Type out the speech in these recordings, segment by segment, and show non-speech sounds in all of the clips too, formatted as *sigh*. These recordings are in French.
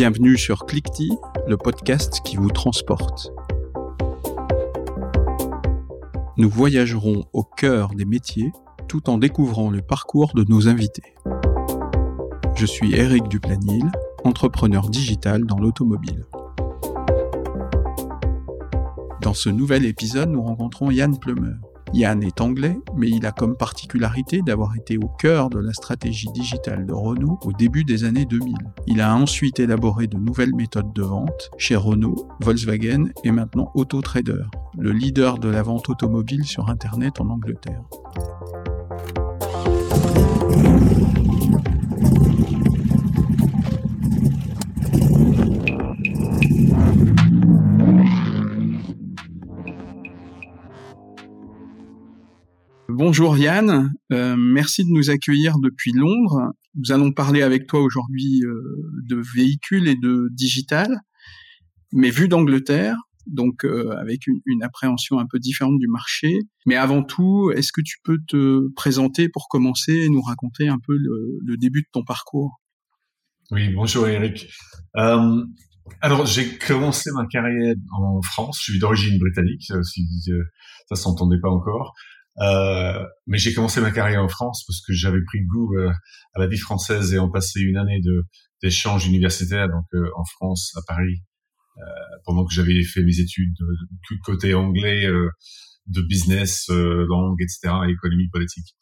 Bienvenue sur Clickty, le podcast qui vous transporte. Nous voyagerons au cœur des métiers tout en découvrant le parcours de nos invités. Je suis Eric Duplanil, entrepreneur digital dans l'automobile. Dans ce nouvel épisode, nous rencontrons Yann Plummer. Yann est anglais, mais il a comme particularité d'avoir été au cœur de la stratégie digitale de Renault au début des années 2000. Il a ensuite élaboré de nouvelles méthodes de vente chez Renault, Volkswagen et maintenant Autotrader, le leader de la vente automobile sur Internet en Angleterre. Bonjour Yann, euh, merci de nous accueillir depuis Londres. Nous allons parler avec toi aujourd'hui euh, de véhicules et de digital, mais vu d'Angleterre, donc euh, avec une, appréhension un peu différente du marché. Mais avant tout, est-ce que tu peux te présenter pour commencer et nous raconter un peu le, début de ton parcours? Oui, bonjour Eric. alors j'ai commencé ma carrière en France, je suis d'origine britannique, si ça s'entendait pas encore. Euh, mais j'ai commencé ma carrière en France parce que j'avais pris goût euh, à la vie française et en passé une année de d'échange universitaire donc euh, en France à Paris euh, pendant que j'avais fait mes études de, côté anglais de business langue etc économie politique.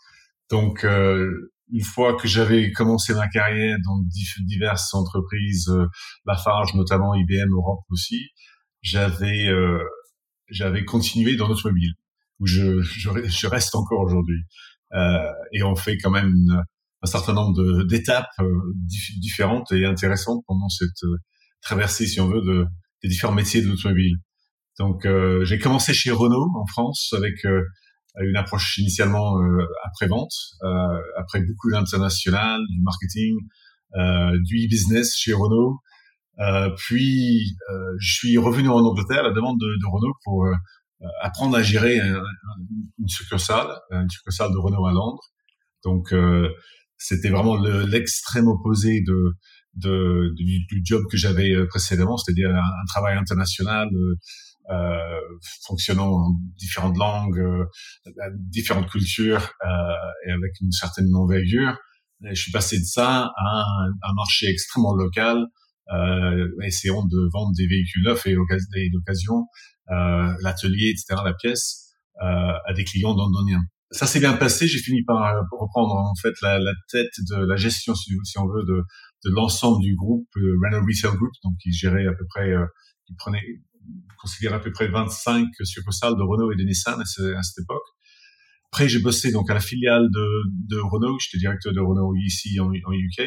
Donc une fois que j'avais commencé ma carrière dans diverses entreprises Lafarge notamment IBM Europe aussi j'avais j'avais continué dans l'automobile où je, je, je reste encore aujourd'hui. Euh, et on fait quand même un certain nombre d'étapes euh, différentes et intéressantes pendant cette euh, traversée, si on veut, de, des différents métiers de l'automobile. Donc, euh, j'ai commencé chez Renault en France avec une approche initialement après-vente, après beaucoup d'international, du marketing, du e-business chez Renault. puis, je suis revenu en Angleterre à la demande de, de Renault pour apprendre à gérer une succursale, une succursale de Renault à Londres. Donc euh, c'était vraiment l'extrême opposé de, de, du, job que j'avais euh, précédemment, c'est-à-dire un, travail international euh, fonctionnant en différentes langues, différentes cultures et avec une certaine envergure. je suis passé de ça à un marché extrêmement local, euh, essayant de vendre des véhicules neufs et d'occasion euh, l'atelier, etc., la pièce, euh, à des clients londoniens. Ça s'est bien passé. J'ai fini par euh, reprendre en fait la, la, tête de la gestion, si, on veut, de, de l'ensemble du groupe Renault Retail Group, donc qui gérait à peu près, qui prenait, considérait à peu près 25 succursales de Renault et de Nissan à, cette époque. Après, j'ai bossé donc à la filiale de, de Renault. J'étais directeur de Renault ici en, en UK.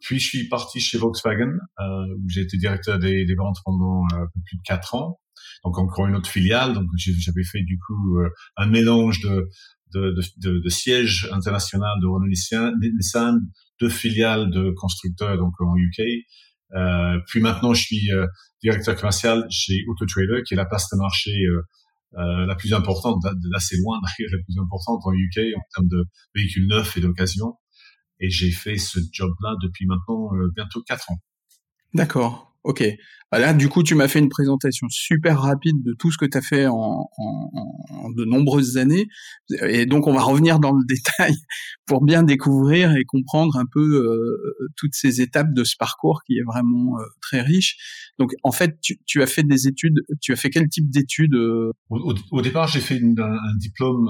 Puis je suis parti chez Volkswagen, euh, où j'ai été directeur des, des ventes pendant peu plus de quatre ans donc encore une autre filiale. Donc j'avais fait du coup euh, un mélange de de, de, de, sièges internationaux de Renault Nissan, deux filiales de constructeurs donc en UK. Euh, puis maintenant, je suis euh, directeur commercial chez Autotrader, qui est la place de marché euh, euh la plus importante, d'assez loin d'ailleurs, *laughs* la plus importante en UK en termes de véhicules neufs et d'occasion. Et j'ai fait ce job-là depuis maintenant bientôt quatre ans. D'accord. Ok. Bah là, du coup, tu m'as fait une présentation super rapide de tout ce que tu as fait en, de nombreuses années. Et donc, on va revenir dans le *laughs* détail pour bien découvrir et comprendre un peu euh, toutes ces étapes de ce parcours qui est vraiment euh, très riche. Donc, en fait, tu, as fait des études. Tu as fait quel type d'études euh? au, départ, j'ai fait un, diplôme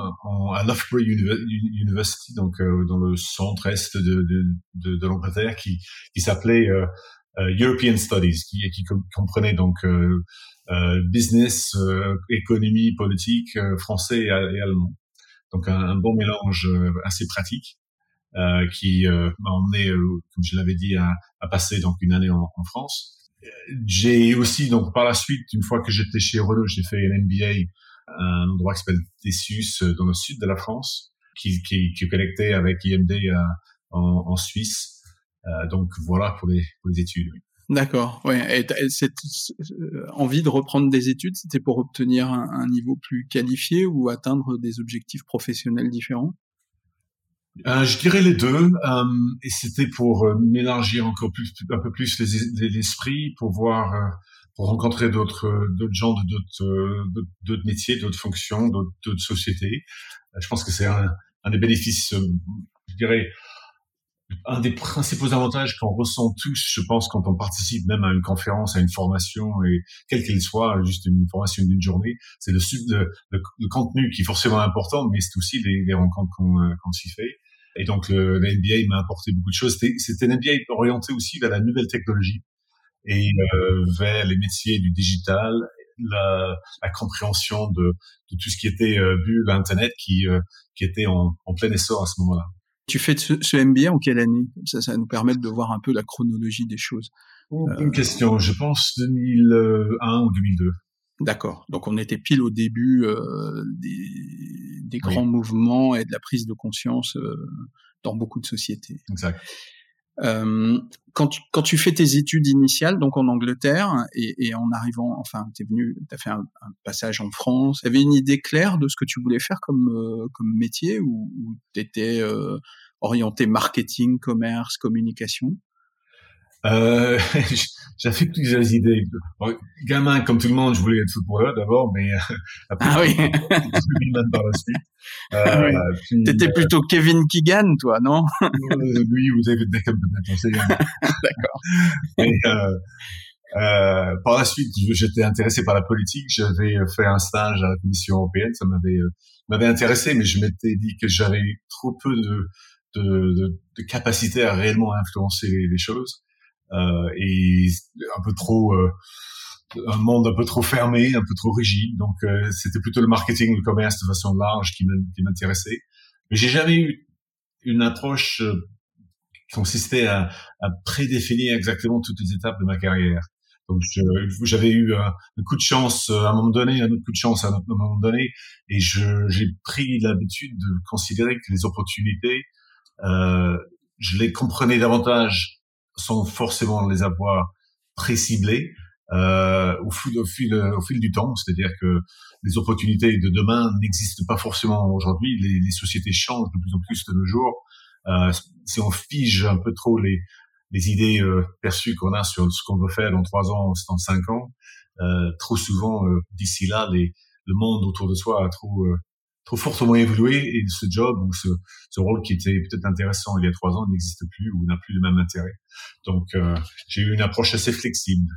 à Loughborough University, donc dans le centre-est de, de, de, l'Angleterre, qui, s'appelait European Studies, qui, comprenait donc euh, euh, business, économie, politique, français et, allemand. Donc un, bon mélange assez pratique. Euh, qui euh, m'a emmené, euh, comme je l'avais dit, à, passer donc une année en, France. J'ai aussi donc par la suite, une fois que j'étais chez Renault, j'ai fait un MBA à un endroit qui s'appelle Tessus dans le sud de la France, qui, qui, qui connectait avec IMD en Suisse. Euh, donc voilà pour les, pour les études. Oui. D'accord. Ouais. Et cette euh, envie de reprendre des études, c'était pour obtenir un, un, niveau plus qualifié ou atteindre des objectifs professionnels différents? Euh, je dirais les deux, euh, et c'était pour euh, mélanger encore plus, un peu plus l'esprit, pour voir, pour rencontrer d'autres, d'autres gens de d'autres, d'autres métiers, d'autres fonctions, d'autres, d'autres sociétés. Je pense que c'est un, un des bénéfices, je dirais, un des principaux avantages qu'on ressent tous, je pense, quand on participe même à une conférence, à une formation, et quelle qu'elle soit, juste une formation d'une journée, c'est le, le, contenu qui est forcément important, mais c'est aussi les, rencontres qu'on euh, s'y fait. Et donc le, NBA m'a apporté beaucoup de choses. C'était un MBA orienté aussi vers la nouvelle technologie et euh, vers les métiers du digital, la, la compréhension de, de, tout ce qui était euh, vu l'Internet qui, euh, qui était en plein essor à ce moment-là. Tu fais ce, ce, MBA en quelle année? Ça, ça nous permet de voir un peu la chronologie des choses. Une euh, question, je pense 2001 ou 2002. D'accord. Donc on était pile au début euh, des, des, grands mouvements et de la prise de conscience euh, dans beaucoup de sociétés. Exact. Euh, quand, tu, quand tu fais tes études initiales, donc en Angleterre, et, et en arrivant, enfin, t'es venu, t'as fait un, un, passage en France. T'avais une idée claire de ce que tu voulais faire comme euh, comme métier, ou, ou t'étais euh, orienté marketing, commerce, communication? Euh, *laughs* j'avais plusieurs idées. gamin, comme tout le monde, je voulais être footballeur d'abord, mais euh, *laughs* après, ah oui. par la suite. Euh, *laughs* ah oui. T'étais euh, plutôt Kevin Keegan, toi, non? Lui, vous avez Beckham peut-être D'accord. Euh, euh, par la suite, j'étais intéressé par la politique. J'avais fait un stage à la Commission européenne. Ça m'avait m'avait intéressé, mais je m'étais dit que j'avais trop peu de de, de, de, capacité à réellement influencer les, les choses euh, et un peu trop euh, un monde un peu trop fermé, un peu trop rigide. Donc euh, c'était plutôt le marketing, le commerce de façon large qui m'intéressait. Mais j'ai jamais eu une approche qui consistait à, à, prédéfinir exactement toutes les étapes de ma carrière. Donc j'avais eu un, coup de chance à un moment donné, un autre coup de chance à un autre moment donné, et j'ai pris l'habitude de considérer que les opportunités, euh, je les comprenais davantage sans forcément les avoir préciblés euh, au, fil, au, fil, au fil du temps. C'est-à-dire que les opportunités de demain n'existent pas forcément aujourd'hui. Les, les, sociétés changent de plus en plus de nos jours. Euh, si on fige un peu trop les, les idées euh, perçues qu'on a sur ce qu'on veut faire dans trois ans, dans cinq ans, euh, trop souvent, euh, d'ici là, les, le monde autour de soi a trop euh, trop fortement évolué et ce job ou ce, rôle qui était peut-être intéressant il y a trois ans n'existe plus ou n'a plus le même intérêt. Donc euh, j'ai eu une approche assez flexible.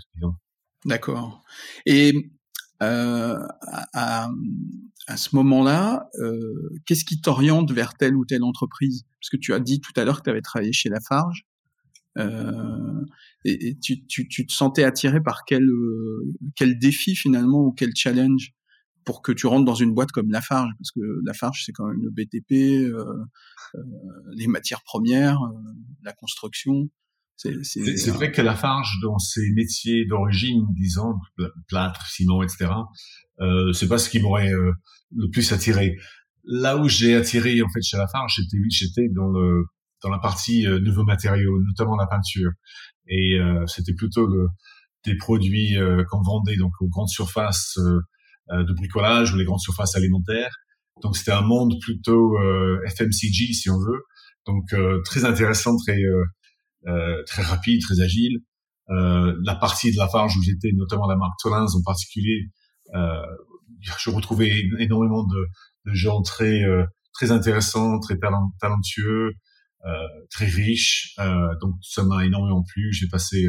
D'accord. Et euh, à, ce moment-là, euh, qu'est-ce qui t'oriente vers telle ou telle entreprise? Parce que tu as dit tout à l'heure que tu avais travaillé chez Lafarge. Euh, et, tu, tu, te sentais attiré par quel, quel défi finalement ou quel challenge? Pour que tu rentres dans une boîte comme Lafarge, parce que Lafarge, c'est quand même le BTP, euh, euh, les matières premières, euh, la construction. C'est vrai que Lafarge, dans ses métiers d'origine, disons, plâtre, ciment, etc., euh, c'est pas ce qui m'aurait le plus attiré. Là où j'ai attiré, en fait, chez Lafarge, j'étais dans le dans la partie nouveaux matériaux, notamment la peinture. Et c'était plutôt des produits qu'on vendait donc aux grandes surfaces de bricolage ou les grandes surfaces alimentaires. Donc c'était un monde plutôt euh, FMCG si on veut. Donc euh, très intéressant, très très rapide, très agile. la partie de la Farge où j'étais, notamment la marque Tolins en particulier, je retrouvais énormément de, de gens très très intéressants, très talentueux, euh, très riches. Euh, donc ça m'a énormément plu. J'ai passé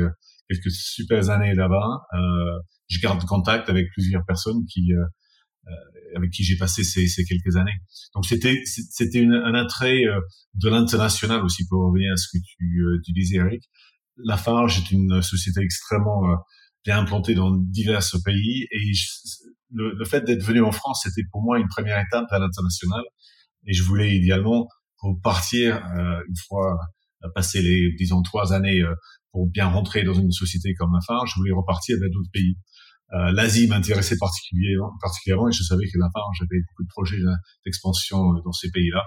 quelques super années là-bas. Euh, je garde contact avec plusieurs personnes qui euh, euh, avec qui j'ai passé ces, ces, quelques années. Donc c'était c'était un attrait euh, de l'international aussi pour revenir à ce que tu, tu disais Eric. Lafarge est une société extrêmement bien implantée dans divers pays et le, le, fait d'être venu en France c'était pour moi une première étape à l'international et je voulais idéalement repartir une fois passé les disons trois années pour bien rentrer dans une société comme Lafarge, je voulais repartir vers d'autres pays. Euh, L'Asie m'intéressait particulièrement, particulièrement et je savais que Lafarge avait beaucoup de projets d'expansion euh, dans ces pays-là.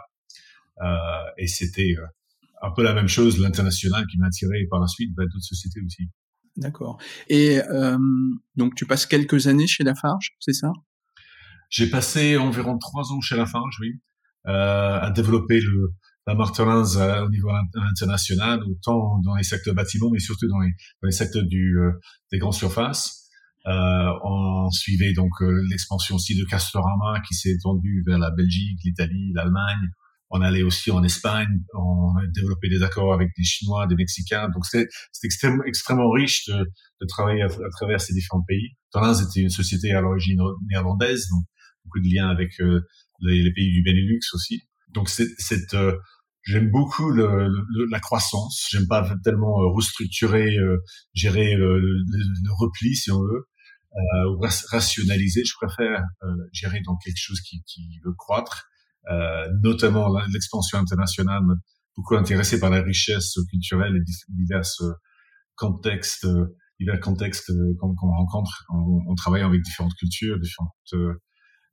Euh, et c'était un peu la même chose, l'international qui m'a attiré par la suite vers d'autres sociétés aussi. D'accord. Et euh, donc tu passes quelques années chez Lafarge, c'est ça? J'ai passé environ trois ans chez Lafarge, oui, euh, à développer le, la marque au niveau international, autant dans les secteurs bâtiments, mais surtout dans les, dans les secteurs du, des grandes surfaces. Euh, on suivait donc l'expansion aussi de Castorama qui s'est étendue vers la Belgique, l'Italie, l'Allemagne. On allait aussi en Espagne, on a développé des accords avec des Chinois, des Mexicains. Donc c'était extrêmement, extrêmement riche de, de travailler à, travers ces différents pays. Torrens était une société à l'origine néerlandaise, donc beaucoup de liens avec euh, les, les, pays du Benelux aussi. Donc c'est euh, J'aime beaucoup le, le, la croissance. J'aime pas tellement euh, restructurer, euh, gérer le, le, repli, si on veut, euh, ou rationaliser. Je préfère gérer dans quelque chose qui, qui veut croître euh, notamment l'expansion internationale, beaucoup intéressé par la richesse culturelle et divers euh, contextes, euh, divers contextes qu'on rencontre. On, on, travaille avec différentes cultures, différentes,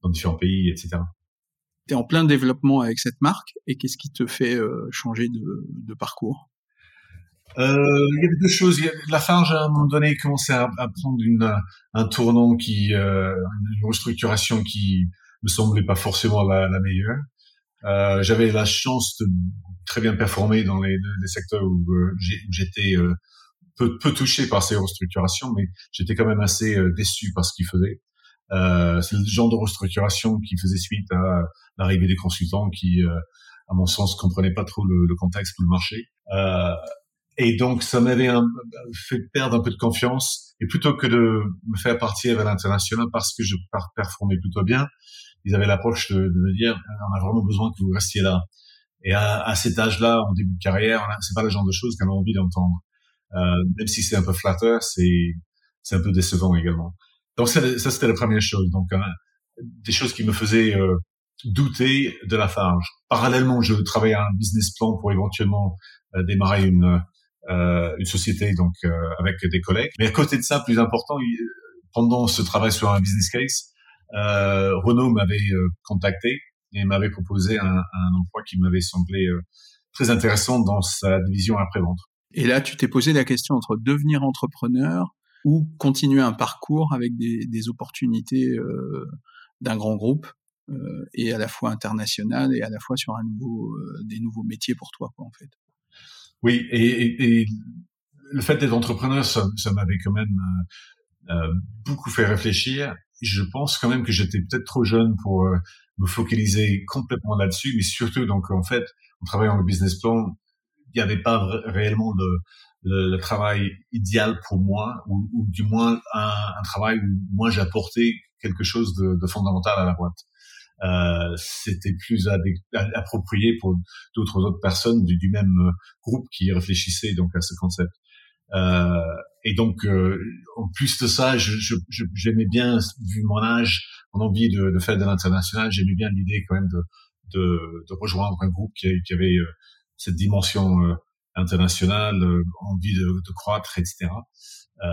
dans différents pays, etc. Tu es en plein développement avec cette marque et qu'est-ce qui te fait changer de, parcours? Euh, il y avait deux choses. La Farge, à un moment donné, commençait à, à prendre un tournant qui, euh, une restructuration qui me semblait pas forcément la, meilleure. Euh, J'avais la chance de très bien performer dans les, secteurs où euh, j'étais euh, peu, peu, touché par ces restructurations, mais j'étais quand même assez euh, déçu par ce qu'ils faisaient. Euh, c'est le genre de restructuration qui faisait suite à l'arrivée des consultants qui, à mon sens, comprenaient pas trop le, contexte ou le marché. et donc, ça m'avait fait perdre un peu de confiance. Et plutôt que de me faire partir vers l'international parce que je performais plutôt bien, ils avaient l'approche de, de, me dire on a vraiment besoin que vous restiez là. Et à, à cet âge-là, en début de carrière, c'est pas le genre de choses qu'on a envie d'entendre. Euh, même si c'est un peu flatteur, c'est c'est un peu décevant également. Donc ça, ça c'était la première chose. Donc hein, des choses qui me faisaient euh, douter de la farge. Parallèlement, je travaillais à un business plan pour éventuellement euh, démarrer une euh, une société donc euh, avec des collègues. Mais à côté de ça, plus important, pendant ce travail sur un business case, euh, Renault m'avait euh, contacté et m'avait proposé un, un, emploi qui m'avait semblé euh, très intéressant dans sa division après-vente. Et là, tu t'es posé la question entre devenir entrepreneur ou continuer un parcours avec des, opportunités euh, d'un grand groupe euh, et à la fois international et à la fois sur un nouveau, euh, des nouveaux métiers pour toi, quoi, en fait. Oui, et, le fait d'être entrepreneur, ça, m'avait quand même beaucoup fait réfléchir je pense quand même que j'étais peut-être trop jeune pour me focaliser complètement là-dessus, mais surtout donc en fait, en travaillant le business plan, il n'y avait pas réellement le, le, le, travail idéal pour moi, ou, ou du moins un, un, travail où moi j'apportais quelque chose de, de, fondamental à la boîte. Euh, c'était plus approprié pour d'autres autres personnes du, du, même groupe qui réfléchissaient donc à ce concept. Euh, et donc, euh, en plus de ça, j'aimais bien, vu mon âge, mon envie de, de faire de l'international, j'aimais bien l'idée quand même de, de, de, rejoindre un groupe qui, qui avait euh, cette dimension euh, internationale, envie de, de, croître, etc. Euh,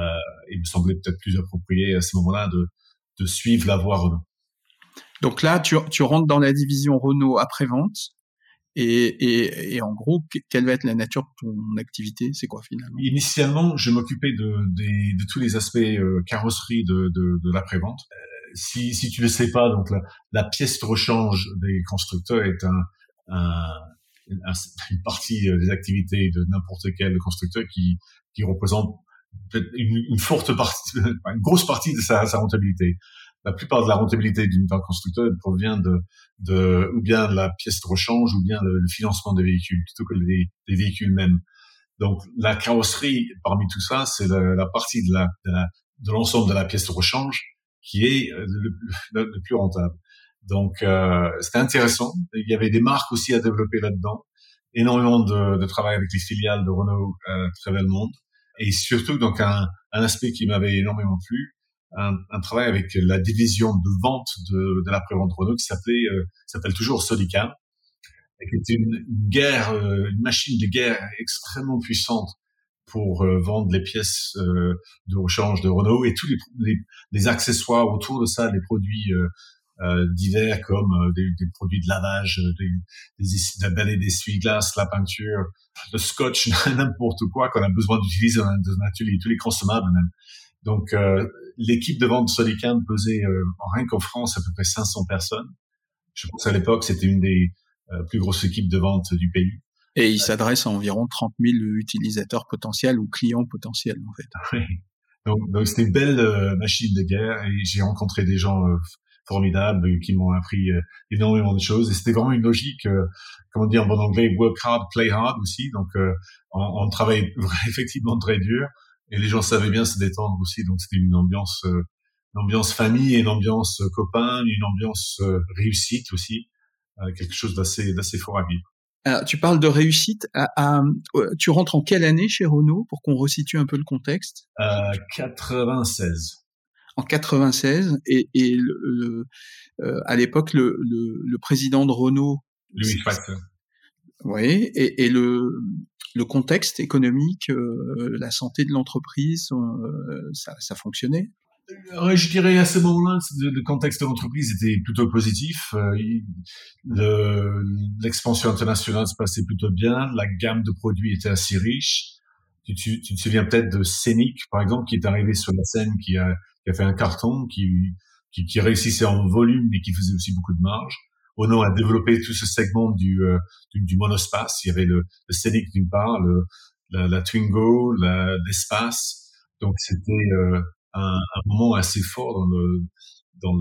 il me semblait peut-être plus approprié à ce moment-là de, de suivre la voie Renault. Donc là, tu, tu rentres dans la division Renault après-vente. Et, et, et, en gros, quelle va être la nature de ton activité? C'est quoi finalement? Initialement, je m'occupais de, de, de, tous les aspects euh, carrosserie de, de, de l'après-vente. Euh, si, si tu le sais pas, donc la, la, pièce de rechange des constructeurs est un, un, *laughs* une partie euh, des activités de n'importe quel constructeur qui, qui représente une, forte partie, *laughs* une grosse partie de sa, sa rentabilité la plupart de la rentabilité d'un constructeur provient de, de, ou bien de la pièce de rechange ou bien le, financement des véhicules plutôt que des, des véhicules mêmes. Donc la carrosserie, parmi tout ça, c'est la, la, partie de la de l'ensemble de, la pièce de rechange qui est euh, le, le, plus rentable. Donc euh, c'était intéressant. Il y avait des marques aussi à développer là-dedans. Énormément de, de, travail avec les filiales de Renault à travers le monde. Et surtout donc un, un aspect qui m'avait énormément plu, un, un, travail avec la division de vente de, de l'après-vente Renault qui s'appelait euh, s'appelle toujours Solicam et qui était une, guerre, euh, une machine de guerre extrêmement puissante pour euh, vendre les pièces euh, de rechange de Renault et tous les, les, les, accessoires autour de ça, les produits euh, divers comme des, des, produits de lavage, des, des, la balai d'essuie-glace, la peinture, le scotch, *laughs* n'importe quoi qu'on a besoin d'utiliser dans, dans atelier, tous les consommables même. Donc euh, l'équipe de vente de Solicam pesait euh, rien qu'en France à peu près 500 personnes. Je pense à l'époque c'était une des plus grosse équipe de vente du pays. Et il s'adresse à environ 30 000 utilisateurs potentiels ou clients potentiels, en fait. *laughs* Donc, donc c'était une belle euh, machine de guerre et j'ai rencontré des gens euh, formidables qui m'ont appris euh, énormément de choses et c'était vraiment une logique, comment dire en bon anglais, work hard, play hard aussi. Donc on, on travaillait *laughs* effectivement très dur et les gens savaient bien se détendre aussi. Donc c'était une ambiance, une ambiance famille, une ambiance copain, une ambiance réussite aussi, quelque chose d'assez d'assez fort à vivre. Alors, tu parles de réussite. À, tu rentres en quelle année chez Renault pour qu'on resitue un peu le contexte? Euh, 96. En 96 et, et le, euh, à l'époque le, président de Renault. Louis. Oui, et, et le, le contexte économique, euh, la santé de l'entreprise, euh, ça, ça fonctionnait je dirais à ce moment-là, le contexte de l'entreprise était plutôt positif. L'expansion internationale se passait plutôt bien. La gamme de produits était assez riche. Tu, tu, tu te souviens peut-être de Scénic, par exemple, qui est arrivé sur la scène, qui a, qui a fait un carton, qui, qui, qui, réussissait en volume, mais qui faisait aussi beaucoup de marge. Ono a développé tout ce segment du, euh, du, du, monospace. Il y avait le, le Scénic d'une part, le, la, la Twingo, l'espace. Donc c'était euh, un, un, moment assez fort dans le dans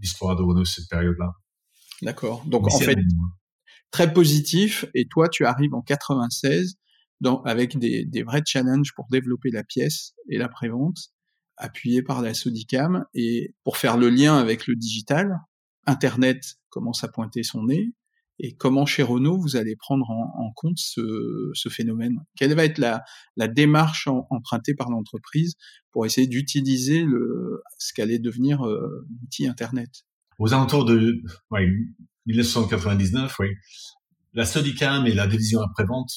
l'histoire de Renault cette période-là. D'accord. Donc en fait, très positif. Et toi, tu arrives en 96 dans, avec des, des vrais challenges pour développer la pièce et la prévente, appuyé par la Sodicam. Et pour faire le lien avec le digital, Internet commence à pointer son nez et comment chez Renault vous allez prendre en, compte ce, ce, phénomène? Quelle va être la, la démarche empruntée par l'entreprise pour essayer d'utiliser le, ce qu'allait devenir euh, l'outil Internet? Aux alentours de ouais, 1999, oui, la Sodicam et la division après-vente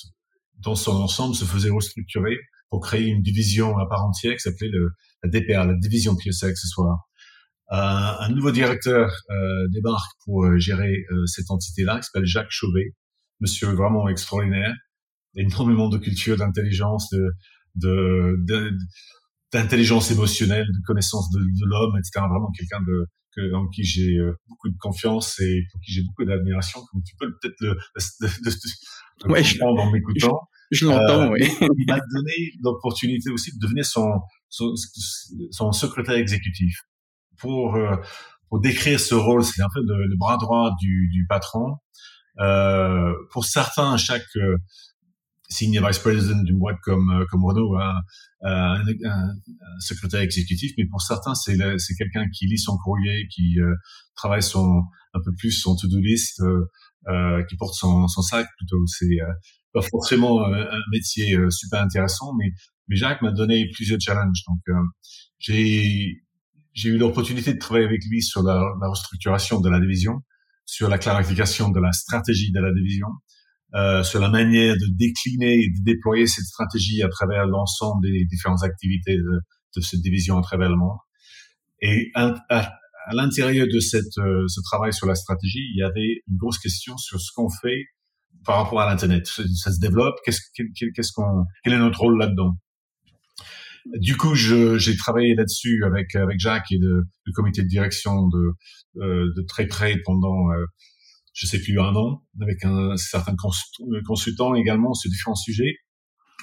dans son ensemble se faisaient restructurer pour créer une division à part entière qui s'appelait la DPA, la division et accessoires. Euh, un nouveau directeur euh, débarque pour euh, gérer cette entité-là, qui s'appelle Jacques Chauvet, monsieur vraiment extraordinaire, énormément de culture, d'intelligence, de, de, d'intelligence émotionnelle, de connaissance de, de l'homme, etc. Vraiment quelqu'un de que, en qui j'ai beaucoup de confiance et pour qui j'ai beaucoup d'admiration, comme tu peux peut-être le, le, ouais, comprendre en m'écoutant. Je, l'entends, oui. il m'a donné l'opportunité aussi de devenir son, son, son secrétaire exécutif pour euh, pour décrire ce rôle, c'est un peu le, bras droit du, du patron. Euh, pour certains, chaque euh, senior vice president d'une boîte comme euh, comme Renault a, un, un, secrétaire exécutif, mais pour certains, c'est c'est quelqu'un qui lit son courrier, qui travaille son un peu plus son to-do list, qui porte son, son sac plutôt. C'est pas forcément un, métier super intéressant, mais mais Jacques m'a donné plusieurs challenges. Donc j'ai j'ai eu l'opportunité de travailler avec lui sur la, la, restructuration de la division, sur la clarification de la stratégie de la division, euh, sur la manière de décliner et de déployer cette stratégie à travers l'ensemble des différentes activités de, de, cette division à travers le monde. Et à, à, à l'intérieur de cette, euh, ce travail sur la stratégie, il y avait une grosse question sur ce qu'on fait par rapport à l'Internet. Ça, se développe, qu'est-ce qu'on, quel est notre rôle là-dedans? Du coup, j'ai travaillé là-dessus avec avec Jacques et le, le, comité de direction de euh, de très près pendant euh, je sais plus un an avec un certain consultant également sur différents sujets.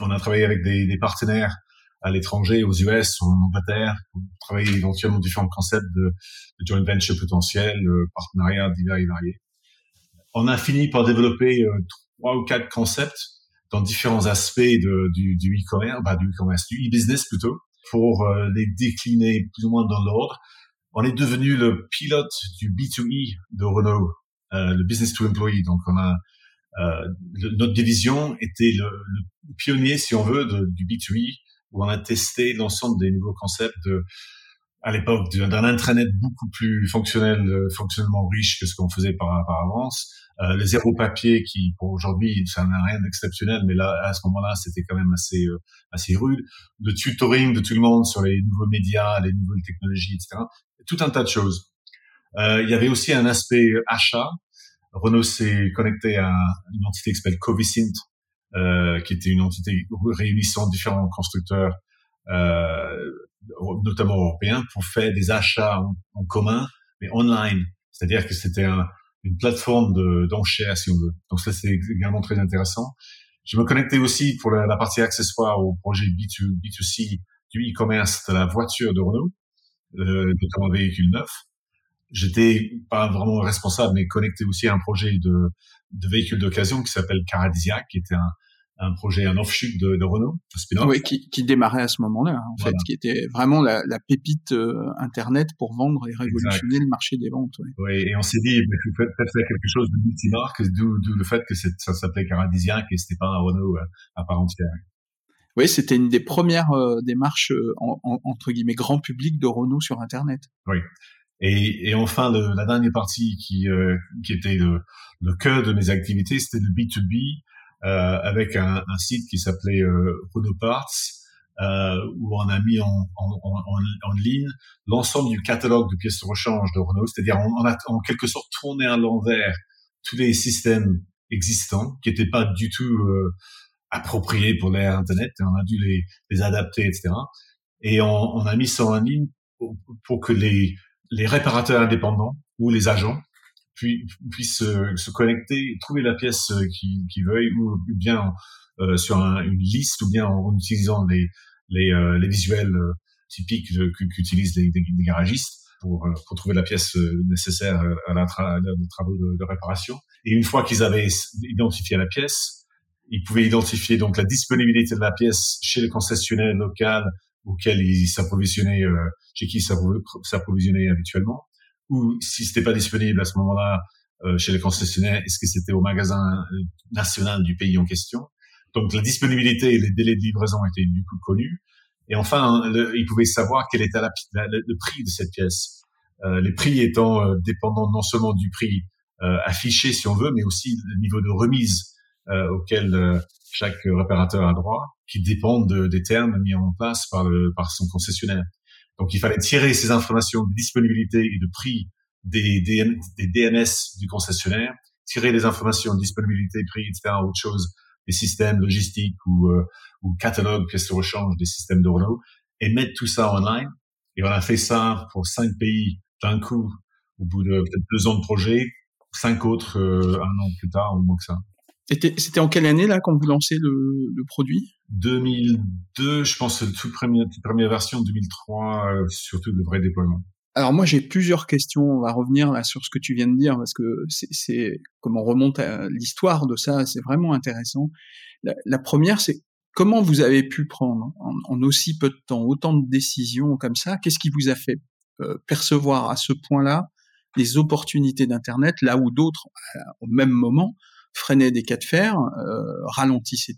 On a travaillé avec des, des partenaires à l'étranger, aux US, en Angleterre, pour travailler éventuellement différents concepts de, de joint venture potentiel, euh, partenariats divers et variés. On a fini par développer euh, trois ou quatre concepts dans différents aspects du, e-commerce, bah, du e-commerce, du e-business plutôt, pour euh, les décliner plus ou moins dans l'ordre. On est devenu le pilote du B2E de Renault, euh, le business to employee. Donc, on a euh, notre division était le, pionnier, si on veut, du B2E, où on a testé l'ensemble des nouveaux concepts de à l'époque d'un intranet beaucoup plus fonctionnel, euh, fonctionnellement riche que ce qu'on faisait par, par avance. Euh, le zéro papier qui, pour aujourd'hui, ça n'a rien d'exceptionnel, mais là, à ce moment-là, c'était quand même assez, euh, assez rude. Le tutoring de tout le monde sur les nouveaux médias, les nouvelles technologies, etc. Tout un tas de choses. Euh, il y avait aussi un aspect achat. Renault s'est connecté à une entité qui s'appelle Covisint, euh, qui était une entité réunissant différents constructeurs euh, notamment européens, pour faire des achats en, commun, mais online. C'est-à-dire que c'était un, une plateforme d'enchères, si on veut. Donc ça, c'est également très intéressant. Je me connectais aussi pour la, partie accessoire au projet B2, B2C du e-commerce de la voiture de Renault, euh, notamment véhicule neuf. J'étais pas vraiment responsable, mais connecté aussi à un projet de, de véhicule d'occasion qui s'appelle Caradisiac, qui était un, un projet, un offshoot de, de Renault, Oui, qui, qui, démarrait à ce moment-là, en fait, qui était vraiment la, la pépite euh, Internet pour vendre et révolutionner le marché des ventes. Oui, et on s'est dit, peut-être faire quelque chose de multimarque, d'où le fait que ça s'appelait Caradisiac et c'était pas un Renault euh, à part entière. Oui, c'était une des premières euh, démarches en, entre guillemets grand public de Renault sur Internet. Oui. Et, et enfin, le, la dernière partie qui, qui était le, le cœur de mes activités, c'était le B2B, euh, avec un, un, site qui s'appelait euh, Parts, euh, où on a mis en, en, en, en ligne l'ensemble du catalogue de pièces de rechange de Renault, c'est-à-dire on, a en quelque sorte tourné à l'envers tous les systèmes existants qui n'étaient pas du tout euh, appropriés pour l'ère Internet, et on a dû les, les adapter, etc. Et on, on, a mis ça en ligne pour, pour que les, les réparateurs indépendants ou les agents puis, puissent se connecter, trouver la pièce euh, qu'ils qui veuillent, ou bien euh, sur une liste, ou bien en, utilisant les, les, euh, les visuels typiques qu'utilisent les, les, garagistes pour, pour trouver la pièce nécessaire à la tra travaux de, de, réparation. Et une fois qu'ils avaient identifié la pièce, ils pouvaient identifier donc la disponibilité de la pièce chez le concessionnaire local auquel ils s'approvisionnaient, chez qui ils s'approvisionnaient habituellement ou si c'était pas disponible à ce moment-là euh, chez les concessionnaires, est-ce que c'était au magasin euh, national du pays en question? Donc la disponibilité et les délais de livraison étaient du coup connus. Et enfin, le, ils pouvaient savoir quel était le prix de cette pièce. Euh, les prix étant euh, dépendants non seulement du prix euh, affiché, si on veut, mais aussi le niveau de remise auquel chaque réparateur a droit, qui dépendent de, des termes mis en place par, le, par son concessionnaire. Donc il fallait tirer ces informations de disponibilité et de prix des, des, des DNS du concessionnaire, tirer les informations de disponibilité, prix, etc., autre chose, des systèmes logistiques ou, euh, ou catalogues, pièces de rechange des systèmes de Renault, et mettre tout ça en ligne. Et on a fait ça pour cinq pays d'un coup, au bout de peut-être deux ans de projet, cinq autres euh, un an plus tard, ou moins que ça. C'était en quelle année là quand vous lancez le, le produit? 2002, je pense, toute première, toute première version, 2003, euh, surtout le vrai déploiement. Alors moi j'ai plusieurs questions, on va revenir là sur ce que tu viens de dire parce que c'est comme on remonte à l'histoire de ça, c'est vraiment intéressant. La, la première c'est comment vous avez pu prendre en, en, aussi peu de temps autant de décisions comme ça? Qu'est-ce qui vous a fait euh, percevoir à ce point-là les opportunités d'Internet là où d'autres euh, au même moment freinaient des cas de fer, euh,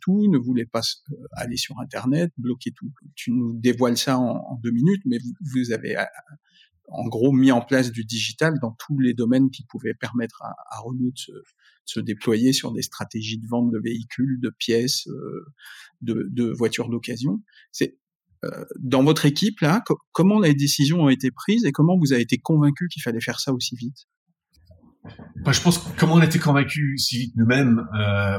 tout, ne voulaient pas euh, aller sur Internet, bloquer tout. Tu nous dévoiles ça en, deux minutes, mais vous, avez euh, en gros mis en place du digital dans tous les domaines qui pouvaient permettre à, Renault de se, déployer sur des stratégies de vente de véhicules, de pièces, de, de voitures d'occasion. C'est dans votre équipe là, comment les décisions ont été prises et comment vous avez été convaincu qu'il fallait faire ça aussi vite? Bah, je pense que comme on était convaincus si vite nous-mêmes, euh,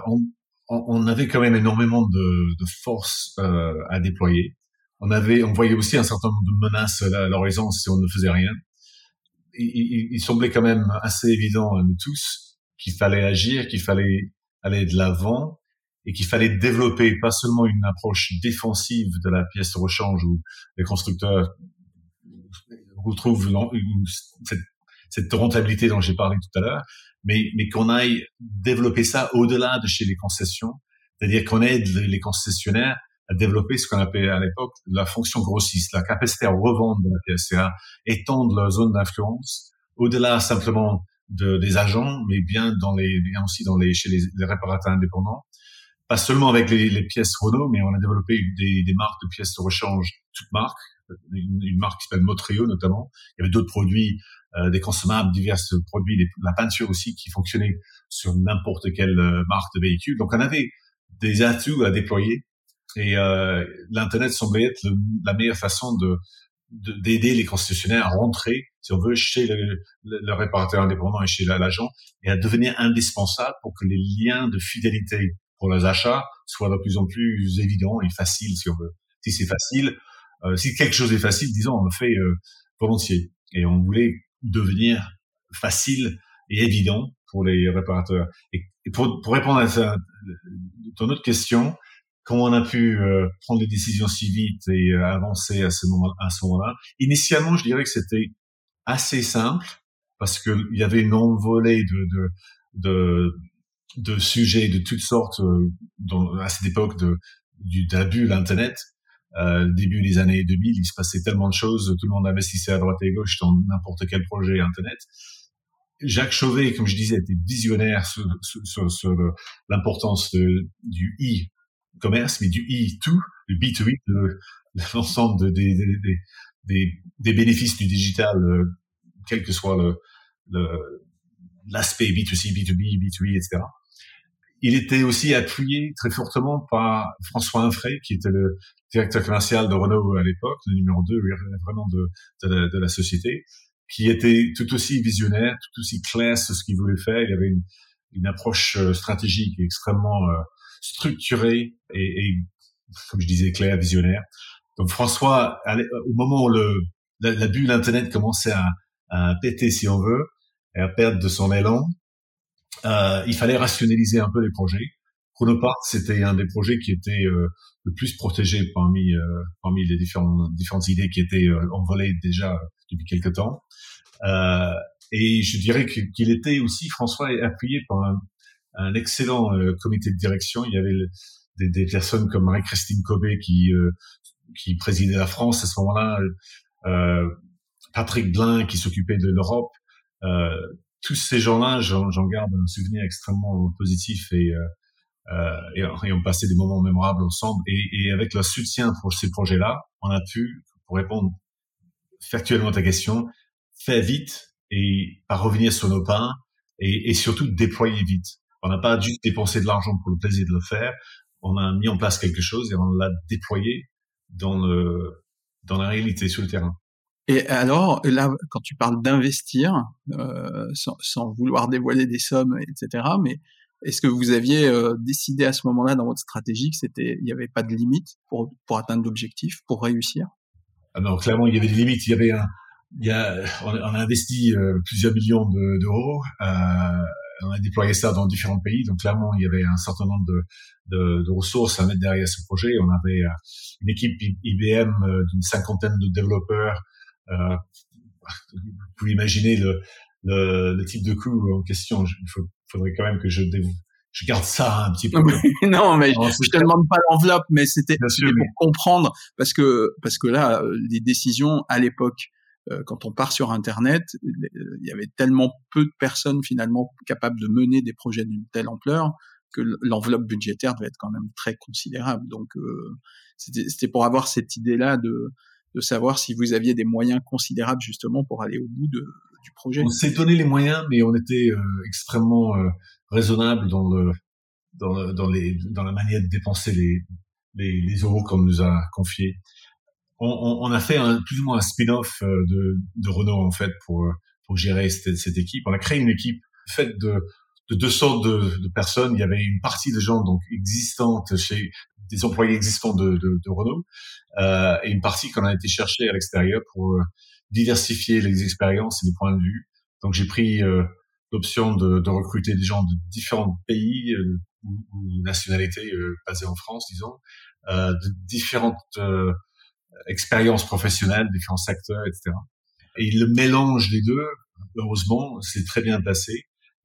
on, avait quand même énormément de, de force euh, à déployer. On avait, on voyait aussi un certain nombre de menaces à l'horizon si on ne faisait rien. Il, il, semblait quand même assez évident à nous tous qu'il fallait agir, qu'il fallait aller de l'avant et qu'il fallait développer pas seulement une approche défensive de la pièce de rechange où les constructeurs retrouvent cette cette rentabilité dont j'ai parlé tout à l'heure, mais, mais qu'on aille développer ça au-delà de chez les concessions, c'est-à-dire qu'on aide les concessionnaires à développer ce qu'on appelait à l'époque la fonction grossiste, la capacité à revendre de la pièce, à étendre leur zone d'influence au-delà simplement de, des agents, mais bien dans les, bien aussi dans les, chez les, les réparateurs indépendants. Pas seulement avec les, les, pièces Renault, mais on a développé des, des marques de pièces de rechange, toutes marques, une, une marque qui s'appelle Motrio notamment. Il y avait d'autres produits euh, des consommables, divers produits, la peinture aussi qui fonctionnait sur n'importe quelle euh, marque de véhicule. Donc on avait des atouts à déployer et euh, l'internet semblait être la meilleure façon de d'aider les concessionnaires à rentrer, si on veut, chez le, réparateur indépendant et chez l'agent, et à devenir indispensable pour que les liens de fidélité pour les achats soient de plus en plus évidents et faciles, si on veut. Si c'est facile, euh, si quelque chose est facile, disons, on le fait euh, volontiers. Et on voulait devenir facile et évident pour les réparateurs. Et, pour, pour, répondre à ça, ton autre question, comment on a pu euh, prendre des décisions si vite et euh, avancer à ce moment à ce moment-là? Initialement, je dirais que c'était assez simple parce qu'il y avait une envolée de, de, de, de sujets de toutes sortes euh, dans, à cette époque de, d'abus l'internet. Euh, début des années 2000, il se passait tellement de choses, tout le monde investissait à droite et à gauche dans n'importe quel projet internet. Jacques Chauvet, comme je disais, était visionnaire sur, sur, sur l'importance du e-commerce, mais du e-to, du B2B, de, l'ensemble des, des, des, des, bénéfices du digital, euh, quel que soit le, l'aspect B2C, B2B, B2E, etc. Il était aussi appuyé très fortement par François Infray, qui était le directeur commercial de Renault à l'époque, le numéro 2 vraiment de, de, la, de la société, qui était tout aussi visionnaire, tout aussi clair sur ce qu'il voulait faire. Il avait une, une approche euh, stratégique extrêmement euh, structurée et, et, comme je disais, clair, visionnaire. Donc François, au moment où le, la, la bulle Internet commençait à, à péter, si on veut, et à perdre de son élan, euh, il fallait rationaliser un peu les projets. Chronopark, c'était un des projets qui était euh, le plus protégé parmi euh, parmi les différentes différentes idées qui étaient euh, envolées déjà depuis quelque temps. Euh, et je dirais qu'il était aussi François appuyé par un, un excellent comité de direction. Il y avait des, des personnes comme Marie-Christine Cobé qui qui présidait la France à ce moment-là, Patrick Blin qui s'occupait de l'Europe. Euh, tous ces gens-là, j'en garde un souvenir extrêmement positif et, euh, euh, et, et, on passait des moments mémorables ensemble. Et, avec le soutien pour ces projets-là, on a pu, pour répondre factuellement à ta question, faire vite et pas revenir sur nos pas et, surtout déployer vite. On n'a pas juste dépensé de l'argent pour le plaisir de le faire. On a mis en place quelque chose et on l'a déployé dans dans la réalité sur le terrain. Et alors, là, quand tu parles d'investir, euh, sans, vouloir dévoiler des sommes, etc., mais est-ce que vous aviez euh, décidé à ce moment-là dans votre stratégie que c'était, il n'y avait pas de limite pour, pour atteindre l'objectif, pour réussir? Ah Non, clairement, il y avait des limites. Il y avait un, il y a, on, a investi euh, plusieurs millions d'euros. De, on a déployé ça dans différents pays. Donc clairement, il y avait un certain nombre de, de, ressources à mettre derrière ce projet. On avait une équipe IBM d'une cinquantaine de développeurs euh, vous pouvez imaginer le, le, le, type de coût en question. Il faudrait quand même que je je garde ça un petit peu. *laughs* non, mais je te demande pas l'enveloppe, mais c'était pour comprendre parce que parce que là, les décisions à l'époque, euh, quand on part sur Internet, il y avait tellement peu de personnes finalement capables de mener des projets d'une telle ampleur que l'enveloppe budgétaire devait être quand même très considérable. Donc euh, c'était pour avoir cette idée-là de de savoir si vous aviez des moyens considérables justement pour aller au bout de, du projet. On s'est donné les moyens, mais on était euh, extrêmement euh, raisonnable dans le dans, le, dans, les dans la manière de dépenser les les, les euros qu'on nous a confiés. On, on, on, a fait un, plus ou moins un spin-off euh, de, de Renault en fait pour pour gérer cette, cette équipe. On a créé une équipe faite de de deux sortes de, de, personnes. Il y avait une partie de gens donc existantes chez des employés existants de, de, de Renault euh, et une partie qu'on a été chercher à l'extérieur pour diversifier les expériences et les points de vue. Donc j'ai pris euh, l'option de, de, recruter des gens de différents pays euh, ou, ou, nationalités euh, basées en France, disons, euh, de différentes expériences professionnelles, différents secteurs, etc. Et le mélange des deux, heureusement, c'est très bien passé.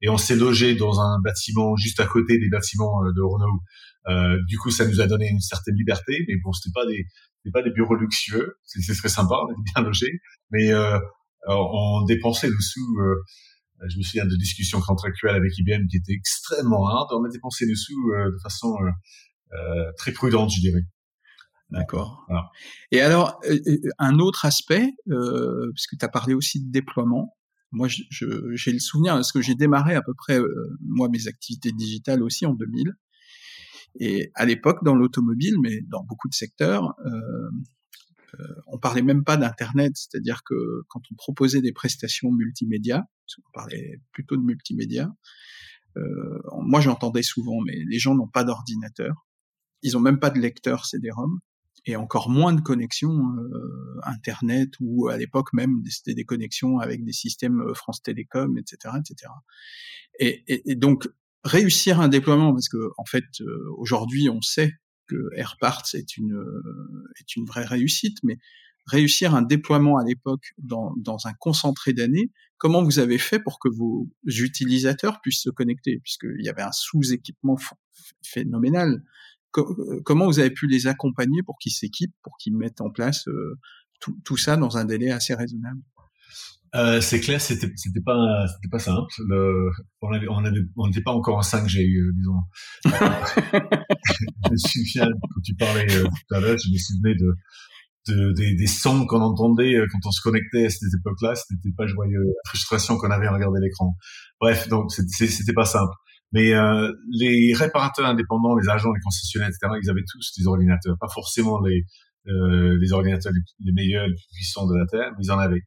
Et on s'est logé dans un bâtiment juste à côté des bâtiments de Renault euh, du coup, ça nous a donné une certaine liberté, mais bon, c'était pas des, c'était pas des bureaux luxueux. C'est très sympa, on était bien logés, mais euh, on dépensait le sous. Euh, je me souviens de discussions contractuelles avec IBM qui étaient extrêmement hard. On a dépensé le sous euh, de façon très prudente, je dirais. D'accord. Voilà. Et alors, un autre aspect, euh, puisque tu as parlé aussi de déploiement, moi j'ai le souvenir, parce que j'ai démarré à peu près, euh, moi, mes activités digitales aussi en 2000. Et à l'époque, dans l'automobile, mais dans beaucoup de secteurs, euh, euh, on parlait même pas d'internet, c'est-à-dire que quand on proposait des prestations multimédia, parce qu'on parlait plutôt de multimédia, euh, moi j'entendais souvent, mais les gens n'ont pas d'ordinateur, ils ont même pas de lecteur CD-ROM, et encore moins de connexions euh, internet ou à l'époque même c'était des connexions avec des systèmes euh, France Télécom, etc., etc. Et, et, et, donc réussir un déploiement parce que en fait euh, aujourd'hui on sait que AirParts est une est une vraie réussite, mais réussir un déploiement à l'époque dans, dans un concentré d'années, comment vous avez fait pour que vos utilisateurs puissent se connecter, puisqu'il y avait un sous-équipement phénoménal. Euh, comment vous avez pu les accompagner pour qu'ils s'équipent, pour qu'ils mettent en place euh, tout, ça dans un délai assez raisonnable? Euh, c'est clair, c'était c'était pas c'était pas simple. Le, on avait on avait on n'était pas encore en 5G, euh, disons. *laughs* je me souviens quand tu parlais euh, tout à l'heure, je me souvenais de, de des, des, sons qu'on entendait quand on se connectait à cette époque-là. C'était pas joyeux. La frustration qu'on avait à regarder l'écran. Bref, donc c'était pas simple. Mais euh, les réparateurs indépendants, les agents, les concessionnaires, etc., ils avaient tous des ordinateurs, pas forcément les, euh, les ordinateurs les, meilleurs, les plus puissants de la Terre, mais ils en avaient.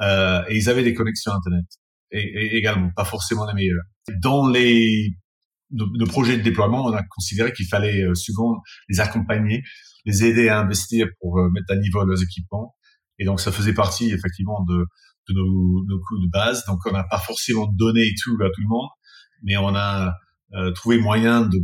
Euh, et ils avaient des connexions Internet, et, également, pas forcément les meilleures. Dans les nos, projets de déploiement, on a considéré qu'il fallait euh, souvent les accompagner, les aider à investir pour euh, mettre à niveau leurs équipements. Et donc, ça faisait partie effectivement de, de nos, nos coûts de base. Donc, on n'a pas forcément donné tout à tout le monde, mais on a euh, trouvé moyen de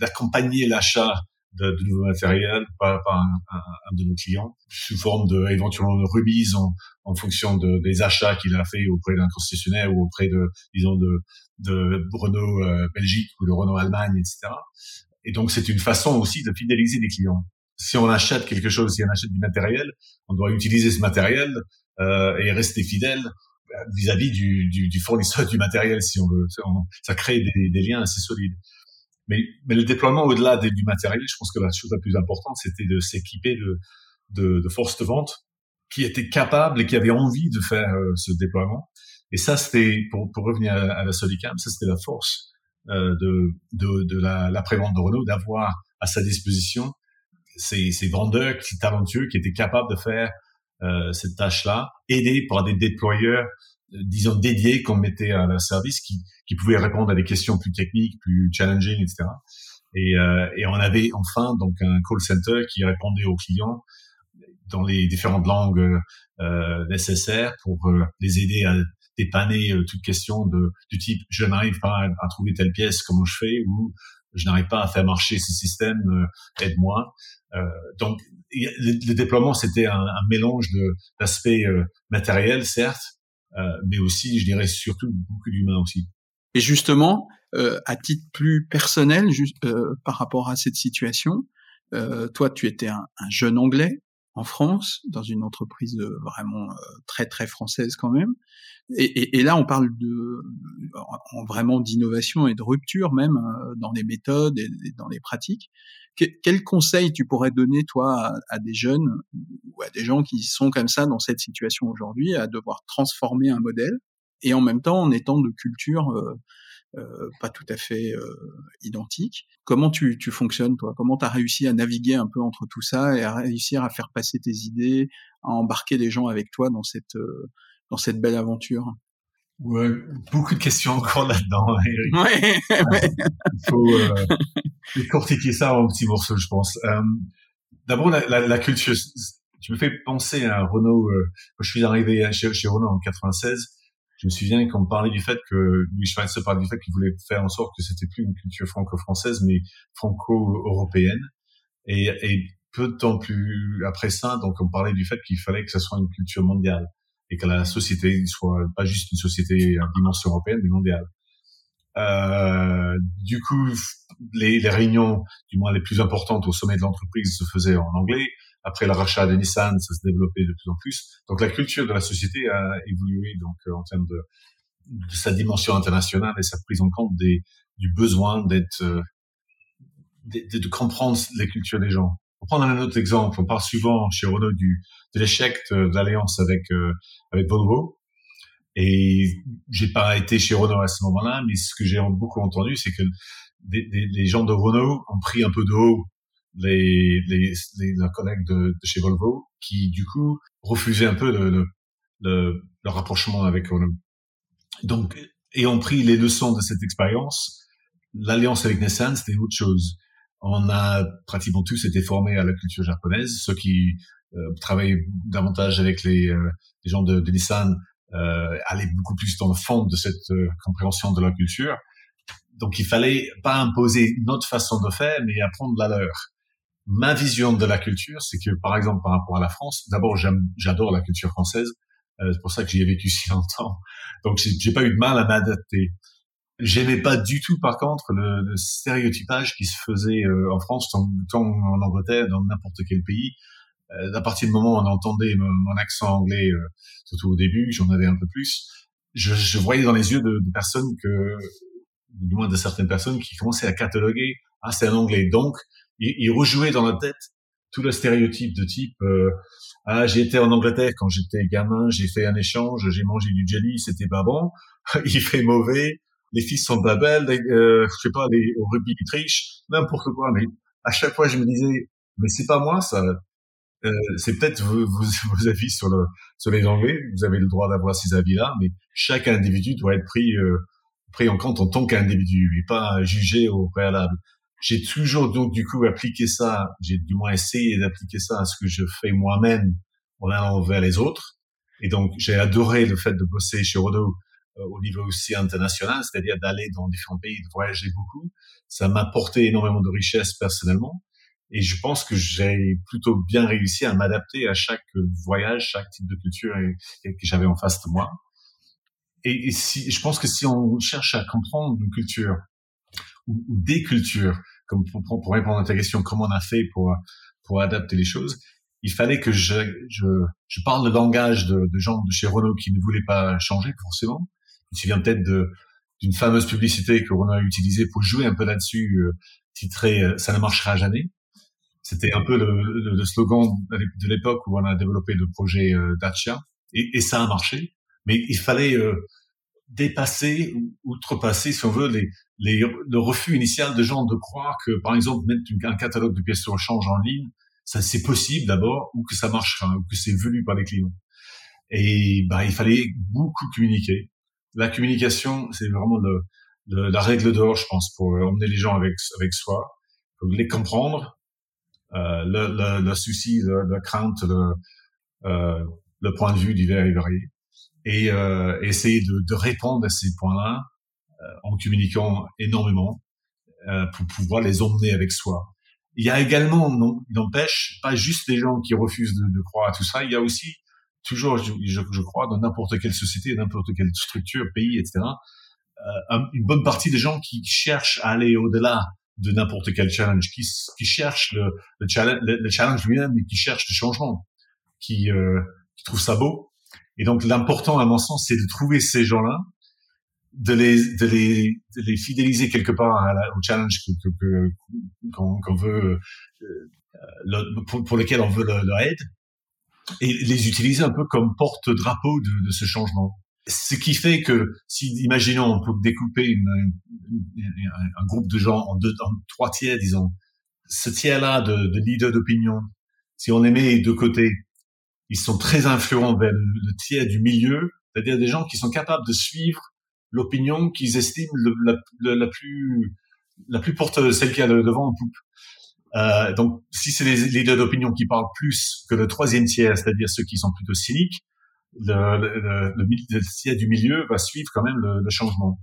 d'accompagner l'achat de, de, nouveaux matériels par, par un, un, de nos clients sous forme de éventuellement de remise en, en fonction de, des achats qu'il a fait auprès d'un concessionnaire ou auprès de disons de, de Renault euh, Belgique ou de Renault Allemagne etc et donc c'est une façon aussi de fidéliser des clients si on achète quelque chose si on achète du matériel on doit utiliser ce matériel euh, et rester fidèle vis-à-vis du, du, du, fournisseur du matériel, si on veut. Ça crée des, des liens assez solides. Mais, mais le déploiement au-delà du matériel, je pense que la chose la plus importante, c'était de s'équiper de, de, de forces de vente qui étaient capables et qui avaient envie de faire euh, ce déploiement. Et ça, c'était, pour, pour revenir à, la Solicam, ça c'était la force euh, de, de, de la, la prévente de Renault, d'avoir à sa disposition ces, ces vendeurs qui talentueux qui étaient capables de faire euh, cette tâche-là, aidée par des déployeurs, disons dédiés qu'on mettait à leur service, qui, qui pouvaient répondre à des questions plus techniques, plus challenging, etc. Et, euh, et on avait enfin donc un call center qui répondait aux clients dans les différentes langues euh, nécessaires pour euh, les aider à dépanner euh, toute question de, du type je n'arrive pas à, trouver telle pièce, comment je fais? ou je n'arrive pas à faire marcher ce système, aide-moi. donc le, déploiement, c'était un, un, mélange d'aspects euh, matériels, certes, euh, mais aussi, je dirais, surtout beaucoup d'humains aussi. Et justement, euh, à titre plus personnel, juste, euh, par rapport à cette situation, euh, toi, tu étais un, un, jeune Anglais en France, dans une entreprise vraiment très très française quand même. Et, là, on parle de en, vraiment d'innovation et de rupture même dans les méthodes et, et dans les pratiques quel conseil tu pourrais donner toi à, des jeunes ou à des gens qui sont comme ça dans cette situation aujourd'hui, à devoir transformer un modèle et en même temps en étant de culture euh, euh, pas tout à fait euh, identique. Comment tu, tu fonctionnes toi? Comment tu as réussi à naviguer un peu entre tout ça et à réussir à faire passer tes idées, à embarquer les gens avec toi dans cette dans cette belle aventure? Ouais, beaucoup de questions encore là-dedans. *laughs* Ouais, ouais. Il faut euh, décortiquer ça en petits morceaux, je pense. Euh, D'abord, la, la, la, culture. Tu me fais penser à Renault. Euh, quand je suis arrivé chez, chez, Renault en 96, je me souviens qu'on parlait du fait que Louis Schweitzer parlait du fait qu'il voulait faire en sorte que c'était plus une culture franco-française, mais franco-européenne. Et, et peu de temps plus après ça, donc on parlait du fait qu'il fallait que ce soit une culture mondiale et que la société soit pas juste une société à dimension européenne, mais mondiale. Euh, du coup, les, les, réunions, du moins les plus importantes au sommet de l'entreprise, se faisaient en anglais. Après le rachat de Nissan, ça se développait de plus en plus. Donc la culture de la société a évolué donc euh, en termes de, sa dimension internationale et sa prise en compte des, du besoin d'être euh, de, comprendre les cultures des gens. Pour prendre un autre exemple, on parle souvent chez Renault de l'échec de, l'alliance avec euh, avec Volvo. Et j'ai pas été chez Renault à ce moment-là, mais ce que j'ai beaucoup entendu, c'est que les gens de Renault ont pris un peu de haut les, les, les leurs collègues de, de, chez Volvo, qui du coup refusaient un peu le, le, le, rapprochement avec Renault. Donc, ont pris les leçons de cette expérience. L'alliance avec Nissan, c'était autre chose. on a pratiquement tous été formés à la culture japonaise. Ceux qui euh, travaillent davantage avec les, euh, les gens de, de Nissan euh, allaient beaucoup plus dans le fond de cette euh, compréhension de la culture. Donc il fallait pas imposer notre façon de faire, mais apprendre la leur. Ma vision de la culture, c'est que par exemple par rapport à la France, d'abord j'adore la culture française, euh, c'est pour ça que j'y ai vécu *laughs* si longtemps. Donc j'ai pas eu de mal à m'adapter. J'aimais pas du tout, par contre, le, stéréotypage qui se faisait euh, en France, tant, en Angleterre, dans n'importe quel pays. Euh, à partir du moment où on entendait mon, accent anglais, euh, surtout au début, j'en avais un peu plus, je, je, voyais dans les yeux de, de, personnes que, du moins de certaines personnes, qui commençaient à cataloguer, ah c'est un anglais. Donc, ils, ils rejouaient dans la tête tout le stéréotype de type euh, ah j'ai été en Angleterre quand j'étais gamin, j'ai fait un échange, j'ai mangé du jelly, c'était pas bon, *laughs* il fait mauvais, les fils sont pas belles, euh, je sais pas, les, au rugby ils trichent, n'importe quoi. Mais à chaque fois, je me disais, mais c'est pas moi ça. Euh, c'est peut-être vos, *laughs* vos, avis sur, le, sur les Anglais. Vous avez le droit d'avoir ces avis-là, mais chaque individu doit être pris euh, pris en compte en tant qu'individu et pas jugé au préalable. J'ai toujours donc du coup appliqué ça. J'ai du moins essayé d'appliquer ça à ce que je fais moi-même en allant vers les autres. Et donc j'ai adoré le fait de bosser chez Rodo euh, au niveau aussi international, c'est-à-dire d'aller dans différents pays, de voyager beaucoup. Ça m'a apporté énormément de richesse personnellement. Et je pense que j'ai plutôt bien réussi à m'adapter à chaque voyage, chaque type de culture que j'avais en face de moi. Et, si, je pense que si on cherche à comprendre une culture ou, des cultures, comme pour, répondre à ta question, comment on a fait pour pour adapter les choses, il fallait que je, je, parle le langage de, gens de chez Renault qui ne voulaient pas changer forcément, je me souviens peut-être d'une fameuse publicité que Renault a utilisée pour jouer un peu là-dessus, euh, titrée euh, "Ça ne marchera jamais". C'était un peu le, slogan de l'époque où on a développé le projet euh, et, ça a marché. Mais il fallait euh, dépasser ou outrepasser, si on veut, les, les, le refus initial de gens de croire que, par exemple, mettre un catalogue de pièces de rechange en ligne, ça c'est possible d'abord, ou que ça marchera, ou que c'est voulu par les clients. Et bah, il fallait beaucoup communiquer. La communication, c'est vraiment le, la règle d'or, je pense, pour emmener les gens avec, avec soi, pour les comprendre, euh, le, le, le, souci, la crainte, le, euh, le point de vue divers et varié, et euh, essayer de, de, répondre à ces points-là euh, en communiquant énormément euh, pour pouvoir les emmener avec soi. Il y a également, non, il n'empêche, pas juste les gens qui refusent de, de croire à tout ça, il y a aussi toujours, je, je, crois, dans n'importe quelle société, n'importe quelle structure, pays, etc., euh, une bonne partie des gens qui cherchent à aller au-delà de n'importe quel challenge, qui, qui cherchent le, le challenge, le, challenge lui-même, et qui cherchent le changement, qui, euh, qui trouvent ça beau. Et donc l'important, à mon sens, c'est de trouver ces gens-là, de les, de les, de les fidéliser quelque part au challenge qu'on veut, euh, pour, lequel on veut leur aide, et les utiliser un peu comme porte-drapeau de, ce changement. Ce qui fait que, si, imaginons, on peut découper un groupe de gens en, deux, en trois tiers, disons, ce tiers-là de, de leaders d'opinion, si on les met de côtés, ils sont très influents vers le, tiers du milieu, c'est-à-dire des gens qui sont capables de suivre l'opinion qu'ils estiment la, plus la plus porteuse, celle qui a le devant en poupe. Euh, donc, si c'est les leaders d'opinion qui parlent plus que le troisième tiers, c'est-à-dire ceux qui sont plutôt cyniques, le, le, le, le tiers du milieu va suivre quand même le, changement.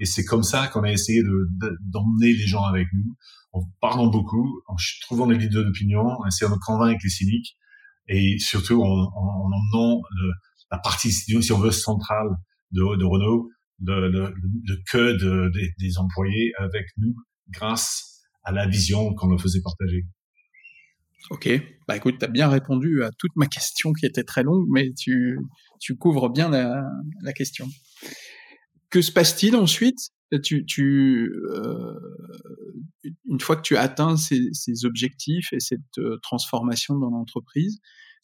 Et c'est comme ça qu'on a essayé d'emmener de, les gens avec nous, en parlant beaucoup, en trouvant les leaders d'opinion, en essayant de convaincre les cyniques, et surtout en, en, en emmenant le, la partie, si on veut, centrale de, de Renault, le, le, le cœur de, des employés avec nous grâce à la vision qu'on leur faisait partager. Ok, bah écoute, tu as bien répondu à toute ma question qui était très longue, mais tu, tu couvres bien la, la question. Que se passe-t-il ensuite tu, tu, euh, Une fois que tu atteins ces, ces objectifs et cette euh, transformation dans l'entreprise,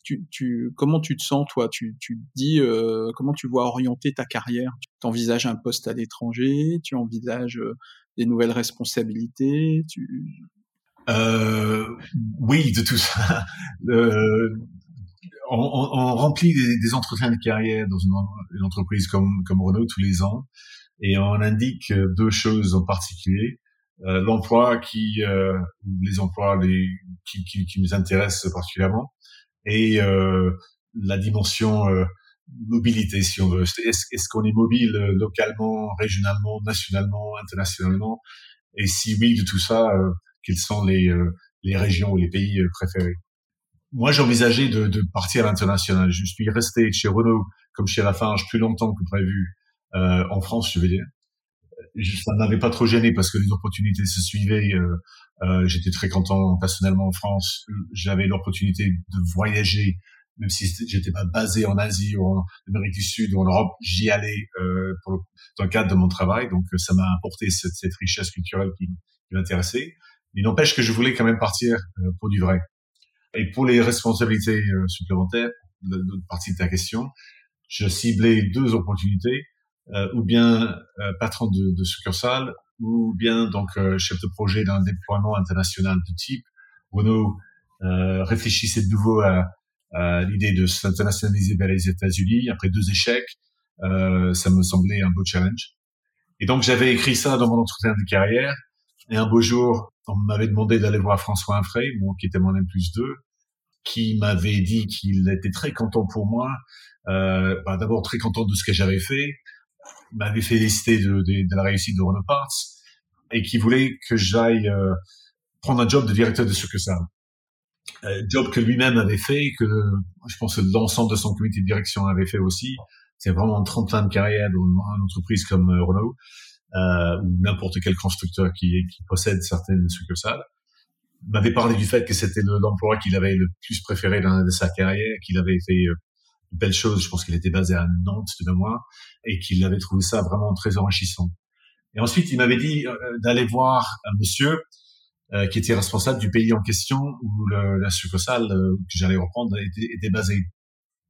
tu, tu, comment tu te sens toi? Tu, tu dis euh, comment tu vois orienter ta carrière? Tu envisages un poste à l'étranger? Tu envisages euh, des nouvelles responsabilités? Tu... euh, Oui, de tout ça. *laughs* Euh, on, on, remplit des, des, entretiens de carrière dans une, une, entreprise comme, comme Renault tous les ans et on indique deux choses en particulier. l'emploi qui les emplois les qui, qui, qui nous intéressent particulièrement et la dimension mobilité, si on veut. Est-ce qu'on est mobile localement, régionalement, nationalement, internationalement? Et si oui, de tout ça, quels sont les, les régions ou les pays préférés? Moi, j'envisageais de, de partir à l'international. Je suis resté chez Renault comme chez Lafarge plus longtemps que prévu euh, en France, je veux dire. Ça n'avait pas trop gêné parce que les opportunités se suivaient. Euh, euh, J'étais très content personnellement en France. J'avais l'opportunité de voyager, même si j'étais pas basé en Asie ou en Amérique du Sud ou en Europe, j'y allais euh, dans le cadre de mon travail. Donc ça m'a apporté cette, cette, richesse culturelle qui, m'intéressait. Il n'empêche que je voulais quand même partir euh, pour du vrai. Et pour les responsabilités euh, supplémentaires, l'autre partie de ta question, je ciblais deux opportunités, euh, ou bien euh, patron de, de, succursale, ou bien donc chef de projet d'un déploiement international de type. Renault réfléchissait de nouveau à, à l'idée de s'internationaliser vers les États-Unis après deux échecs. ça me semblait un beau challenge. Et donc j'avais écrit ça dans mon entretien de carrière. Et un beau jour, on m'avait demandé d'aller voir François Infray, qui était mon M plus 2, qui m'avait dit qu'il était très content pour moi. Euh, bah, D'abord très content de ce que j'avais fait, m'avait félicité de, de, de, la réussite de Renault Parts et qui voulait que j'aille euh, prendre un job de directeur de succursale. Euh, job que lui-même avait fait, que je pense que l'ensemble de son comité de direction avait fait aussi. C'est vraiment 30 ans de carrière dans une entreprise comme euh, Renault euh, ou n'importe quel constructeur qui, qui possède certaines succursales m'avait parlé du fait que c'était l'emploi qu'il avait le plus préféré dans sa carrière, qu'il avait fait euh, de belles choses. Je pense qu'il était basé à Nantes de moi et qu'il avait trouvé ça vraiment très enrichissant. Et ensuite, il m'avait dit euh, d'aller voir un monsieur euh, qui était responsable du pays en question où la succursale que j'allais reprendre était, basée.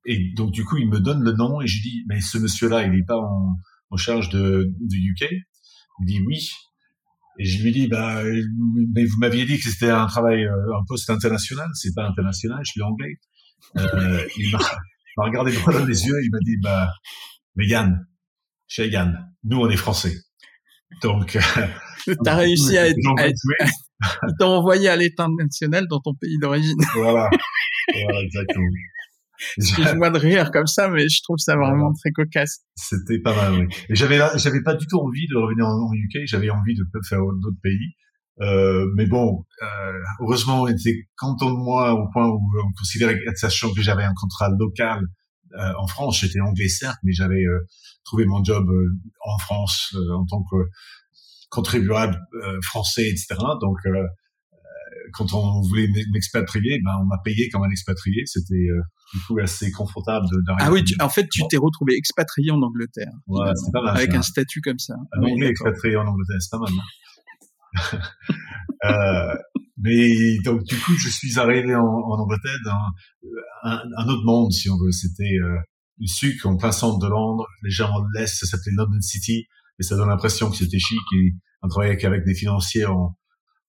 Et donc, du coup, il me donne le nom et je dis, mais ce monsieur-là, il n'est pas en, charge du UK. Il dit oui. Et je lui dis, bah, mais vous m'aviez dit que c'était un travail, euh, un poste international. C'est pas international, je suis anglais. Euh, il regardé droit dans les yeux, il m'a dit, bah, mais Yann, chez Yann, nous on est français. Donc, euh, *laughs* t'as réussi à être, *laughs* *laughs* ils t'ont envoyé à l'état national dans ton pays d'origine. voilà. voilà, exactement. Excuse-moi de rire comme ça, mais je trouve ça vraiment très cocasse. C'était pas mal, oui. Et j'avais, j'avais pas du tout envie de revenir en, UK. J'avais envie de faire d'autres pays. Euh, mais bon, euh, heureusement, on était content de moi au point où on considérait, sachant que j'avais un contrat local euh, en France, j'étais anglais certes, mais j'avais euh, trouvé mon job euh, en France euh, en tant que contribuable français, etc. Donc, quand on voulait m'expatrier, ben on m'a payé comme un expatrié. C'était euh, du coup assez confortable d'arriver. Ah oui, en fait, tu t'es retrouvé expatrié en Angleterre. Ouais, c'est pas mal. Avec un statut comme ça. Un anglais expatrié en Angleterre, c'est pas mal. Hein. *laughs* euh, mais donc du coup, je suis arrivé en, Angleterre dans un, un, autre monde, si on veut. C'était euh, le sucre en plein centre de Londres, légèrement de l'est, ça s'appelait London City, et ça donne l'impression que c'était chic. Et on travaillait qu'avec des financiers en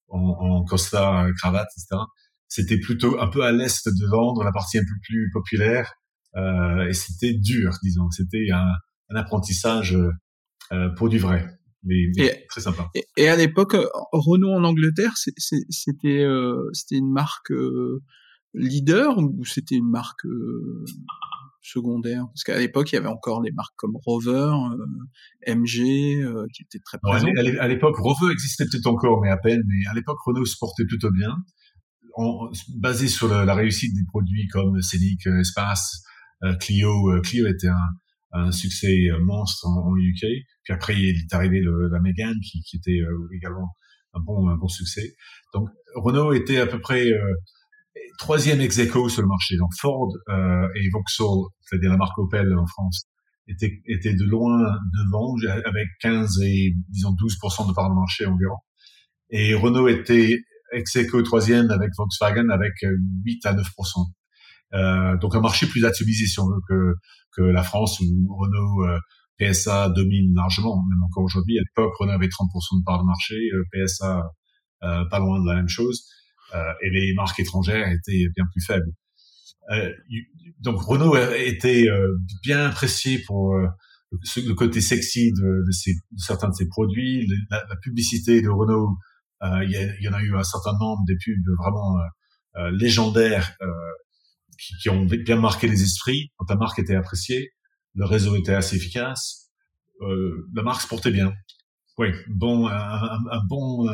en, costard, euh, cravate, etc. C'était plutôt un peu à l'est de Londres, la partie un peu plus populaire, euh, et c'était dur, disons. C'était un, apprentissage euh, pour du vrai, mais, mais très sympa. Et, et à l'époque, euh, Renault en Angleterre, c'était euh, c'était une marque euh, leader ou c'était une marque secondaire? Parce qu'à l'époque, il y avait encore les marques comme Rover, euh, MG, euh, qui étaient très présentes. à l'époque, Rover existait peut-être encore, mais à peine. Mais à l'époque, Renault se portait plutôt bien, en, basé sur la, la, réussite des produits comme Scenic, euh, Espace, euh, Clio. Clio était un, un succès monstre en, en, UK. Puis après, il est arrivé le, la Mégane, qui, qui était également un bon, un bon succès. Donc, Renault était à peu près troisième ex sur le marché. Donc Ford euh, et Vauxhall, c'est-à-dire la marque Opel en France, étaient, étaient de loin devant, avec 15 et disons 12% de part de marché environ. Et Renault était ex troisième avec Volkswagen avec 8 à 9%. Euh, donc un marché plus atomisé si on veut que, que la France où Renault euh, PSA domine largement, même encore aujourd'hui. À l'époque, Renault avait 30% de part de marché, euh, PSA euh, pas loin de la même chose. Euh, et les marques étrangères étaient bien plus faibles. Euh, donc Renault était bien apprécié pour le, côté sexy de, de, certains de ses produits, la, publicité de Renault. Il y, y, en a eu un certain nombre des pubs vraiment légendaires qui, ont bien marqué les esprits. La marque était appréciée, le réseau était assez efficace, euh, la marque se portait bien. Oui, bon, un, bon,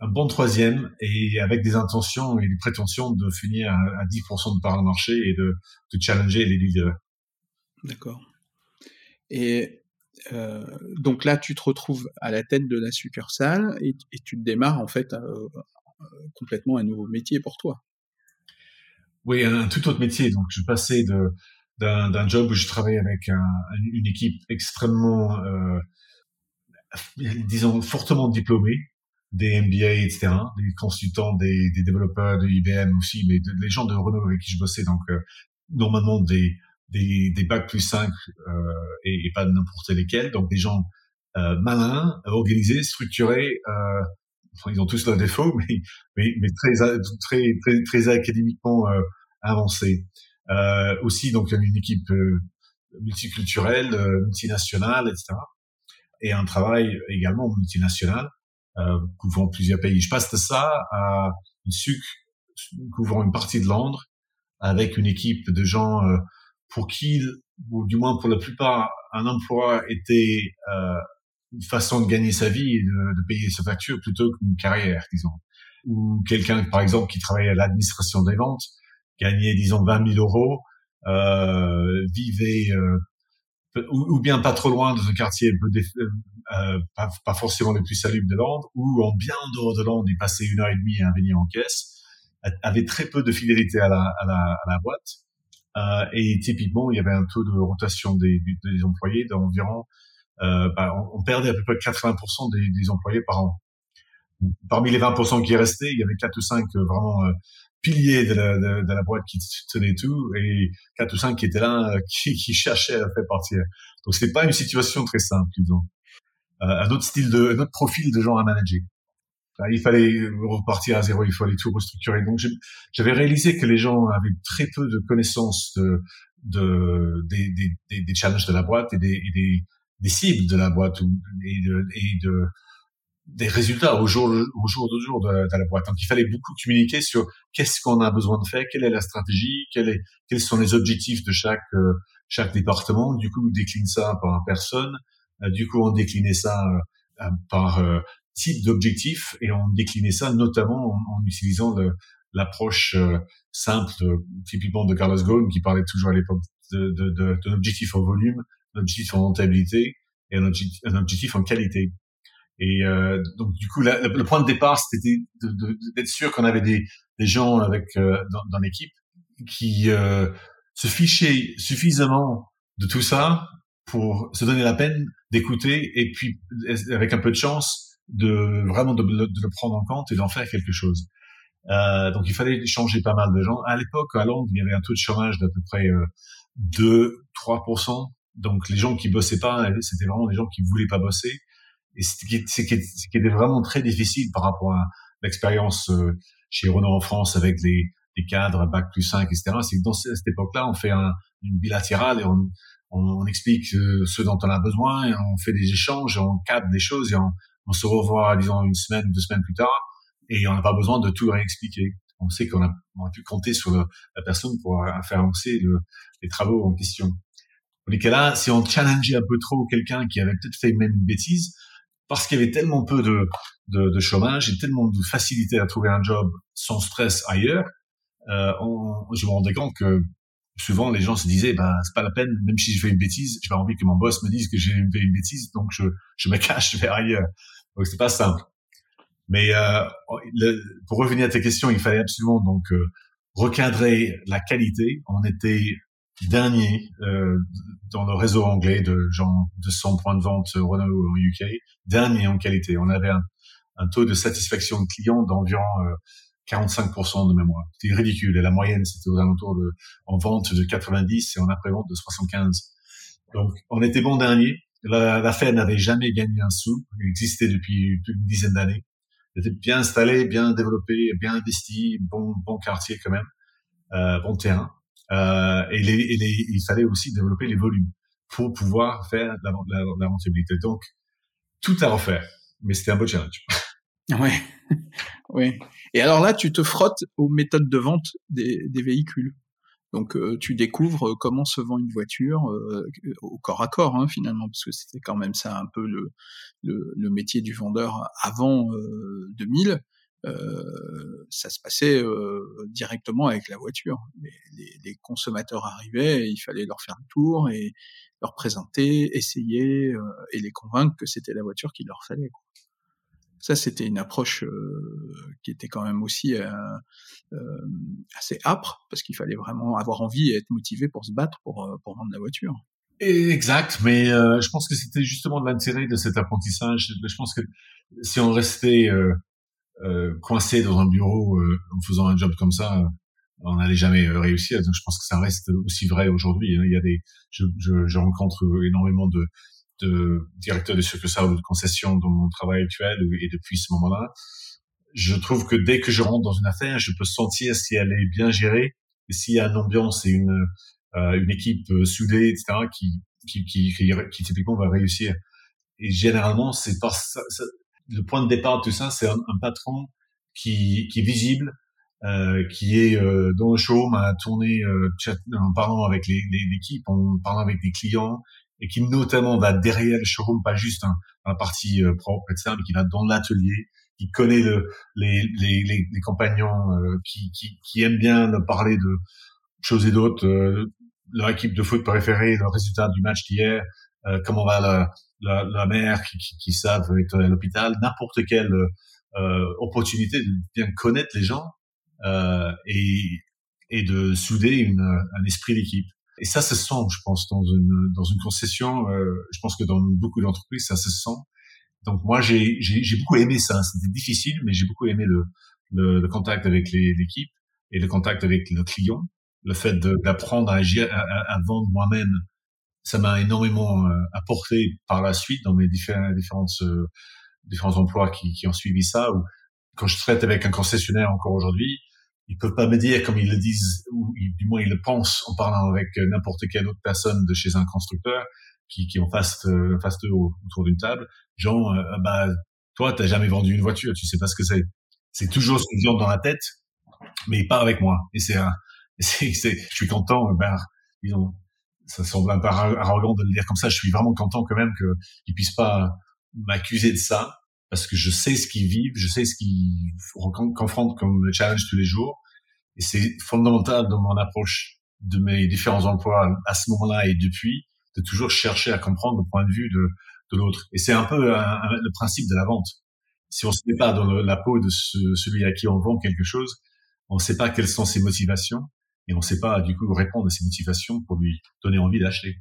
un bon troisième et avec des intentions et des prétentions de finir à, à 10% de part de marché et de, challenger les leaders. D'accord. Et euh, donc là, tu te retrouves à la tête de la succursale et, tu démarres en fait euh, complètement un nouveau métier pour toi. Oui, un, tout autre métier. Donc, je passais de d'un job où je travaillais avec un, une équipe extrêmement, euh, disons, fortement diplômée, des MBA, etc., des consultants, des, des développeurs de IBM aussi, mais les gens de Renault avec qui je bossais, donc euh, normalement des, des, des bacs plus 5 euh, et, et, pas n'importe lesquels, donc des gens euh, malins, organisés, structurés, ils ont tous leurs défauts, *laughs* mais, mais, mais très, très, très, très académiquement euh, avancés. Euh, aussi, donc, une équipe euh, multiculturelle, euh, multinationale, etc. Et un travail également multinational, euh, couvrant plusieurs pays. Je passe de ça à une SUC couvrant une partie de Londres, avec une équipe de gens pour qui, ou du moins pour la plupart, un emploi était euh, façon de gagner sa vie et de, de payer sa facture plutôt qu'une carrière, disons. Ou quelqu'un, par exemple, qui travaillait à l'administration des ventes, gagnait, disons, 20 000 euros, euh, vivait euh, ou, bien pas trop loin dans un quartier euh, pas, pas, forcément le plus salubre de Londres, ou en bien en dehors de Londres, il passait une heure et demie à venir en caisse, avait très peu de fidélité à la, à la, à la boîte. Euh, et typiquement, il y avait un taux de rotation des, des employés d'environ, euh, bah, on, perdait à peu près 80% des, des, employés par an. Parmi les 20% qui restaient, il y avait 4 ou 5 vraiment euh, piliers de la, de, la, boîte qui tenait tout et quatre ou cinq qui étaient là, euh, *laughs* qui, qui cherchaient à faire partir. Donc c'était pas une situation très simple, disons. Euh, un autre style de, un autre profil de gens à manager. il fallait repartir à zéro, il fallait tout restructurer. Donc j'avais réalisé que les gens avaient très peu de connaissances de, de des, des, des, challenges de la boîte et des, et des, des cibles de la boîte et de, et de des résultats au jour au jour de jour de, la boîte. Donc il fallait beaucoup communiquer sur qu'est-ce qu'on a besoin de faire, quelle est la stratégie, est, quels sont les objectifs de chaque euh, chaque département. Du coup, on décline ça par personne. Euh, du coup, on déclinait ça euh, par type d'objectif et on déclinait ça notamment en, utilisant l'approche simple, typiquement de Carlos Ghosn qui parlait toujours à l'époque de, de, de, de en volume, un objectif en rentabilité et un objectif en qualité. Et euh, donc du coup, le point de départ, c'était d'être sûr qu'on avait des, gens avec euh, dans, l'équipe qui euh, se fichaient suffisamment de tout ça pour se donner la peine d'écouter et puis avec un peu de chance de vraiment de, de le prendre en compte et d'en faire quelque chose. Euh, donc il fallait changer pas mal de gens. À l'époque, à Londres, il y avait un taux de chômage d'à peu près euh, 2-3%. Donc les gens qui bossaient pas, c'était vraiment des gens qui voulaient pas bosser et ce qui, était vraiment très difficile par rapport à l'expérience euh, chez Renault en France avec les, les cadres bac plus 5, etc. C'est que dans cette époque-là, on fait un, une bilatérale et on, on, explique euh, ce dont on a besoin, et on fait des échanges, on cadre des choses et on, on se revoit, disons, une semaine, deux semaines plus tard et on n'a pas besoin de tout réexpliquer. On sait qu'on a, on a pu compter sur la personne pour faire avancer le, les travaux en question. Dans les cas-là, si on challengeait un peu trop quelqu'un qui avait peut-être fait même une bêtise, parce qu'il y avait tellement peu de, de, de, chômage et tellement de facilité à trouver un job sans stress ailleurs, euh, on, je me rendais compte que souvent les gens se disaient bah c'est pas la peine même si je fais une bêtise j'ai pas envie que mon boss me dise que j'ai fait une bêtise donc je, je me cache *laughs* je vais ailleurs. Donc c'est pas simple. Mais euh, pour revenir à tes questions il fallait absolument donc euh, recadrer la qualité. On était dernier euh, dans le réseau anglais de genre 200 points de vente Renault en UK, dernier en qualité. On avait un, un taux de satisfaction de client d'environ 45% euh, de mémoire. C'était ridicule. Et la moyenne, c'était aux alentours de, en vente de 90 et en après-vente de 75. Donc, on était bon dernier. La, la n'avait jamais gagné un sou. Elle existait depuis plus d'une dizaine d'années. Elle était bien installée, bien développée, bien investie, bon, bon quartier quand même, euh, bon terrain. Euh, et, les, et les, il fallait aussi développer les volumes. pour pouvoir faire la, la, la rentabilité. Donc, tout à refaire. Mais c'était un beau challenge. *laughs* Ouais, *laughs* ouais. Et alors là, tu te frottes aux méthodes de vente des, des véhicules. Donc euh, tu découvres comment se vend une voiture euh, au corps à corps hein, finalement, parce que c'était quand même ça un peu le, le, le métier du vendeur avant euh, 2000. Euh, ça se passait euh, directement avec la voiture. Les, les, les, consommateurs arrivaient, il fallait leur faire un tour et leur présenter, essayer euh, et les convaincre que c'était la voiture qu'il leur fallait. Ça, c'était une approche euh, qui était quand même aussi euh, assez âpre, parce qu'il fallait vraiment avoir envie et être motivé pour se battre pour, pour vendre la voiture. Exact, mais je pense que c'était justement de l'intérêt de cet apprentissage. Je pense que si on restait coincé dans un bureau en faisant un job comme ça, on n'allait jamais réussir. Donc je pense que ça reste aussi vrai aujourd'hui. Hein. Il y a des, je, je, je rencontre énormément de de directeur de succursale ou de concession dans mon travail actuel et depuis ce moment-là, je trouve que dès que je rentre dans une affaire, je peux sentir si elle est bien gérée et s'il y a une ambiance et une euh, une équipe euh, soudée, etc., qui qui, qui, qui, qui typiquement va réussir. Et généralement, c'est par ça, ça, le point de départ de tout ça, c'est un, un, patron qui, qui est visible, euh, qui est euh, dans le showroom à tourner euh, en parlant avec l'équipe, en parlant avec des clients, et qui notamment va derrière le showroom, pas juste dans la partie euh, propre, etc., mais qui va dans l'atelier, qui connaît le, les, les, les, les compagnons, euh, qui, qui, qui aime bien parler de choses et d'autres, euh, leur équipe de foot préférée, le résultat du match d'hier, comment va la, la, la mère qui, qui, qui savent être à l'hôpital, n'importe quelle opportunité de bien connaître les gens et, et de souder une, un esprit d'équipe. Et ça se sent, je pense, dans une dans une concession. Euh, je pense que dans beaucoup d'entreprises, ça se sent. Donc moi, j'ai j'ai beaucoup aimé ça. C'était difficile, mais j'ai beaucoup aimé le, le, le contact avec l'équipe et le contact avec le client. Le fait d'apprendre à agir, à, à, vendre moi-même, ça m'a énormément euh, apporté par la suite dans mes différents différentes euh, différents emplois qui, qui ont suivi ça. Ou quand je traite avec un concessionnaire encore aujourd'hui, ils peuvent pas me dire comme ils le disent ou du moins ils le pensent en parlant avec n'importe quelle autre personne de chez un constructeur qui, qui en face euh, face autour d'une table genre euh, bah toi t'as jamais vendu une voiture tu sais pas ce que c'est c'est toujours ce qu'ils ont dans la tête mais pas avec moi et *laughs* c'est c'est je suis content ben ils ont ça semble un peu arrogant de le dire comme ça je suis vraiment content quand même que ils puissent pas m'accuser de ça parce que je sais ce qu'ils vivent, je sais ce qu'ils confrontent comme challenge tous les jours. Et c'est fondamental dans mon approche de mes différents emplois à ce moment-là et depuis, de toujours chercher à comprendre le point de vue de, l'autre. Et c'est un peu le principe de la vente. Si on se met pas dans la peau de celui à qui on vend quelque chose, on ne sait pas quelles sont ses motivations et on ne sait pas du coup répondre à ses motivations pour lui donner envie d'acheter.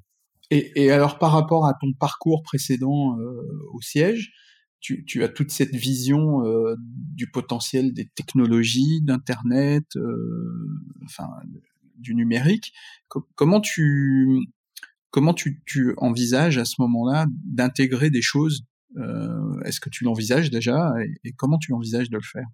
Et, alors par rapport à ton parcours précédent euh, au siège, tu, as toute cette vision euh, du potentiel des technologies, d'Internet, euh, enfin du numérique. comment tu comment tu, envisages à ce moment-là d'intégrer des choses Est-ce que tu l'envisages déjà et, comment tu envisages de le faire?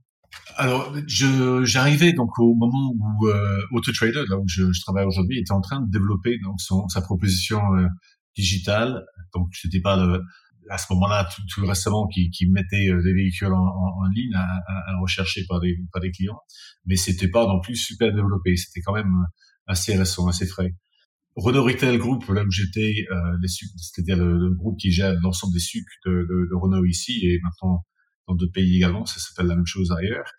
Alors, j'arrivais donc au moment où euh, AutoTrader, là où je, je travaille aujourd'hui, était en train de développer donc son, sa proposition euh, digitale. Donc, c'était pas le, à ce moment-là, tout, tout, récemment, qui, qui mettait euh, des véhicules en, en, ligne à, à, à, rechercher par des, par des clients, mais c'était pas non plus super développé. C'était quand même assez récent, assez frais. Renault Retail Group, là où j'étais, euh, c'est-à-dire le, le, groupe qui gère l'ensemble des sucres de, de, de, Renault ici et maintenant dans d'autres pays également, ça s'appelle la même chose ailleurs,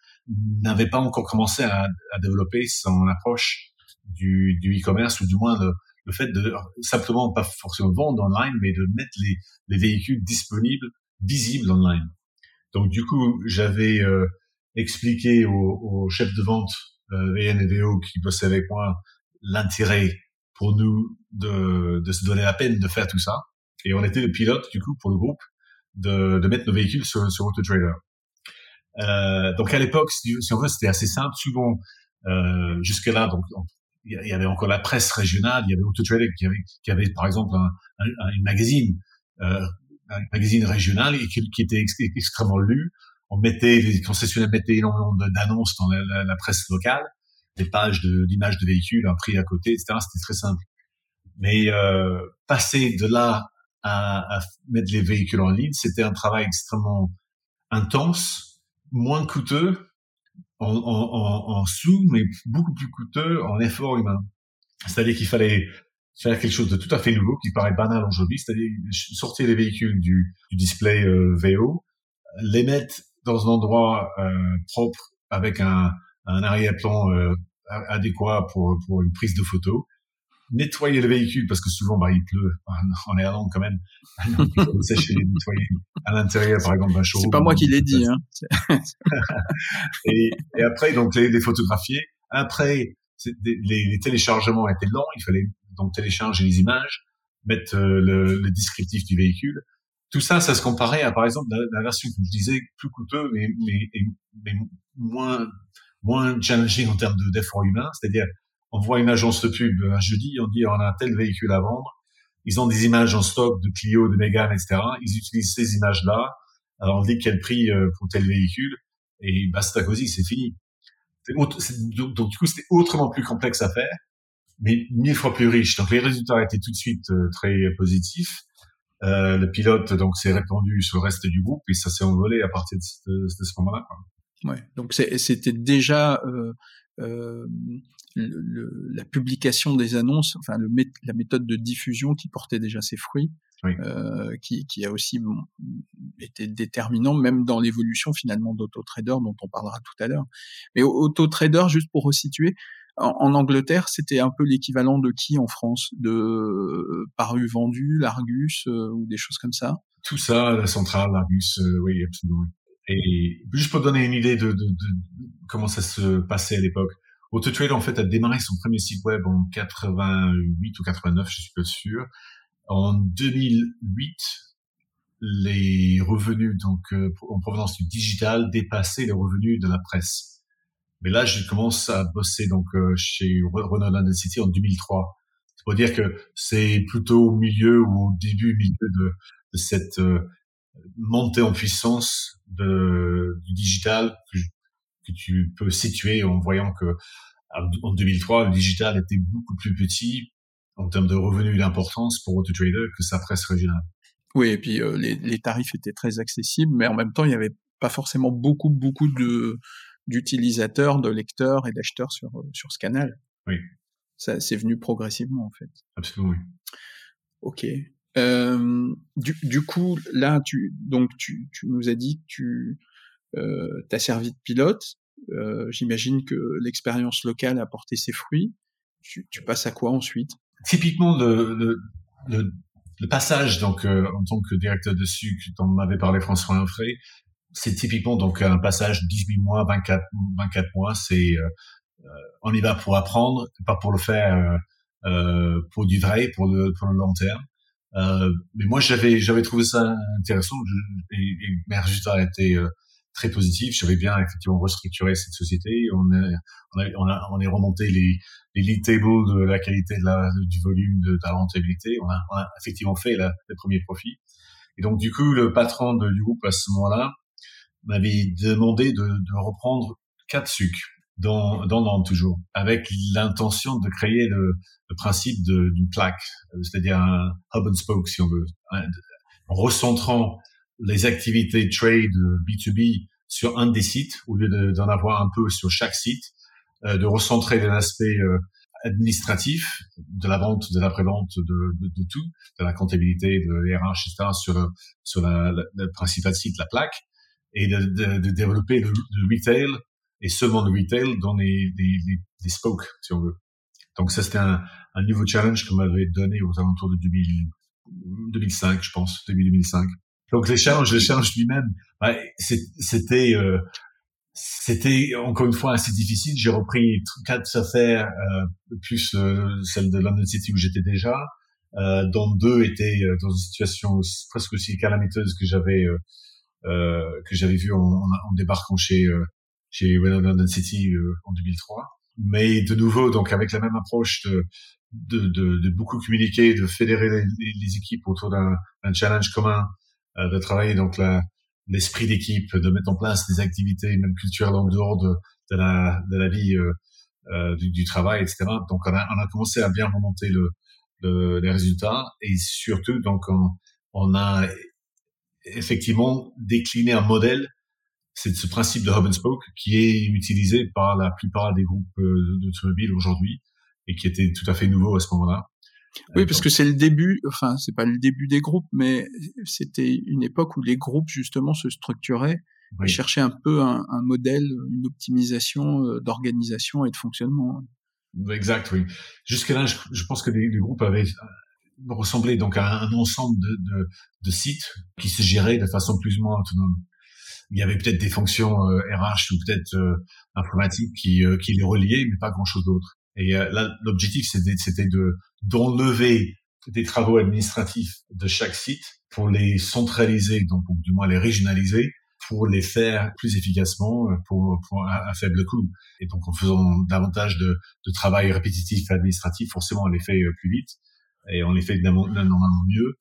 n'avait pas encore commencé à, à développer son approche du, du e-commerce ou du moins le, le fait de simplement pas forcément vendre online, mais de mettre les, les véhicules disponibles, visibles online. Donc du coup, j'avais euh, expliqué au, au, chef de vente euh, VN et VO qui bossait avec moi l'intérêt pour nous de, de se donner la peine de faire tout ça. Et on était le pilote du coup pour le groupe de, de mettre nos véhicules sur, sur AutoTrader. Euh, donc à l'époque, si, on veut, c'était assez simple. Souvent, euh, jusque là, donc il y avait encore la presse régionale, il y avait AutoTrader qui avait, qui avait par exemple un, un, une magazine, euh, un magazine régional et qui, qui était ex, extrêmement lu. On mettait, les concessionnaires mettaient énormément d'annonces dans la, presse locale, des pages d'images de, de, véhicules, un prix à côté, etc. C'était très simple. Mais euh, passer de là à, à, mettre les véhicules en ligne, c'était un travail extrêmement intense, moins coûteux en, en, en, sous, mais beaucoup plus coûteux en effort humain. C'est-à-dire qu'il fallait faire quelque chose de tout à fait nouveau qui paraît banal aujourd'hui, c'est-à-dire sortir les véhicules du, du display euh, VO, les mettre dans un endroit euh, propre avec un, un arrière-plan euh, adéquat pour, pour une prise de photo, nettoyer le véhicule parce que souvent bah, il pleut. En Irlande quand même. Sécher nettoyer à l'intérieur par exemple d'un showroom c'est pas moi qui l'ai dit hein. *laughs* et, et, après donc les, les photographier après les, les, téléchargements étaient lents. Il fallait donc télécharger les images mettre euh, le, le, descriptif du véhicule. Tout ça ça se comparait à par exemple la, version que je disais plus coûteux mais mais, mais moins moins challenging en termes d'effort humain c'est-à-dire on voit une agence de pub un jeudi, on dit on a tel véhicule à vendre. Ils ont des images en stock de Clio, de Mégane, etc. Ils utilisent ces images-là. Alors on dit quel prix euh, pour tel véhicule et basta cosy, c'est fini. donc, du coup, c'était autrement plus complexe à faire, mais mille fois plus riche. Donc les résultats étaient tout de suite euh, très positifs. Euh, le pilote donc s'est répandu sur le reste du groupe et ça s'est envolé à partir de, ce moment-là. Ouais, donc c'était déjà euh, euh, le, la publication des annonces, enfin le, la méthode de diffusion qui portait déjà ses fruits, euh, qui, qui, a aussi été déterminant même dans l'évolution finalement d'AutoTrader dont on parlera tout à l'heure. Mais AutoTrader, juste pour resituer, en, en Angleterre, c'était un peu l'équivalent de qui en France? De euh, Paru Vendu, l'Argus euh, ou des choses comme ça? Tout ça, la centrale, l'Argus, euh, oui, absolument. Et juste pour donner une idée de, comment ça se passait à l'époque, AutoTrade, a démarré son premier site web en 88 ou 89, je suis pas sûr. En 2008, les revenus donc euh, en provenance du digital dépassaient les revenus de la presse. Mais là, je commence à bosser donc euh, chez Renault London City en 2003. C'est pour dire que c'est plutôt au milieu ou au début milieu de, de cette euh, montée en puissance de, du digital que, que tu peux situer en voyant que en 2003, le digital était beaucoup plus petit en termes de revenus et d'importance pour AutoTrader que sa presse régionale. Oui, et puis euh, les, les, tarifs étaient très accessibles, mais en même temps, il n'y avait pas forcément beaucoup, beaucoup de d'utilisateurs, de lecteurs et d'acheteurs sur sur ce canal. Oui. Ça, c'est venu progressivement en fait. Absolument. Oui. Ok. Euh, du, du, coup, là, tu donc tu, tu nous as dit que tu euh, as servi de pilote. Euh, J'imagine que l'expérience locale a porté ses fruits. Tu, tu passes à quoi ensuite? Typiquement, le, le, le, le, passage donc euh, en tant que directeur de sucre dont m'avait parlé François Infray, c'est typiquement donc un passage 18 mois, 24, 24 mois. C'est euh, on y va pour apprendre, pas pour le faire pour du vrai, pour le, pour le long terme. Euh, mais moi, j'avais j'avais trouvé ça intéressant je, et, et mes résultats étaient euh, très positifs. J'avais bien effectivement restructuré cette société. On, a, on, a, on est remonté les, les lead tables de la qualité de la, du volume, de, de la rentabilité. On a, on a effectivement fait la, les premiers profits. Et donc du coup, le patron de, du groupe à ce moment-là m'avait demandé de, de reprendre quatre sucres dans, dans toujours, avec l'intention de créer le, le principe d'une plaque, c'est-à-dire un hub and spoke si on veut, en recentrant les activités trade B2B sur un des sites au lieu d'en avoir un peu sur chaque site, euh, de recentrer les aspects euh, administratifs de la vente, de l'après-vente, de, de, tout, de la comptabilité, de l'RH, etc., sur, le, sur la, le principal site, la plaque, et de, de, de développer le, le, retail, et seulement le retail dans les, les, les, les spokes, si on veut. Donc ça, c'était un, un nouveau challenge qu'on m'avait donné aux alentours de 2000, 2005, je pense, début 2005. Donc les challenges, les challenges lui-même, bah, c'était euh, c'était encore une fois assez difficile. J'ai repris quatre affaires, euh, plus euh, celle de London City où j'étais déjà, euh, dont deux étaient euh, dans une situation presque aussi calamiteuse que j'avais euh, que j'avais vu en, en, débarquant chez chez London City en 2003. Mais de nouveau, donc avec la même approche de de, de, de beaucoup communiquer, de fédérer les, les équipes autour d'un challenge commun, euh, de travailler donc l'esprit d'équipe, de mettre en place des activités même culturelles en dehors de, de la, de la vie euh, euh, du, du, travail, etc. Donc on a, on a commencé à bien remonter le, les résultats et surtout donc on, on a effectivement décliné un modèle c'est ce principe de hub and spoke qui est utilisé par la plupart des groupes euh, d'automobiles aujourd'hui et qui était tout à fait nouveau à ce moment-là. Oui, parce que c'est le début, enfin, c'est pas le début des groupes, mais c'était une époque où les groupes, justement, se structuraient et cherchaient un peu un, un modèle, une optimisation euh, d'organisation et de fonctionnement. Exact, oui. Jusque-là, je, je, pense que les, les, groupes avaient euh, ressemblé donc à un ensemble de, de, de sites qui se géraient de façon plus ou moins autonome il y avait peut-être des fonctions RH euh, ou peut-être euh, informatiques qui, euh, qui les reliaient, mais pas grand-chose d'autre. Et là, l'objectif, c'était de d'enlever des travaux administratifs de chaque site pour les centraliser, donc ou du moins les régionaliser, pour les faire plus efficacement pour, pour un, faible coût. Et donc en faisant davantage de, de travail répétitif administratif, forcément on les fait plus vite et on les fait normalement mieux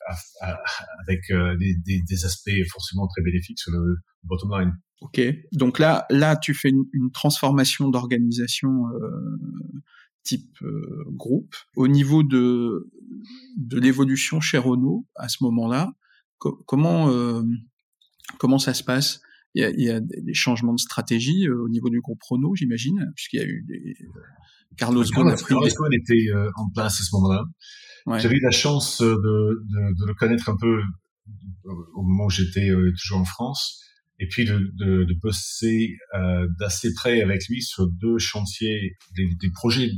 avec euh, des, aspects forcément très bénéfiques sur le bottom line. Ok, donc là, là, tu fais une, transformation d'organisation euh, type euh, groupe. Au niveau de de l'évolution chez Renault à ce moment-là, comment comment ça se passe? Il y, a, il y a des changements de stratégie euh, au niveau du groupe Renault, j'imagine, puisqu'il y a eu des Carlos Ghosn a pris était en place à ce moment-là. Ouais. J'avais eu la chance de, de, de, le connaître un peu au moment où j'étais euh, toujours en France, et puis de, de, de bosser euh, d'assez près avec lui sur deux chantiers, des, des projets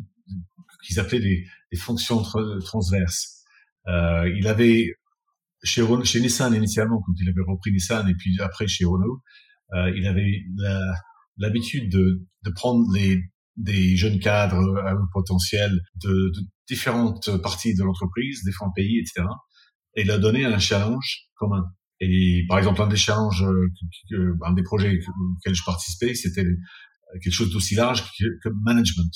qu'ils appelaient des, des fonctions transverses. Euh, il avait chez, Renault, chez Nissan initialement, quand il avait repris Nissan, et puis après chez Renault, euh, il avait l'habitude de, de prendre les des jeunes cadres à haut potentiel de, de, différentes parties de l'entreprise, différents pays, etc. Et a donné un challenge commun. Et par exemple, un des challenges, euh, un des projets auxquels je participais, c'était quelque chose d'aussi large que, management.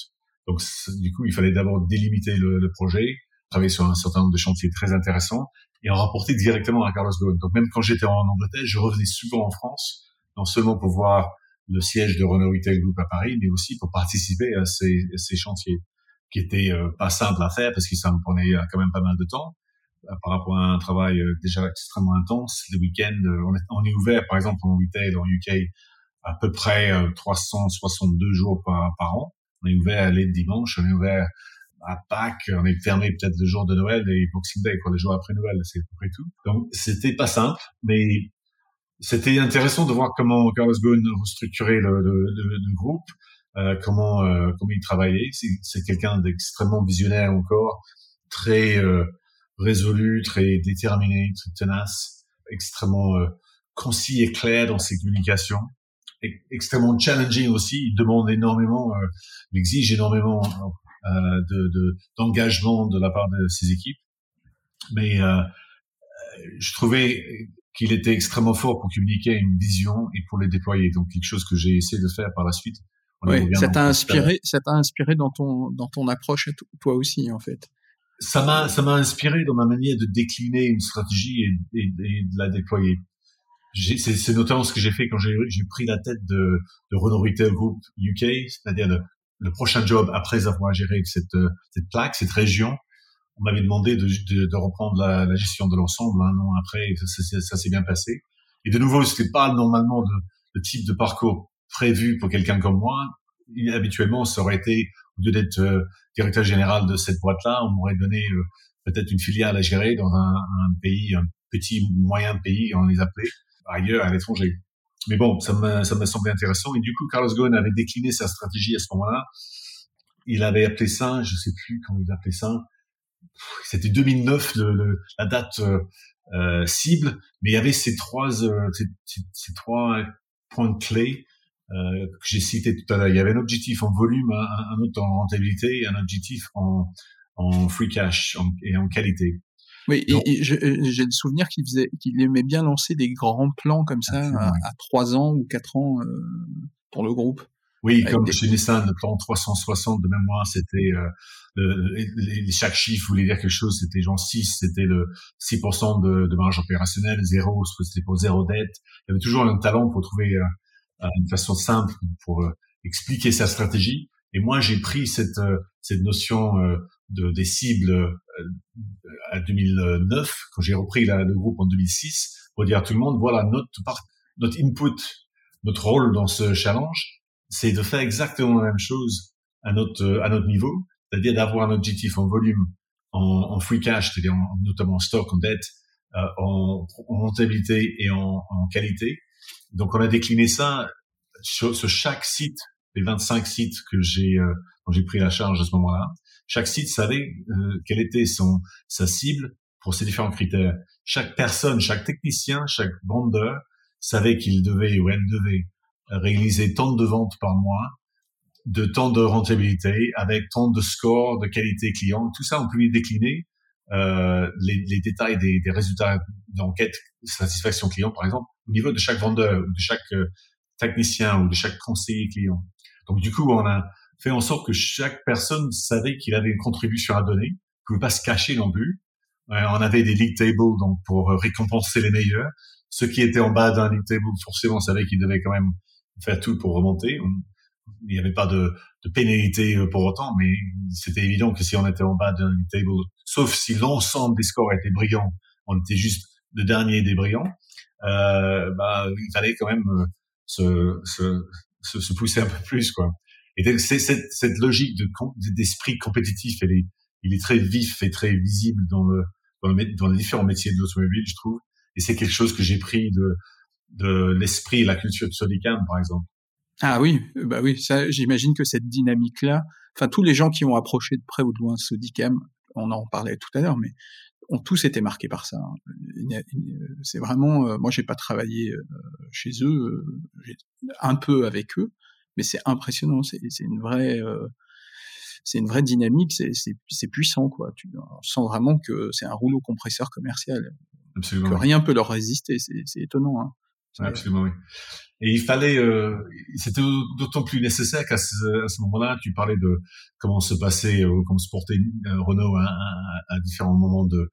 Donc, du coup, il fallait d'abord délimiter le, le, projet, travailler sur un certain nombre de chantiers très intéressants et en rapporter directement à Carlos Ghosn. Donc, même quand j'étais en Angleterre, je revenais souvent en France, non seulement pour voir le siège de Renault Retail Group à Paris, mais aussi pour participer à ces, ces chantiers qui étaient euh, pas simples à faire parce que ça me prenait euh, quand même pas mal de temps euh, par rapport à un travail déjà extrêmement intense. Les week-ends, on est, on est ouvert, par exemple, en retail en UK, à peu près 362 jours par, par an. On est ouvert les dimanches, on est ouvert à Pâques, on est fermé peut-être le jour de Noël et Boxing Day, quoi, les jours après Noël, c'est à peu près tout. Donc, c'était pas simple, mais c'était intéressant de voir comment Carlos Ghosn restructurait le, le, le, groupe, euh, comment euh, comment il travaillait. C'est quelqu'un d'extrêmement visionnaire encore, très euh, résolu, très déterminé, très tenace, extrêmement euh, concis et clair dans ses communications, extrêmement challenging aussi. Il demande énormément, euh, il exige énormément de d'engagement de, de la part de ses équipes, mais je trouvais qu'il était extrêmement fort pour communiquer une vision et pour les déployer. Donc quelque chose que j'ai essayé de faire par la suite. Oui, ça t'a inspiré, ça t'a inspiré dans ton dans ton approche toi aussi en fait. Ça m'a ça m'a inspiré dans ma manière de décliner une stratégie et, et, et de la déployer. C'est notamment ce que j'ai fait quand j'ai pris la tête de, de Renault Retail Group UK, c'est-à-dire le, le, prochain job après avoir géré cette, cette plaque, cette région on m'avait demandé de, reprendre la, gestion de l'ensemble un an après, et ça, s'est bien passé. Et de nouveau, c'était pas normalement le, type de parcours prévu pour quelqu'un comme moi. habituellement, ça aurait été, au lieu d'être euh, directeur général de cette boîte-là, on m'aurait donné euh, peut-être une filiale à gérer dans un, un, pays, un petit moyen pays, on les appelait, ailleurs, à l'étranger. Mais bon, ça m'a, ça semblé intéressant. Et du coup, Carlos Ghosn avait décliné sa stratégie à ce moment-là. Il avait appelé ça, je sais plus comment il appelait ça, c'était 2009 le, le, la date euh, euh, cible, mais il y avait ces trois euh, ces, trois points clés euh, que j'ai cités tout à l'heure. Il y avait un objectif en volume, un, un autre en rentabilité, et un objectif en, en free cash et en qualité. Oui, et, j'ai le souvenir qu'il faisait, qu'il aimait bien lancer des grands plans comme ça à trois ans ou quatre ans euh, pour le groupe. Oui, comme chez Nissan, le plan 360 de mémoire, c'était euh, chaque chiffre voulait dire quelque chose. C'était genre 6, c'était le 6% de, de, marge opérationnelle, 0, c'était pour zéro dette. Il y avait toujours un talent pour trouver euh, une façon simple pour euh, expliquer sa stratégie. Et moi, j'ai pris cette, euh, cette notion de, des cibles à 2009, quand j'ai repris le groupe en 2006, pour dire à tout le monde, voilà, notre, notre input, notre rôle dans ce challenge, c'est de faire exactement la même chose à notre, à notre niveau, c'est-à-dire d'avoir un objectif en volume, en, en free cash, c'est-à-dire notamment en stock, en dette, euh, en, en, rentabilité et en, en, qualité. Donc on a décliné ça sur, sur chaque site, les 25 sites que j'ai euh, dont j'ai pris la charge à ce moment-là. Chaque site savait euh, quelle était son sa cible pour ces différents critères. Chaque personne, chaque technicien, chaque vendeur savait qu'il devait ou elle devait réaliser tant de ventes par mois, de tant de rentabilité, avec tant de scores, de qualité client. Tout ça, on y décliner euh, les, les, détails des, des résultats d'enquête satisfaction client, par exemple, au niveau de chaque vendeur ou de chaque euh, technicien ou de chaque conseiller client. Donc du coup, on a fait en sorte que chaque personne savait qu'il avait une contribution à donner, ne pouvait pas se cacher non plus. Euh, on avait des league tables donc pour récompenser les meilleurs. Ceux qui étaient en bas d'un league table, forcément, savaient qu'ils devaient quand même faire tout pour remonter. Il n'y avait pas de, de pénalité pour autant, mais c'était évident que si on était en bas d'un league table, sauf si l'ensemble des scores étaient brillants, on était juste le dernier des brillants, euh, bah, il fallait quand même euh, se, se, se, se pousser un peu plus, quoi. Et c'est cette, cette logique de d'esprit compétitif, elle est, il est très vif et très visible dans le dans, le, dans les différents métiers de l'automobile, je trouve. Et c'est quelque chose que j'ai pris de de l'esprit et la culture de Sodicam, par exemple. Ah oui, bah oui, ça, j'imagine que cette dynamique-là, enfin tous les gens qui ont approché de près ou de loin Sodicam, on en parlait tout à l'heure, mais ont tous été marqués par ça. C'est vraiment, euh, moi j'ai pas travaillé euh, chez eux, un peu avec eux, mais c'est impressionnant. C'est une vraie, euh, c'est une vraie dynamique. C'est puissant, quoi. Tu on sent vraiment que c'est un rouleau compresseur commercial. Absolument. Que rien peut leur résister. C'est étonnant. Hein. absolument, oui. Et il fallait, euh, c'était d'autant plus nécessaire qu'à ce, ce moment-là, tu parlais de comment se passait, euh, comment se portait Renault à, à, à, différents moments de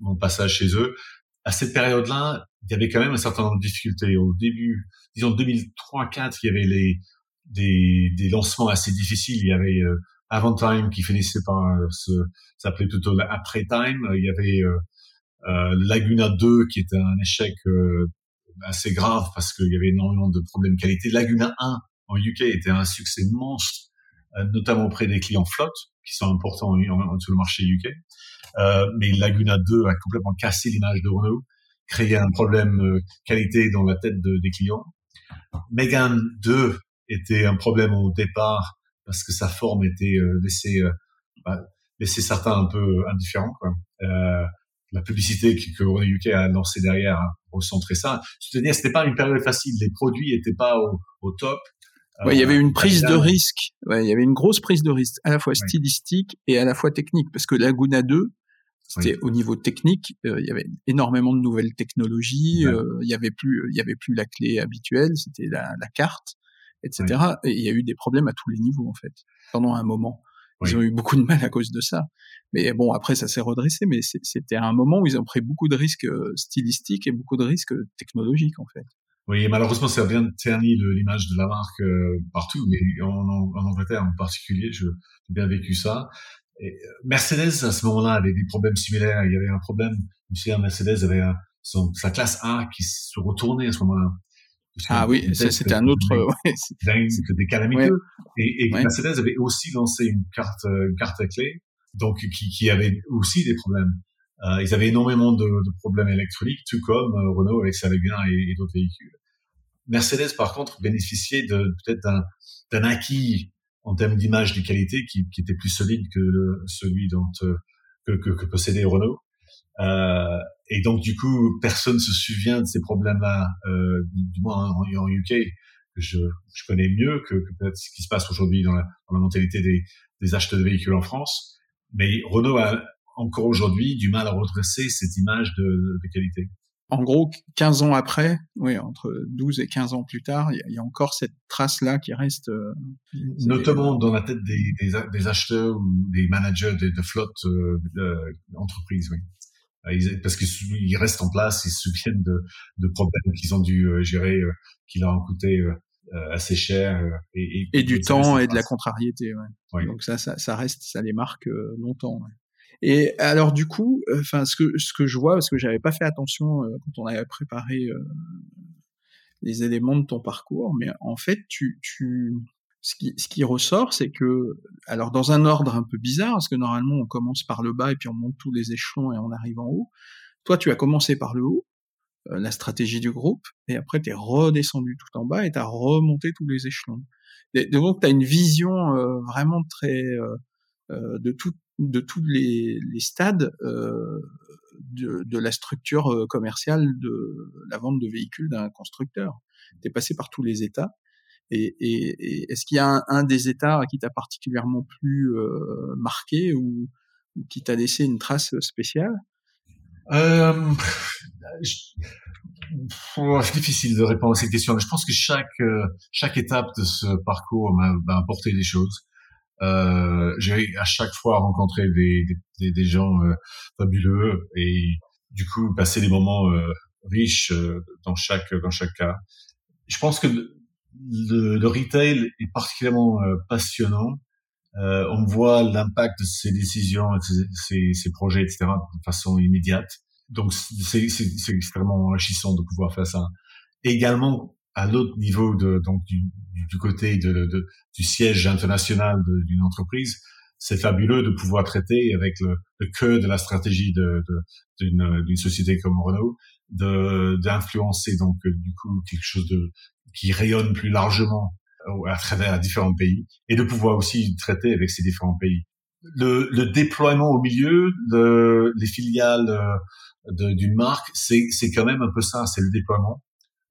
mon passage chez eux. À cette période-là, il y avait quand même un certain nombre de difficultés. Au début, disons 2003-4, il y avait les des, des lancements assez difficiles. Il y avait euh, Avant Time qui finissait par euh, se s'appelait plutôt Après Time. Il y avait euh, euh Laguna 2 qui était un échec assez grave parce qu'il y avait énormément de problèmes qualité. Laguna 1 en UK était un succès monstre, notamment auprès des clients flottes qui sont importants sur le marché UK. Euh, mais Laguna 2 a complètement cassé l'image de Renault, créé un problème qualité dans la tête de, des clients. Megan 2 était un problème au départ parce que sa forme était euh, laissée euh, bah, laisser certains un peu indifférents. Quoi. Euh, la publicité que, que René UK a lancée derrière a recentré ça. Je te dis, c'était pas une période facile. Les produits étaient pas au, au top. Ouais, il y avait une prise de risque. Ouais, il y avait une grosse prise de risque, à la fois stylistique et à la fois technique, parce que Laguna 2, c'était au niveau technique, euh, il y avait énormément de nouvelles technologies. Euh, il y avait plus, il y avait plus la clé habituelle, c'était la, la, carte etc. Et il y a eu des problèmes à tous les niveaux en fait pendant un moment. Ils ont eu beaucoup de mal à cause de ça. Mais bon, après, ça s'est redressé, mais c'était un moment où ils ont pris beaucoup de risques euh, stylistiques et beaucoup de risques technologiques, en fait. Oui, malheureusement, ça a bien terni l'image de la marque euh, partout, mais en, en, Angleterre en particulier, j'ai bien vécu ça. Et euh, Mercedes, à ce moment-là, avait des problèmes similaires. Il y avait un problème, me Mercedes avait un, son, sa classe A qui se retournait à ce moment-là. Ah oui, c'était un autre. Ouais, que des calamiteux. Et, et Mercedes avait aussi lancé une carte, une carte à clé, donc qui, qui avait aussi des problèmes. Euh, ils avaient énormément de, de, problèmes électroniques, tout comme euh, Renault avec sa Laguna et, et d'autres véhicules. Mercedes, par contre, bénéficiait de peut-être d'un acquis en termes d'image de qualité qui, qui, était plus solide que celui dont euh, que, que, que possédait Renault. Euh, et donc du coup, personne se souvient de ces problèmes-là, euh, du moins en, en, UK, que je, je connais mieux que, que peut-être ce qui se passe aujourd'hui dans la, dans la mentalité des, des acheteurs de véhicules en France. Mais Renault a encore aujourd'hui du mal à redresser cette image de, de qualité. En gros, 15 ans après, oui, entre 12 et 15 ans plus tard, il y, y, a encore cette trace-là qui reste. Euh, Notamment dans la tête des, des, des, acheteurs ou des managers de, de flotte euh, d'entreprises, oui. Euh, parce qu'ils restent en place, ils se souviennent de, de problèmes qu'ils ont dû euh, gérer, euh, qui leur ont coûté assez cher. Et, et, et du temps et de la contrariété. Ouais. Donc ça, ça, ça, reste, ça les marque longtemps. Ouais. Et alors du coup, enfin ce que ce que je vois, parce que j'avais pas fait attention quand on avait préparé les éléments de ton parcours, mais en fait, tu, tu, ce qui, ce qui ressort, c'est que, alors dans un ordre un peu bizarre, parce que normalement on commence par le bas et puis on monte tous les échelons et on arrive en haut. Toi, tu as commencé par le haut, euh, la stratégie du groupe, et après tu es redescendu tout en bas et tu as remonté tous les échelons. Donc tu as une vision euh, vraiment très euh, de tout, de tous les, les stades de, de, la structure commerciale de la vente de véhicules d'un constructeur. Tu es passé par tous les états. Et, et, est-ce qu'il y a un, un, des états qui t'a particulièrement plus euh, marqué ou, ou qui t'a laissé une trace spéciale? Euh, C'est difficile de répondre à cette question. Je pense que chaque chaque étape de ce parcours m'a apporté des choses. Euh, j'ai à chaque fois rencontré des, des, des gens euh, fabuleux et du coup passé des moments euh, riches euh, dans chaque dans chaque cas. Je pense que le, le retail est particulièrement passionnant. on voit l'impact de ces décisions, ces, ces, projets, etc. de façon immédiate. Donc c'est extrêmement enrichissant de pouvoir faire ça. également à l'autre niveau de donc du, du côté de, de, du siège international d'une entreprise, c'est fabuleux de pouvoir traiter avec le, le cœur de la stratégie d'une d'une société comme Renault, d'influencer donc du coup quelque chose de qui rayonne plus largement à travers différents pays et de pouvoir aussi traiter avec ces différents pays. Le, le déploiement au milieu de les filiales euh, d'une marque, c'est quand même un peu ça, c'est le déploiement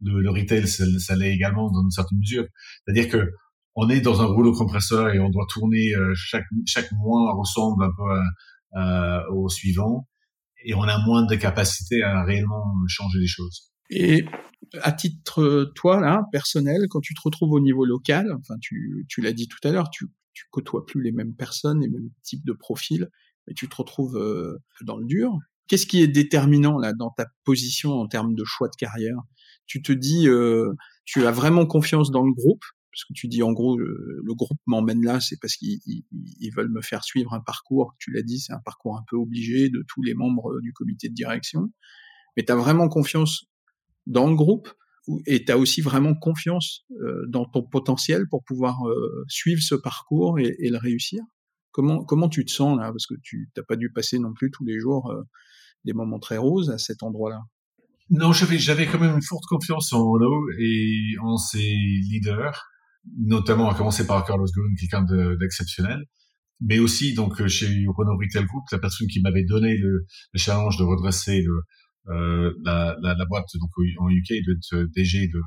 le, le retail, ça, l'est également dans une certaine mesure. C'est-à-dire que on est dans un rouleau compresseur et on doit tourner euh, chaque chaque mois ressemble un peu au suivant et on a moins de capacité à réellement changer les choses. Et à titre toi là personnel, quand tu te retrouves au niveau local, enfin tu tu l'as dit tout à l'heure, tu tu côtoies plus les mêmes personnes, les mêmes types de profils, mais tu te retrouves euh, dans le dur. Qu'est-ce qui est déterminant là dans ta position en termes de choix de carrière? Tu te dis, euh, tu as vraiment confiance dans le groupe, parce que tu dis en gros, le, groupe m'emmène là, c'est parce qu'ils veulent me faire suivre un parcours, tu l'as dit, c'est un parcours un peu obligé de tous les membres du comité de direction, mais tu as vraiment confiance dans le groupe, et tu as aussi vraiment confiance euh, dans ton potentiel pour pouvoir euh, suivre ce parcours et, le réussir. Comment, comment tu te sens là? Parce que tu n'as pas dû passer non plus tous les jours euh, des moments très roses à cet endroit-là. Non, j'avais quand même une forte confiance en Renault et en ses leaders, notamment à commencer par Carlos Ghosn, quelqu'un d'exceptionnel, mais aussi donc chez Renault Retail Group, la personne qui m'avait donné le, challenge de redresser le, euh, la, la, la, boîte donc en UK, être DG de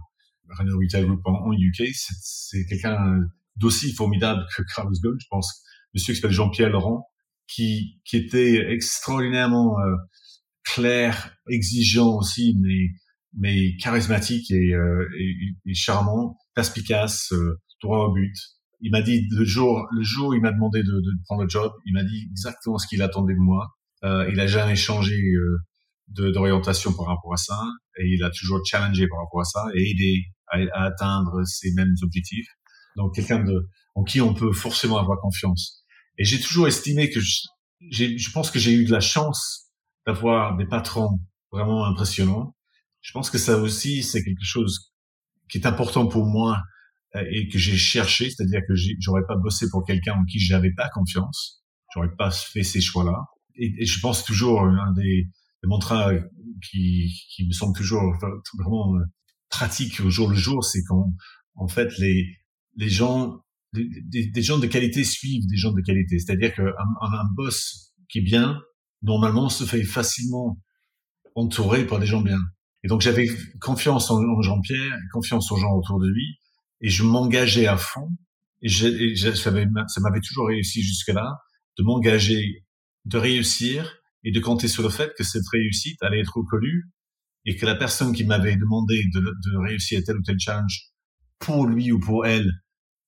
Renault Retail Group en, UK, c'est quelqu'un d'aussi formidable que Carlos Ghosn, je pense, monsieur qui s'appelle Jean-Pierre Laurent, qui, qui était extraordinairement euh, clair, exigeant aussi, mais mais charismatique et, euh, et, et charmant, perspicace, euh, droit au but. Il m'a dit le jour le jour il m'a demandé de, de, prendre le job, il m'a dit exactement ce qu'il attendait de moi. Euh, il a jamais changé euh, d'orientation par rapport à ça et il a toujours challengé par rapport à ça et aidé à, à atteindre ses mêmes objectifs. Donc quelqu'un en qui on peut forcément avoir confiance. Et j'ai toujours estimé que je, je pense que j'ai eu de la chance d'avoir des patrons vraiment impressionnants. Je pense que ça aussi, c'est quelque chose qui est important pour moi euh, et que j'ai cherché, c'est-à-dire que j'aurais pas bossé pour quelqu'un en qui j'avais pas confiance, j'aurais pas fait ces choix-là. Et, je pense toujours un des, des mantras qui, qui me semble toujours vraiment euh, pratique au jour le jour, c'est qu'en en fait les les gens des, gens de qualité suivent des gens de qualité. C'est-à-dire qu'un un, un boss qui est bien normalement, se fait facilement entourer par des gens bien. Et donc, j'avais confiance en, Jean-Pierre, confiance aux gens autour de lui, et je m'engageais à fond. Et, ça m'avait toujours réussi jusque-là, de m'engager, de réussir, et de compter sur le fait que cette réussite allait être reconnue, et que la personne qui m'avait demandé de, de réussir tel ou tel challenge pour lui ou pour elle,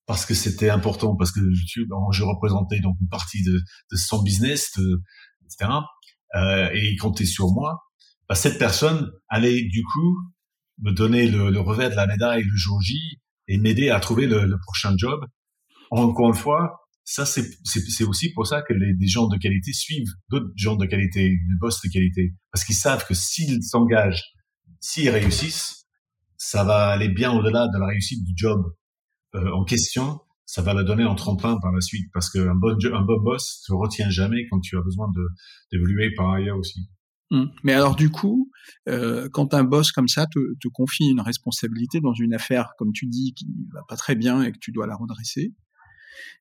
parce que c'était important, parce que je, je représentais donc une partie de, son business, etc. Euh, et il comptait sur moi. Bah, cette personne allait du coup me donner le, le, revers de la médaille le jour J et m'aider à trouver le, le, prochain job. Encore une fois, ça, c'est aussi pour ça que les, gens de qualité suivent d'autres gens de qualité, des boss de qualité, parce qu'ils savent que s'ils s'engagent, s'ils réussissent, ça va aller bien au-delà de la réussite du job euh, en question. Ça va la donner en tremplin par la suite, parce qu'un bon, un bon boss te retient jamais quand tu as besoin d'évoluer par ailleurs aussi. Mmh. Mais alors du coup, euh, quand un boss comme ça te, te confie une responsabilité dans une affaire, comme tu dis, qui va pas très bien et que tu dois la redresser,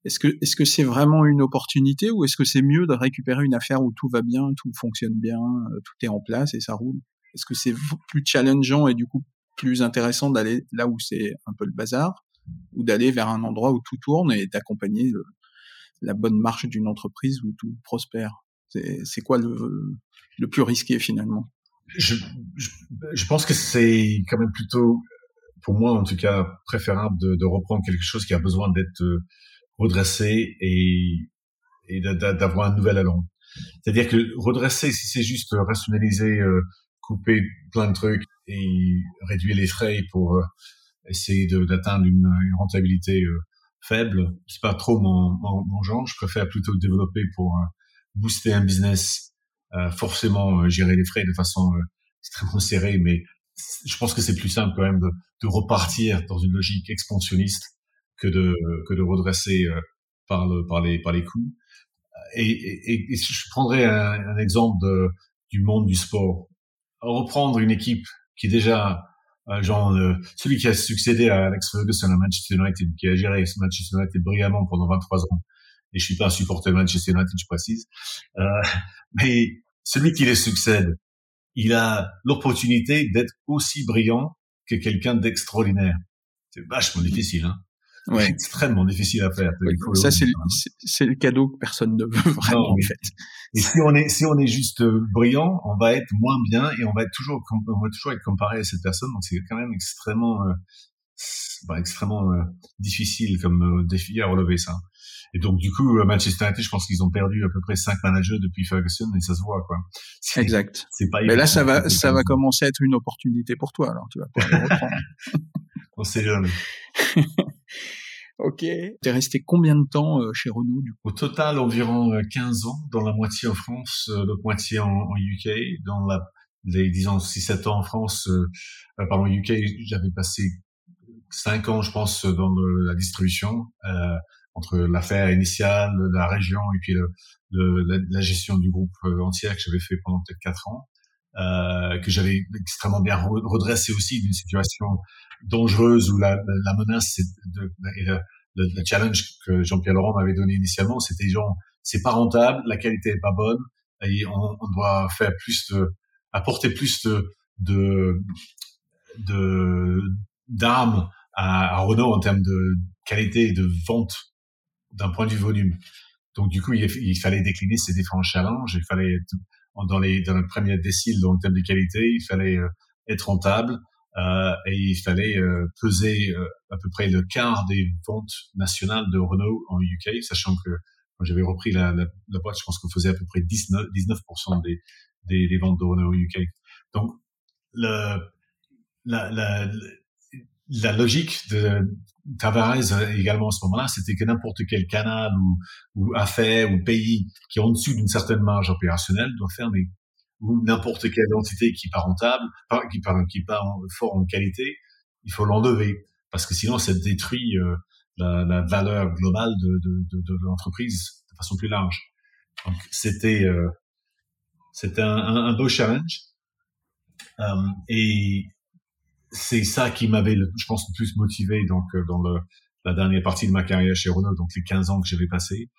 est-ce que est-ce que c'est vraiment une opportunité ou est-ce que c'est mieux de récupérer une affaire où tout va bien, tout fonctionne bien, euh, tout est en place et ça roule? Est-ce que c'est plus challengeant et du coup plus intéressant d'aller là où c'est un peu le bazar ou d'aller vers un endroit où tout tourne et d'accompagner la bonne marche d'une entreprise où tout prospère? C'est quoi le, le plus risqué finalement? Je, pense que c'est quand même plutôt, pour moi en tout cas, préférable de, de reprendre quelque chose qui a besoin d'être euh, redresser et, d'avoir un nouvel allant. C'est-à-dire que redresser, si c'est juste rationaliser, euh, couper plein de trucs et réduire les frais pour euh, essayer d'atteindre une, rentabilité euh, faible, c'est pas trop mon, genre. Je préfère plutôt développer pour booster un business, forcément gérer les frais de façon extrêmement serrée, mais je pense que c'est plus simple quand même de repartir dans une logique expansionniste que de que de redresser euh, par le par les par les coups. Et, et, et je prendrais un, un exemple de, du monde du sport. Reprendre une équipe qui est déjà euh, genre euh, celui qui a succédé à Alex Ferguson à Manchester United, qui a géré Manchester United brillamment pendant 23 ans. Et je suis pas un supporter de Manchester United, je précise. Euh, *laughs* mais celui qui les succède, il a l'opportunité d'être aussi brillant que quelqu'un d'extraordinaire. C'est vachement difficile, hein ouais. extrêmement difficile à faire. ça, c'est le, c'est le cadeau que personne ne veut *laughs* vraiment, en fait. Et si on est, si on est juste euh, brillant, on va être moins bien et on va être toujours, on va toujours être comparé à cette personne. Donc c'est quand même extrêmement, euh, bah, extrêmement euh, difficile comme défi à relever ça. Et donc du coup, Manchester United, je pense qu'ils ont perdu à peu près cinq managers depuis Ferguson et ça se voit quoi. Exact. C'est pas. Mais là, ça va, ça va commencer à être une opportunité pour toi. Alors tu vas pouvoir reprendre. *laughs* on sait jamais. *laughs* ok. T'es resté combien de temps euh, chez Renault du coup? Au total, environ 15 euh, ans, dans la moitié en France, euh, l'autre moitié en, en, UK. Dans la, les disons 6-7 ans en France, euh, pardon, UK, j'avais passé 5 ans, je pense, dans le, la distribution, euh, entre l'affaire initiale, la région et puis le, le, la, la, gestion du groupe entier que j'avais fait pendant peut-être 4 ans. Euh, que j'avais extrêmement bien redressé aussi d'une situation dangereuse où la, la, menace et le, le, challenge que Jean-Pierre Laurent m'avait donné initialement, c'était genre c'est pas rentable, la qualité est pas bonne et on, on doit faire plus de apporter plus de de d'armes à, à, Renault en termes de qualité et de vente d'un point de vue volume. Donc du coup, il, il, fallait décliner ces différents challenges, il fallait dans les dans le premier décile dans le terme de qualité, il fallait euh, être rentable euh, et il fallait euh, peser à peu près le quart des ventes nationales de Renault en UK, sachant que quand j'avais repris la, la, la, boîte, je pense qu'on faisait à peu près 19 19% des, des, des ventes de Renault en UK. Donc le la, la, la logique de Tavares euh, également à ce moment-là, c'était que n'importe quel canal ou, affaire ou pays qui est en dessus d'une certaine marge opérationnelle doit fermer. Ou n'importe quelle entité qui n'est pas rentable, qui n'est qui pas fort en qualité, il faut l'enlever parce que sinon ça détruit euh, la, valeur globale de, l'entreprise de façon plus large. Donc c'était euh, un, beau challenge et c'est ça qui m'avait, je pense, le plus motivé donc euh, dans le, la dernière partie de ma carrière chez Renault, donc les 15 ans que j'avais passé.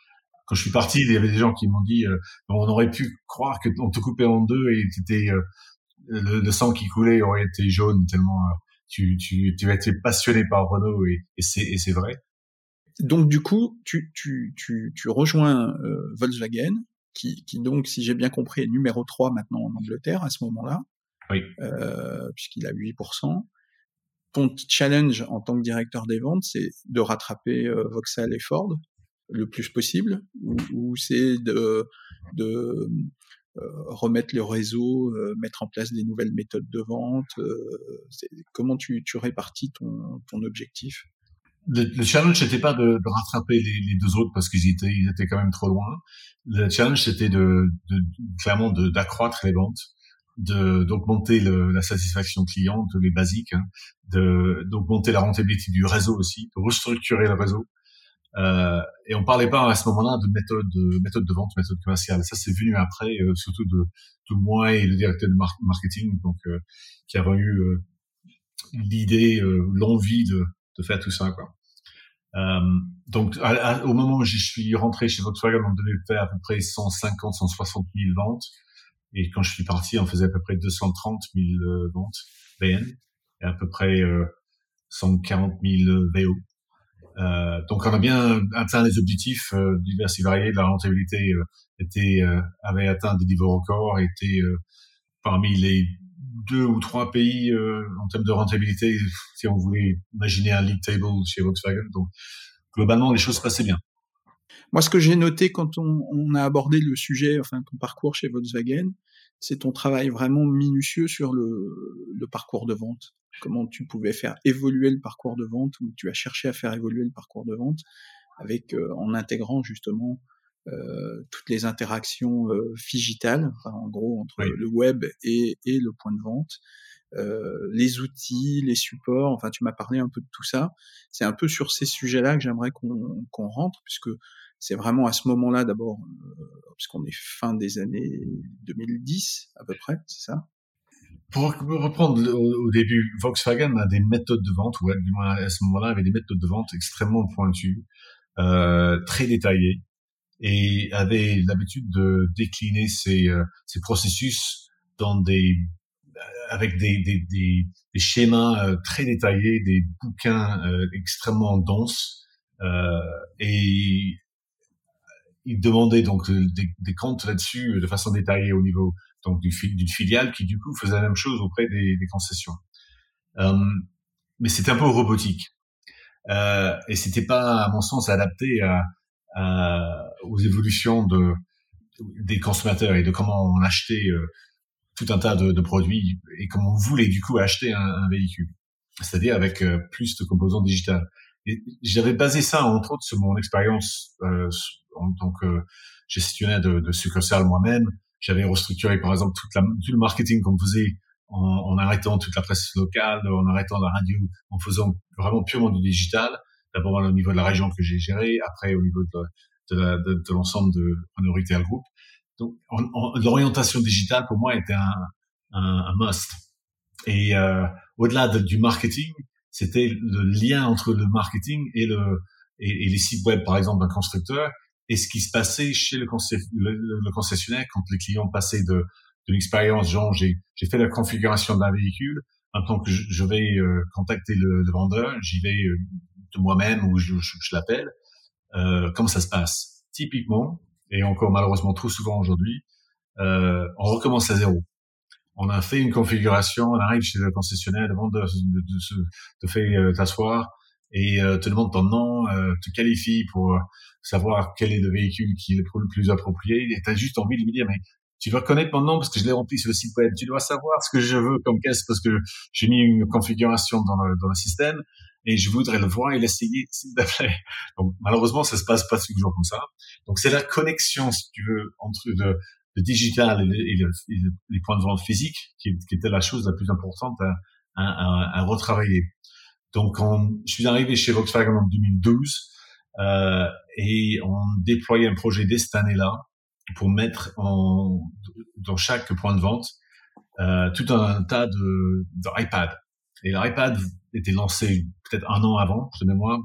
Quand je suis parti, il y avait des gens qui m'ont dit euh, on aurait pu croire que on te coupait en deux et étais, euh, le, sang qui coulait aurait été jaune tellement euh, tu, tu, tu as été passionné par Renault et, et c'est vrai. Donc du coup, tu, tu, tu, tu rejoins Volkswagen, qui, qui donc, si j'ai bien compris, est numéro 3 maintenant en Angleterre à ce moment-là oui. euh, puisqu'il a 8%. Ton challenge en tant que directeur des ventes, c'est de rattraper euh, Vauxhall et Ford le plus possible, ou, ou c'est de, de euh, remettre le réseau, euh, mettre en place des nouvelles méthodes de vente. Comment tu, tu répartis ton, ton objectif? Le, challenge n'était pas de, de rattraper les, les, deux autres parce qu'ils étaient, ils étaient quand même trop loin. Le challenge c'était de, de, clairement d'accroître les ventes, de d'augmenter la satisfaction client, les basiques, hein, de d'augmenter la rentabilité du réseau aussi, de restructurer le réseau. Euh, et on parlait pas à ce moment-là de méthode de méthode de vente, méthode commerciale. Ça c'est venu après, euh, surtout de, de moi et le directeur de marketing, donc euh, qui avait eu euh, l'idée, l'envie de de faire tout ça quoi. Euh, donc au moment où je suis rentré chez Volkswagen, on devait faire à peu près 150, 160 000 ventes, et quand je suis parti, on faisait à peu près 230 000 euh, ventes BN et à peu près euh, 140 000 VO. Euh, donc on a bien atteint les objectifs euh, divers et variés. La rentabilité euh, était avait atteint des niveaux records, était parmi les deux ou trois pays euh, en termes de rentabilité, si on voulait imaginer un league table chez Volkswagen. Donc, globalement, les choses passaient bien. Moi, ce que j'ai noté quand on, on, a abordé le sujet, enfin ton parcours chez Volkswagen, c'est ton travail vraiment minutieux sur le, le, parcours de vente. Comment tu pouvais faire évoluer le parcours de vente, ou tu as cherché à faire évoluer le parcours de vente, avec euh, en intégrant justement euh, toutes les interactions euh, digitales, enfin, en gros entre le web et, et, le point de vente, euh, les outils, les supports. Enfin, tu m'as parlé un peu de tout ça. C'est un peu sur ces sujets-là que j'aimerais qu'on rentre, puisque c'est vraiment à ce moment-là d'abord, euh, puisqu'on est fin des années 2010 à peu près, c'est ça? Pour reprendre au, début, Volkswagen a des méthodes de vente, ou du moins à ce moment-là, avait des méthodes de vente extrêmement pointues, euh, très détaillées, et avait l'habitude de décliner euh, ses processus dans des avec des, schémas euh, très détaillés, des bouquins extrêmement denses, euh, et il demandait donc des, comptes là-dessus de façon détaillée au niveau donc du d'une filiale qui du coup faisait la même chose auprès des, des concessions. Euh, mais c'était un peu robotique euh, et c'était pas à mon sens adapté euh, aux évolutions de, des consommateurs et de comment on achetait euh, tout un tas de, de, produits et comment on voulait du coup acheter un, un véhicule, c'est-à-dire avec euh, plus de composants digitales. J'avais basé ça entre autres sur mon expérience euh, en tant que gestionnaire de, de succursale moi-même. J'avais restructuré par exemple toute la, tout le marketing qu'on faisait en, en, arrêtant toute la presse locale, en arrêtant la radio, en faisant vraiment purement du digital d'abord au niveau de la région que j'ai gérée, après au niveau de, de, de, de l'ensemble de Renault Retail Group. Donc, l'orientation digitale pour moi était un, un, un must. Et euh, au-delà du marketing, c'était le lien entre le marketing et le et, les sites web, par exemple, d'un constructeur, et ce qui se passait chez le, concessionnaire quand les clients passaient de, de l'expérience, genre j'ai fait la configuration d'un véhicule, maintenant que je, vais euh, contacter le, le vendeur, j'y vais euh, de moi-même ou je, je, je l'appelle, euh, comment ça se passe? Typiquement, et encore malheureusement trop souvent aujourd'hui, euh, on recommence à zéro. On a fait une configuration, on arrive chez le concessionnaire, le vendeur te fait euh, t'asseoir et euh, te demande ton nom, euh, te qualifie pour savoir quel est le véhicule qui est le plus approprié. Et tu as juste envie de lui dire, mais tu dois connaître mon nom parce que je l'ai rempli sur le site web. Tu dois savoir ce que je veux comme caisse parce que j'ai mis une configuration dans le, dans le système et je voudrais le voir et l'essayer, s'il te plaît. Donc, malheureusement, ça se passe pas toujours comme ça. Donc, c'est la connexion, si tu veux, entre le, digital et, le, et, les points de vente physiques qui, était la chose la plus importante à, retravailler. Donc, on, je suis arrivé chez Volkswagen en 2012 euh, et on déployait un projet dès cette année-là pour mettre en, dans chaque point de vente euh, tout un tas de, de iPad. Et l'iPad était lancé peut-être un an avant, de mémoire,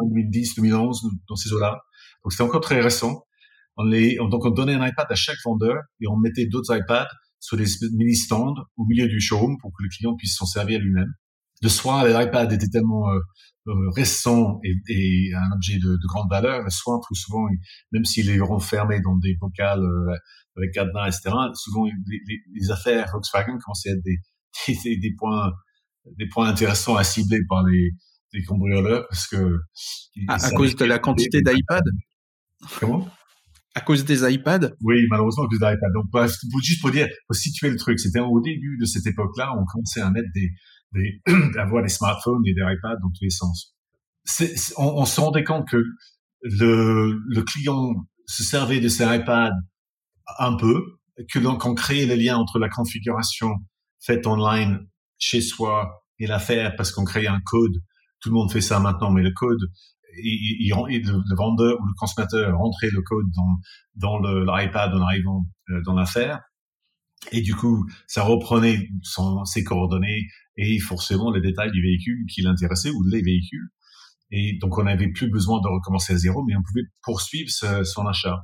2010, 2011, dans ces eaux-là. Donc c'était encore très récent. On les, donc on donnait un iPad à chaque vendeur et on mettait d'autres iPads sur des mini-stands au milieu du showroom pour que le client puisse s'en servir lui-même. De soir, l'iPad était tellement euh, euh, récent et, un objet de, de, grande valeur. Le soir, trop souvent, même s'il est renfermé dans des bocals euh, avec cadenas, etc., souvent les, les, les, affaires Volkswagen commençaient à être des, *laughs* des points des points intéressants à cibler par les, les cambrioleurs parce que à, cause de la quantité d'iPad. Comment? À cause des iPads? Oui, malheureusement à cause des iPads. Donc juste pour dire, pour situer le truc, c'était au début de cette époque-là, on commençait à mettre des, des *clears throat* avoir des smartphones et des iPads dans tous les sens. on, on, se rendait compte que le, le client se servait de ses iPads un peu, que donc on créait le lien entre la configuration faite online chez soi et l'affaire parce qu'on créait un code. Tout le monde fait ça maintenant, mais le code, il, le, vendeur ou le consommateur rentrait le code dans, dans l'iPad en arrivant euh, dans l'affaire. Et du coup, ça reprenait ses coordonnées et forcément les détails du véhicule qui l'intéressait ou les véhicules. Et donc, on n'avait plus besoin de recommencer à zéro, mais on pouvait poursuivre son achat.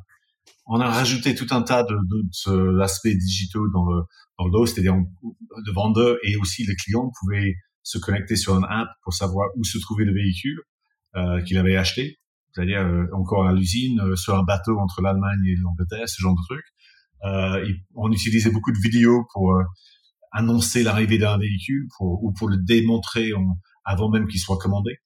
On a rajouté tout un tas de, d'aspects digitaux dans le, dans le c'est-à-dire le vendeur et aussi les clients pouvaient se connecter sur un app pour savoir où se trouvait le véhicule euh, qu'il avait acheté, c'est-à-dire euh, encore à l'usine, euh, sur un bateau entre l'Allemagne et l'Angleterre, ce genre de truc. Euh, on utilisait beaucoup de vidéos pour euh, annoncer l'arrivée d'un véhicule pour, ou pour le démontrer avant même qu'il soit commandé.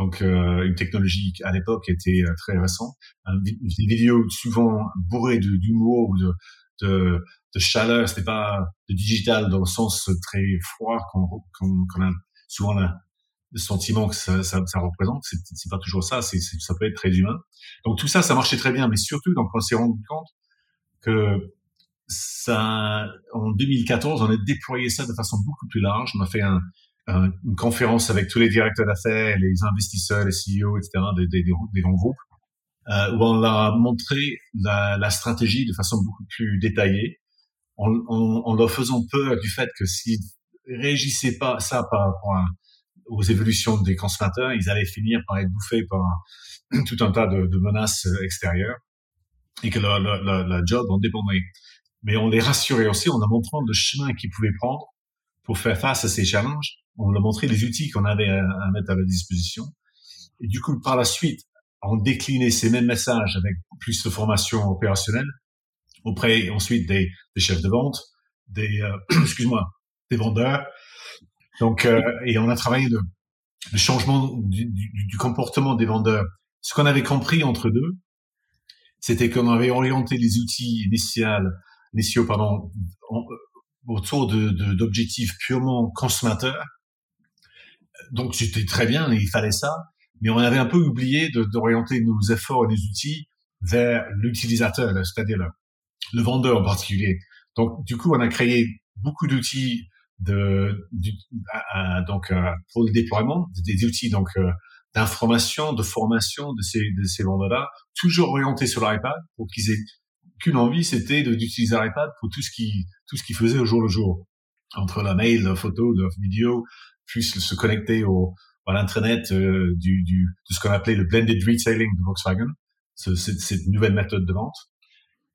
Donc euh, une technologie à l'époque était euh, très récente. des vidéos souvent bourrées d'humour ou de, de, de chaleur. C'était pas de digital dans le sens très froid qu'on qu a souvent le sentiment que ça, ça, ça représente. C'est pas toujours ça. Ça peut être très humain. Donc tout ça, ça marchait très bien. Mais surtout, donc on s'est rendu compte que ça, en 2014, on a déployé ça de façon beaucoup plus large. On a fait un, une conférence avec tous les directeurs d'affaires, les investisseurs, les CEO, etc., des, des, des grands groupes, euh, où on leur a montré la, la, stratégie de façon beaucoup plus détaillée, en, en, en, leur faisant peur du fait que s'ils réagissaient pas ça par rapport aux évolutions des consommateurs, ils allaient finir par être bouffés par *clears throat* tout un tas de, de menaces extérieures et que leur, leur, leur, job en dépendait. Mais on les rassurait aussi en leur montrant le chemin qu'ils pouvaient prendre pour faire face à ces challenges on a montré les outils qu'on avait à, mettre à la disposition. Et du coup, par la suite, on déclinait ces mêmes messages avec plus de formation opérationnelle auprès ensuite des, chefs de vente, des euh, *clears throat* excuse-moi, des vendeurs. Donc, euh, et on a travaillé le, changement du, comportement des vendeurs. Ce qu'on avait compris entre deux, c'était qu'on avait orienté les outils initiaux, initiaux pardon, autour de d'objectifs purement consommateurs donc c'était très bien, il fallait ça, mais on avait un peu oublié d'orienter nos efforts et nos outils vers l'utilisateur, c'est-à-dire le, vendeur en particulier. Donc du coup, on a créé beaucoup d'outils de, donc euh, pour le déploiement, des outils donc euh, d'information, de formation de ces de ces vendeurs-là, toujours orientés sur l'iPad pour qu'ils aient qu'une envie, c'était d'utiliser l'iPad pour tout ce qui tout ce qu'ils faisaient au jour le jour entre la mail, la photo, la vidéo, puisse se connecter au, à l'intranet euh, du, du, de ce qu'on appelait le blended retailing de Volkswagen, cette, cette nouvelle méthode de vente.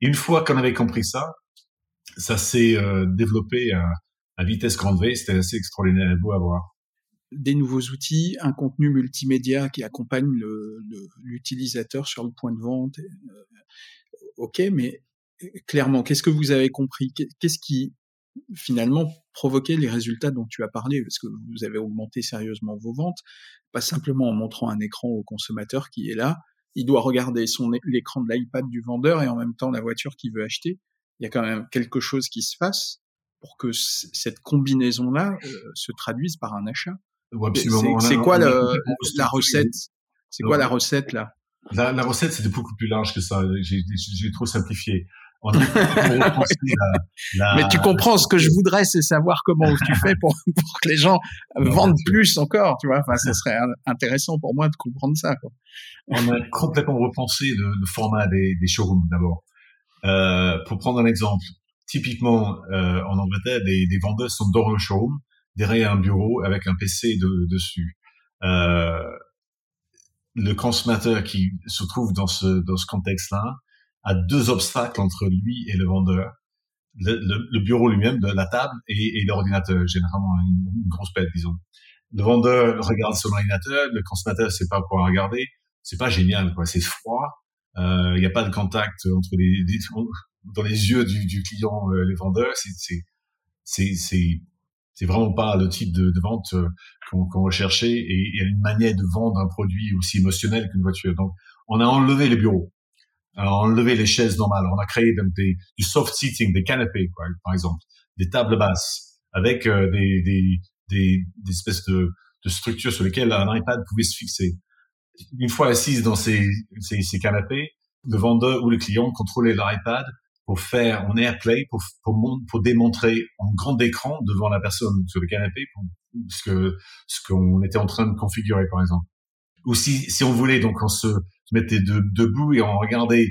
une fois qu'on avait compris ça, ça s'est euh, développé à, à, vitesse grande V. C'était assez extraordinaire et beau à voir. Des nouveaux outils, un contenu multimédia qui accompagne l'utilisateur le, sur le point de vente. Euh, ok, mais clairement, qu'est-ce que vous avez compris? Qu'est-ce finalement provoquer les résultats dont tu as parlé, parce que vous avez augmenté sérieusement vos ventes, pas simplement en montrant un écran au consommateur qui est là, il doit regarder son l'écran de l'iPad du vendeur et en même temps la voiture qu'il veut acheter. Il y a quand même quelque chose qui se passe pour que cette combinaison-là euh, se traduise par un achat. c'est quoi la recette? C'est quoi la recette là? La, la recette, c'est beaucoup plus large que ça. J'ai trop simplifié. *laughs* Mais tu comprends ce que je voudrais, c'est savoir comment tu fais pour, *laughs* pour que les gens vendent plus encore, tu vois. Enfin, ce serait intéressant pour moi de comprendre ça. Quoi. On a complètement repensé le, le format des, des showrooms d'abord. Euh, pour prendre un exemple, typiquement euh, en Angleterre, des, des vendeurs sont dans le showroom, derrière un bureau avec un PC de, dessus. Euh, le consommateur qui se trouve dans ce dans ce contexte-là a deux obstacles entre lui et le vendeur. Le, bureau lui-même, la table et, et l'ordinateur, généralement une, grosse pète, disons. Le vendeur regarde son ordinateur, le consommateur sait pas quoi regarder. C'est pas génial, quoi. C'est froid. Euh, il n'y a pas de contact entre les, dans les yeux du, client, euh, les vendeurs. C'est c'est c'est vraiment pas le type de, vente euh, qu'on qu recherchait et a une manière de vendre un produit aussi émotionnel qu'une voiture. Donc, on a enlevé les bureaux. Alors, enlevé les chaises normales. On a créé des, du soft seating, des canapés, quoi, par exemple, des tables basses avec euh, des, des, des, espèces de, structures sur lesquelles un iPad pouvait se fixer. une fois assise dans ces, ces, ces canapés, le vendeur ou le client contrôlait l'iPad pour faire en AirPlay, pour, pour, pour, démontrer en grand écran devant la personne sur le canapé ce que ce qu'on était en train de configurer, par exemple. Ou si, si on voulait, donc on se mettait de, debout et on regardait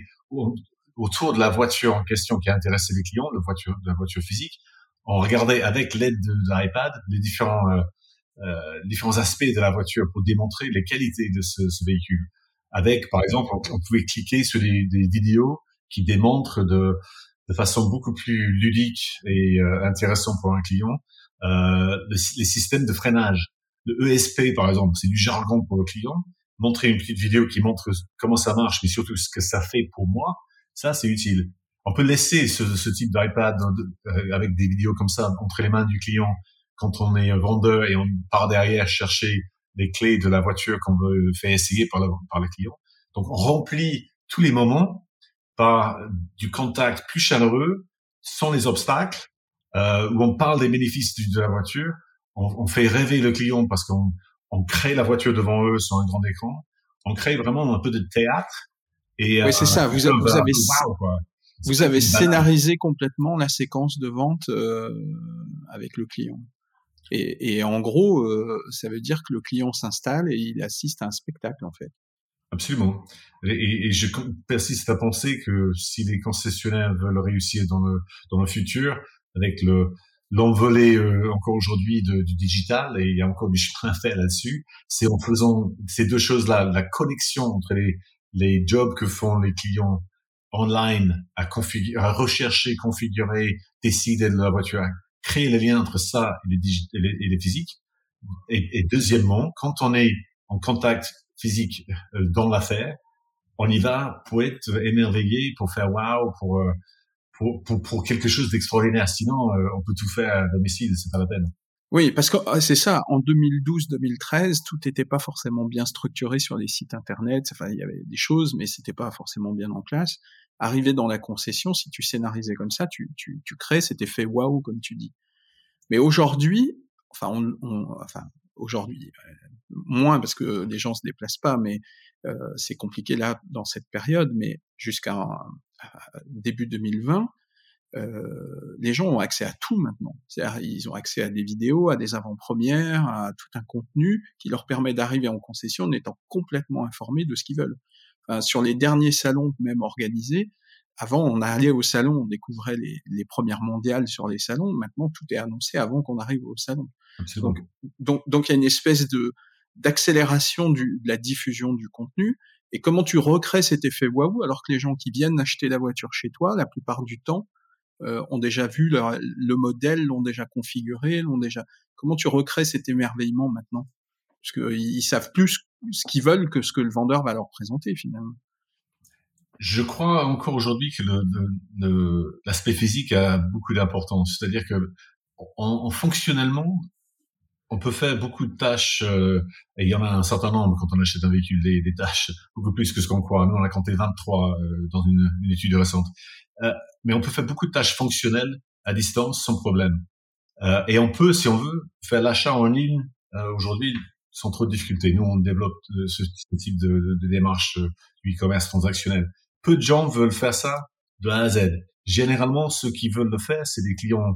autour de la voiture en question qui intéressait les clients, la voiture, la voiture physique, on regardait avec l'aide de, l'iPad les différents euh, euh, différents aspects de la voiture pour démontrer les qualités de ce, ce véhicule. Avec, par exemple, on, pouvait cliquer sur des, des, vidéos qui démontrent de, de façon beaucoup plus ludique et euh, intéressante pour un client euh, les systèmes de freinage. Le ESP, par exemple, c'est du jargon pour le client. Montrer une petite vidéo qui montre comment ça marche, mais surtout ce que ça fait pour moi, ça, c'est utile. On peut laisser ce, type d'iPad euh, avec des vidéos comme ça entre les mains du client quand on est un vendeur et on part derrière chercher les clés de la voiture qu'on veut faire essayer par le, par le client. Donc, on remplit tous les moments par du contact plus chaleureux, sans les obstacles, euh, où on parle des bénéfices de la voiture. On fait rêver le client parce qu'on on crée la voiture devant eux sur un grand écran. On crée vraiment un peu de théâtre. Et, oui, c'est euh, ça. Vous, vous avez, vous avez scénarisé complètement la séquence de vente euh, avec le client. Et, et en gros, euh, ça veut dire que le client s'installe et il assiste à un spectacle, en fait. Absolument. Et, et, je persiste à penser que si les concessionnaires veulent réussir dans le, dans le futur, avec le, l'envolée euh, encore aujourd'hui du digital, et il y a encore du chemin à faire là-dessus, c'est en faisant ces deux choses-là, la connexion entre les, les jobs que font les clients online à, configurer, à rechercher, configurer, décider de la voiture, créer le lien entre ça et les, et les, physiques. Et, et, deuxièmement, quand on est en contact physique euh, dans l'affaire, on y va pour être émerveillé, pour faire waouh, pour, euh, pour, quelque chose d'extraordinaire. Sinon, euh, on peut tout faire à domicile, c'est pas la peine. Oui, parce que ah, c'est ça. En 2012-2013, tout n'était pas forcément bien structuré sur les sites internet. Enfin, il y avait des choses, mais c'était pas forcément bien en place arriver dans la concession, si tu scénarisais comme ça, tu, tu, tu crées cet effet waouh, comme tu dis. Mais aujourd'hui, enfin, aujourd'hui, euh, moins parce que les gens se déplacent pas, mais euh, c'est compliqué là dans cette période. Mais jusqu'à début 2020, euh, les gens ont accès à tout maintenant. C'est-à-dire, ils ont accès à des vidéos, à des avant-premières, à tout un contenu qui leur permet d'arriver en concession en étant complètement informés de ce qu'ils veulent sur les derniers salons même organisés, avant, on allait au salon, on découvrait les, les, premières mondiales sur les salons. Maintenant, tout est annoncé avant qu'on arrive au salon. Donc, donc, donc, il y a une espèce de d'accélération de la diffusion du contenu. Et comment tu recrées cet effet waouh alors que les gens qui viennent acheter la voiture chez toi, la plupart du temps, euh, ont déjà vu le modèle, l'ont déjà configuré, l'ont déjà. Comment tu recrées cet émerveillement maintenant? Parce qu'ils savent plus ce qu'ils veulent que ce que le vendeur va leur présenter finalement. Je crois encore aujourd'hui que l'aspect physique a beaucoup d'importance. C'est-à-dire que en, fonctionnellement, on peut faire beaucoup de tâches, euh, et il y en a un certain nombre quand on achète un véhicule, des, tâches beaucoup plus que ce qu'on croit. Nous, on a compté 23 euh, dans une, étude récente. Euh, mais on peut faire beaucoup de tâches fonctionnelles à distance sans problème. Euh, et on peut, si on veut, faire l'achat en ligne aujourd'hui sans trop de difficultés. Nous, on développe euh, ce, type de, de, démarche euh, du e-commerce transactionnel. Peu de gens veulent faire ça de A à Z. Généralement, ceux qui veulent le faire, c'est des clients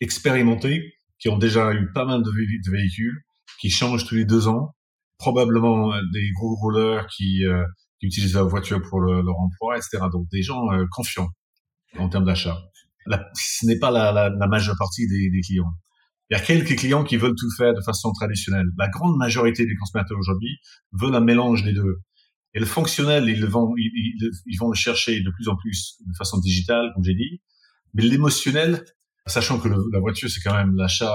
expérimentés qui ont déjà eu pas mal de, véhicules, qui changent tous les deux ans, probablement euh, des gros rouleurs qui, qui utilisent la voiture pour leur emploi, etc. Donc des gens confiants en termes d'achat. Ce n'est pas la, la, la, majeure partie des, des clients. Il y a quelques clients qui veulent tout faire de façon traditionnelle. La grande majorité des consommateurs aujourd'hui veulent un mélange des deux. Et le fonctionnel, ils vont, ils, ils, vont le chercher de plus en plus de façon digitale, comme j'ai dit. Mais l'émotionnel, sachant que le, la voiture, c'est quand même l'achat,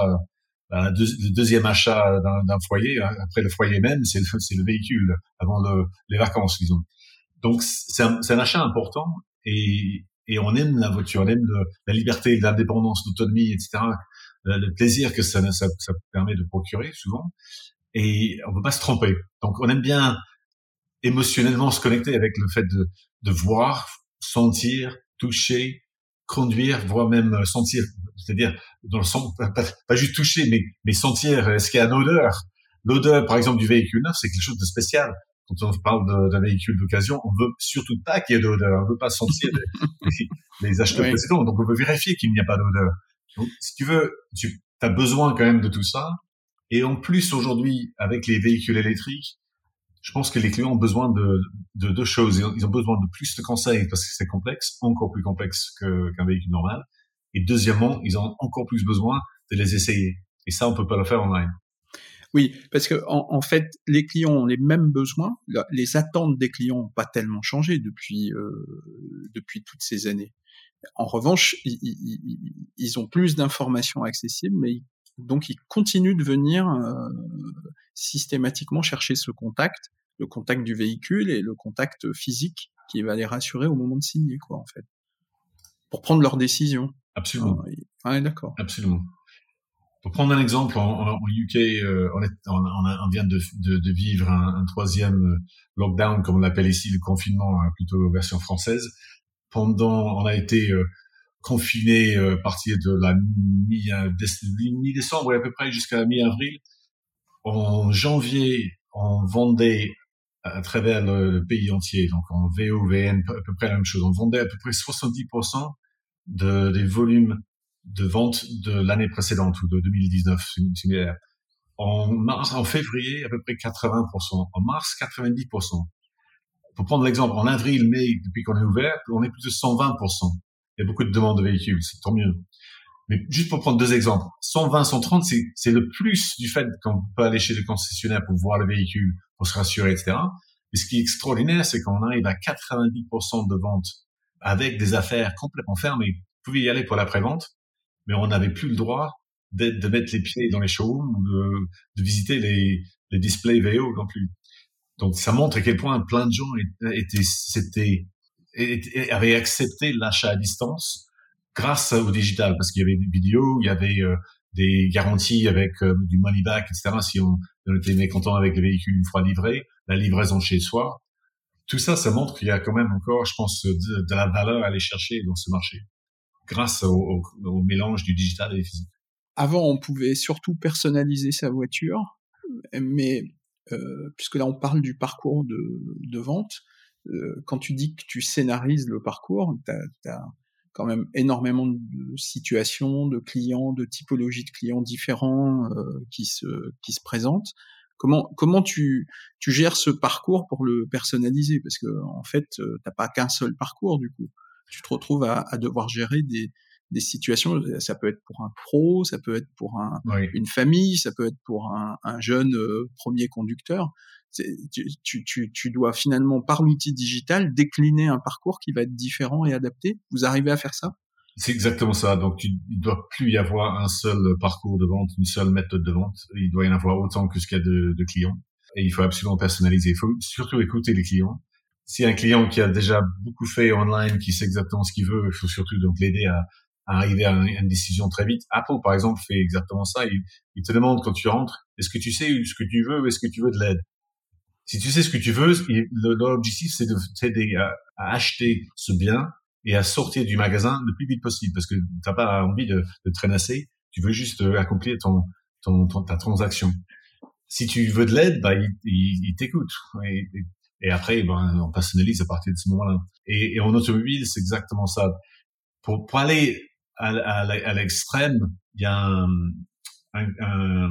euh, le deuxième achat d'un foyer. Hein, après le foyer même, c'est le véhicule avant le, les vacances, disons. Donc c'est un, achat important et, et on aime la voiture, on aime la liberté, l'indépendance, l'autonomie, etc le plaisir que ça, ça, ça permet de procurer souvent. Et on peut pas se tromper. Donc on aime bien émotionnellement se connecter avec le fait de, de voir, sentir, toucher, conduire, voire même sentir, c'est-à-dire dans le sens, pas, pas, juste toucher, mais, mais sentir, est-ce qu'il y a une odeur? L'odeur, par exemple, du véhicule neuf, c'est quelque chose de spécial. quand on parle d'un véhicule d'occasion, on veut surtout pas qu'il y ait d'odeur, on veut pas sentir les, *laughs* les, acheteurs précédents, donc on veut vérifier qu'il n'y a pas d'odeur. Donc, si tu veux, tu as besoin quand même de tout ça. Et en plus, aujourd'hui, avec les véhicules électriques, je pense que les clients ont besoin de, de deux choses. Ils ont besoin de plus de conseils parce que c'est complexe, encore plus complexe qu'un véhicule normal. Et deuxièmement, ils ont encore plus besoin de les essayer. Et ça, on peut pas le faire en ligne. Oui, parce que en, fait, les clients ont les mêmes besoins. Les attentes des clients n'ont pas tellement changé depuis euh, depuis toutes ces années. En revanche, ils, ont plus d'informations accessibles, mais donc ils continuent de venir euh, systématiquement chercher ce contact, le contact du véhicule et le contact physique qui va les rassurer au moment de signer, quoi, en fait, pour prendre leurs décisions. Absolument. Ah, d'accord. Absolument. Pour prendre un exemple, en, UK, euh, on, est, on, on, vient de, de, de vivre un, un, troisième euh, lockdown, comme on l'appelle ici, le confinement, hein, plutôt version française. Pendant, on a été euh, confiné à partir de la mi-décembre, mi à peu près jusqu'à la mi-avril. En janvier, on vendait à travers le, pays entier, donc en VOVN, à peu près la même chose. On vendait à peu près 70% de, des volumes de vente de l'année précédente ou de 2019 similaire. En mars, en février, à peu près 80%. En mars, 90%. Pour prendre l'exemple, en avril, mai, depuis qu'on est ouvert, on est plus de 120%. Il y a beaucoup de demandes de véhicules, c'est tant mieux. Mais juste pour prendre deux exemples, 120, 130, c'est le plus du fait qu'on peut aller chez le concessionnaire pour voir le véhicule, pour se rassurer, etc. Mais ce qui est extraordinaire, c'est qu'on arrive à 90% de ventes avec des affaires complètement fermées. Vous pouvez y aller pour la prévente, mais on n'avait plus le droit de, de, mettre les pieds dans les showrooms ou de, de visiter les, les displays VO non plus. Donc ça montre à quel point plein de gens étaient, c'était, avaient accepté l'achat à distance grâce au digital, parce qu'il y avait des vidéos, il y avait euh, des garanties avec euh, du money back, etc. Si on, on était mécontent avec le véhicule une fois livré, la livraison chez soi. Tout ça, ça montre qu'il y a quand même encore, je pense, de, la valeur à aller chercher dans ce marché grâce au, mélange du digital et du physique. Avant, on pouvait surtout personnaliser sa voiture, mais euh, puisque là on parle du parcours de, vente, quand tu dis que tu scénarises le parcours, tu as, quand même énormément de situations, de clients, de typologies de clients différents euh, qui, se, qui se présentent. Comment, comment tu, tu gères ce parcours pour le personnaliser? Parce que en fait, euh, t'as pas qu'un seul parcours du coup tu te retrouves à, à devoir gérer des, des situations. Ça peut être pour un pro, ça peut être pour un, une famille, ça peut être pour un, un jeune euh, premier conducteur. Tu, dois finalement, par l'outil digital, décliner un parcours qui va être différent et adapté. Vous arrivez à faire ça? C'est exactement ça. Donc, il ne doit plus y avoir un seul parcours de vente, une seule méthode de vente. Il doit y en avoir autant que ce qu'il y a de, clients. Et il faut absolument personnaliser. Il faut surtout écouter les clients si un client qui a déjà beaucoup fait online, qui sait exactement ce qu'il veut, il faut surtout donc l'aider à, arriver à une, décision très vite. Apple, par exemple, fait exactement ça. Il, te demande quand tu rentres, est-ce que tu sais ce que tu veux ou est-ce que tu veux de l'aide? Si tu sais ce que tu veux, l'objectif, c'est de t'aider à, acheter ce bien et à sortir du magasin le plus vite possible parce que tu n'as pas envie de, de traînasser. Tu veux juste euh, accomplir ton, ton, ta transaction. Si tu veux de l'aide, bah, il, il, t'écoute. Et, et après, ben, on personnalise à partir de ce moment-là. Et, et en automobile, c'est exactement ça. Pour, pour aller à, à, l'extrême, il y a un, un, un,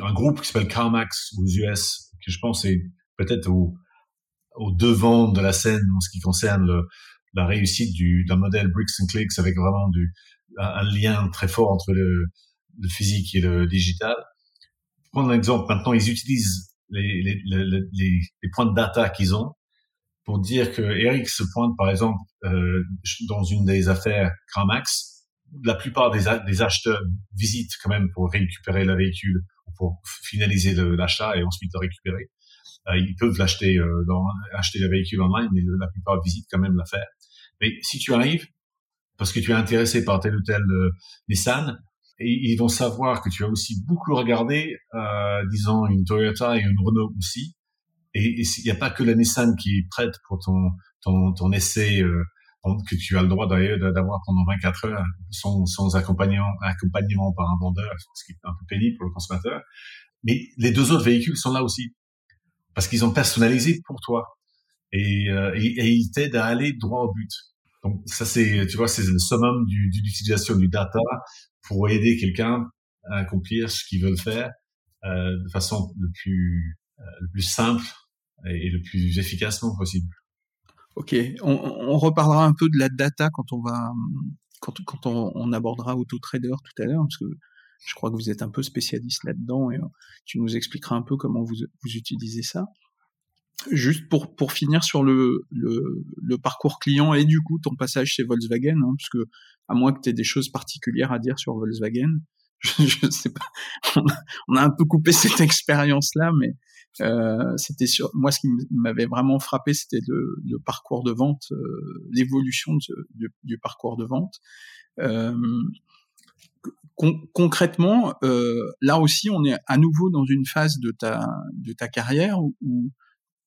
un groupe qui s'appelle CarMax aux US, que je pense est peut-être au, au devant de la scène en ce qui concerne le, la réussite du, d'un modèle Bricks and Clicks avec vraiment du, un, lien très fort entre le, le physique et le digital. Prendre un exemple, maintenant, ils utilisent les, les, les, les points de data qu'ils ont pour dire que Eric se pointe, par exemple, euh, dans une des affaires Cramax. La plupart des, des acheteurs visitent quand même pour récupérer le véhicule ou pour finaliser l'achat et ensuite le récupérer. Euh, ils peuvent l'acheter, euh, acheter le véhicule online, mais la plupart visitent quand même l'affaire. Mais si tu arrives parce que tu es intéressé par tel ou tel euh, Nissan, et ils vont savoir que tu as aussi beaucoup regardé, euh, disons, une Toyota et une Renault aussi. Et il n'y a pas que la Nissan qui est prête pour ton, ton, ton essai euh, que tu as le droit d'ailleurs d'avoir pendant 24 heures sans, sans accompagnement, accompagnement par un vendeur, ce qui est un peu pénible pour le consommateur. Mais les deux autres véhicules sont là aussi. Parce qu'ils ont personnalisé pour toi et, euh, et, ils t'aident à aller droit au but. Donc ça c'est, tu vois, c'est le summum du, du, l'utilisation du data pour aider quelqu'un à accomplir ce qu'il veut faire euh, de façon le plus euh, simple et, le plus efficacement possible. Ok, on, on, reparlera un peu de la data quand on va quand, quand on, on abordera AutoTrader tout à l'heure parce que je crois que vous êtes un peu spécialiste là-dedans et euh, tu nous expliqueras un peu comment vous, vous utilisez ça. Juste pour, pour finir sur le, le, parcours client et du coup ton passage chez Volkswagen, hein, parce que à moins que tu aies des choses particulières à dire sur Volkswagen, *laughs* je, ne sais pas, on a, un peu coupé cette expérience-là, mais euh, c'était sur moi ce qui m'avait vraiment frappé, c'était le, parcours de vente, euh, l'évolution du, du, parcours de vente. Concrètement, euh, là aussi, on est à nouveau dans une phase de ta de ta carrière où,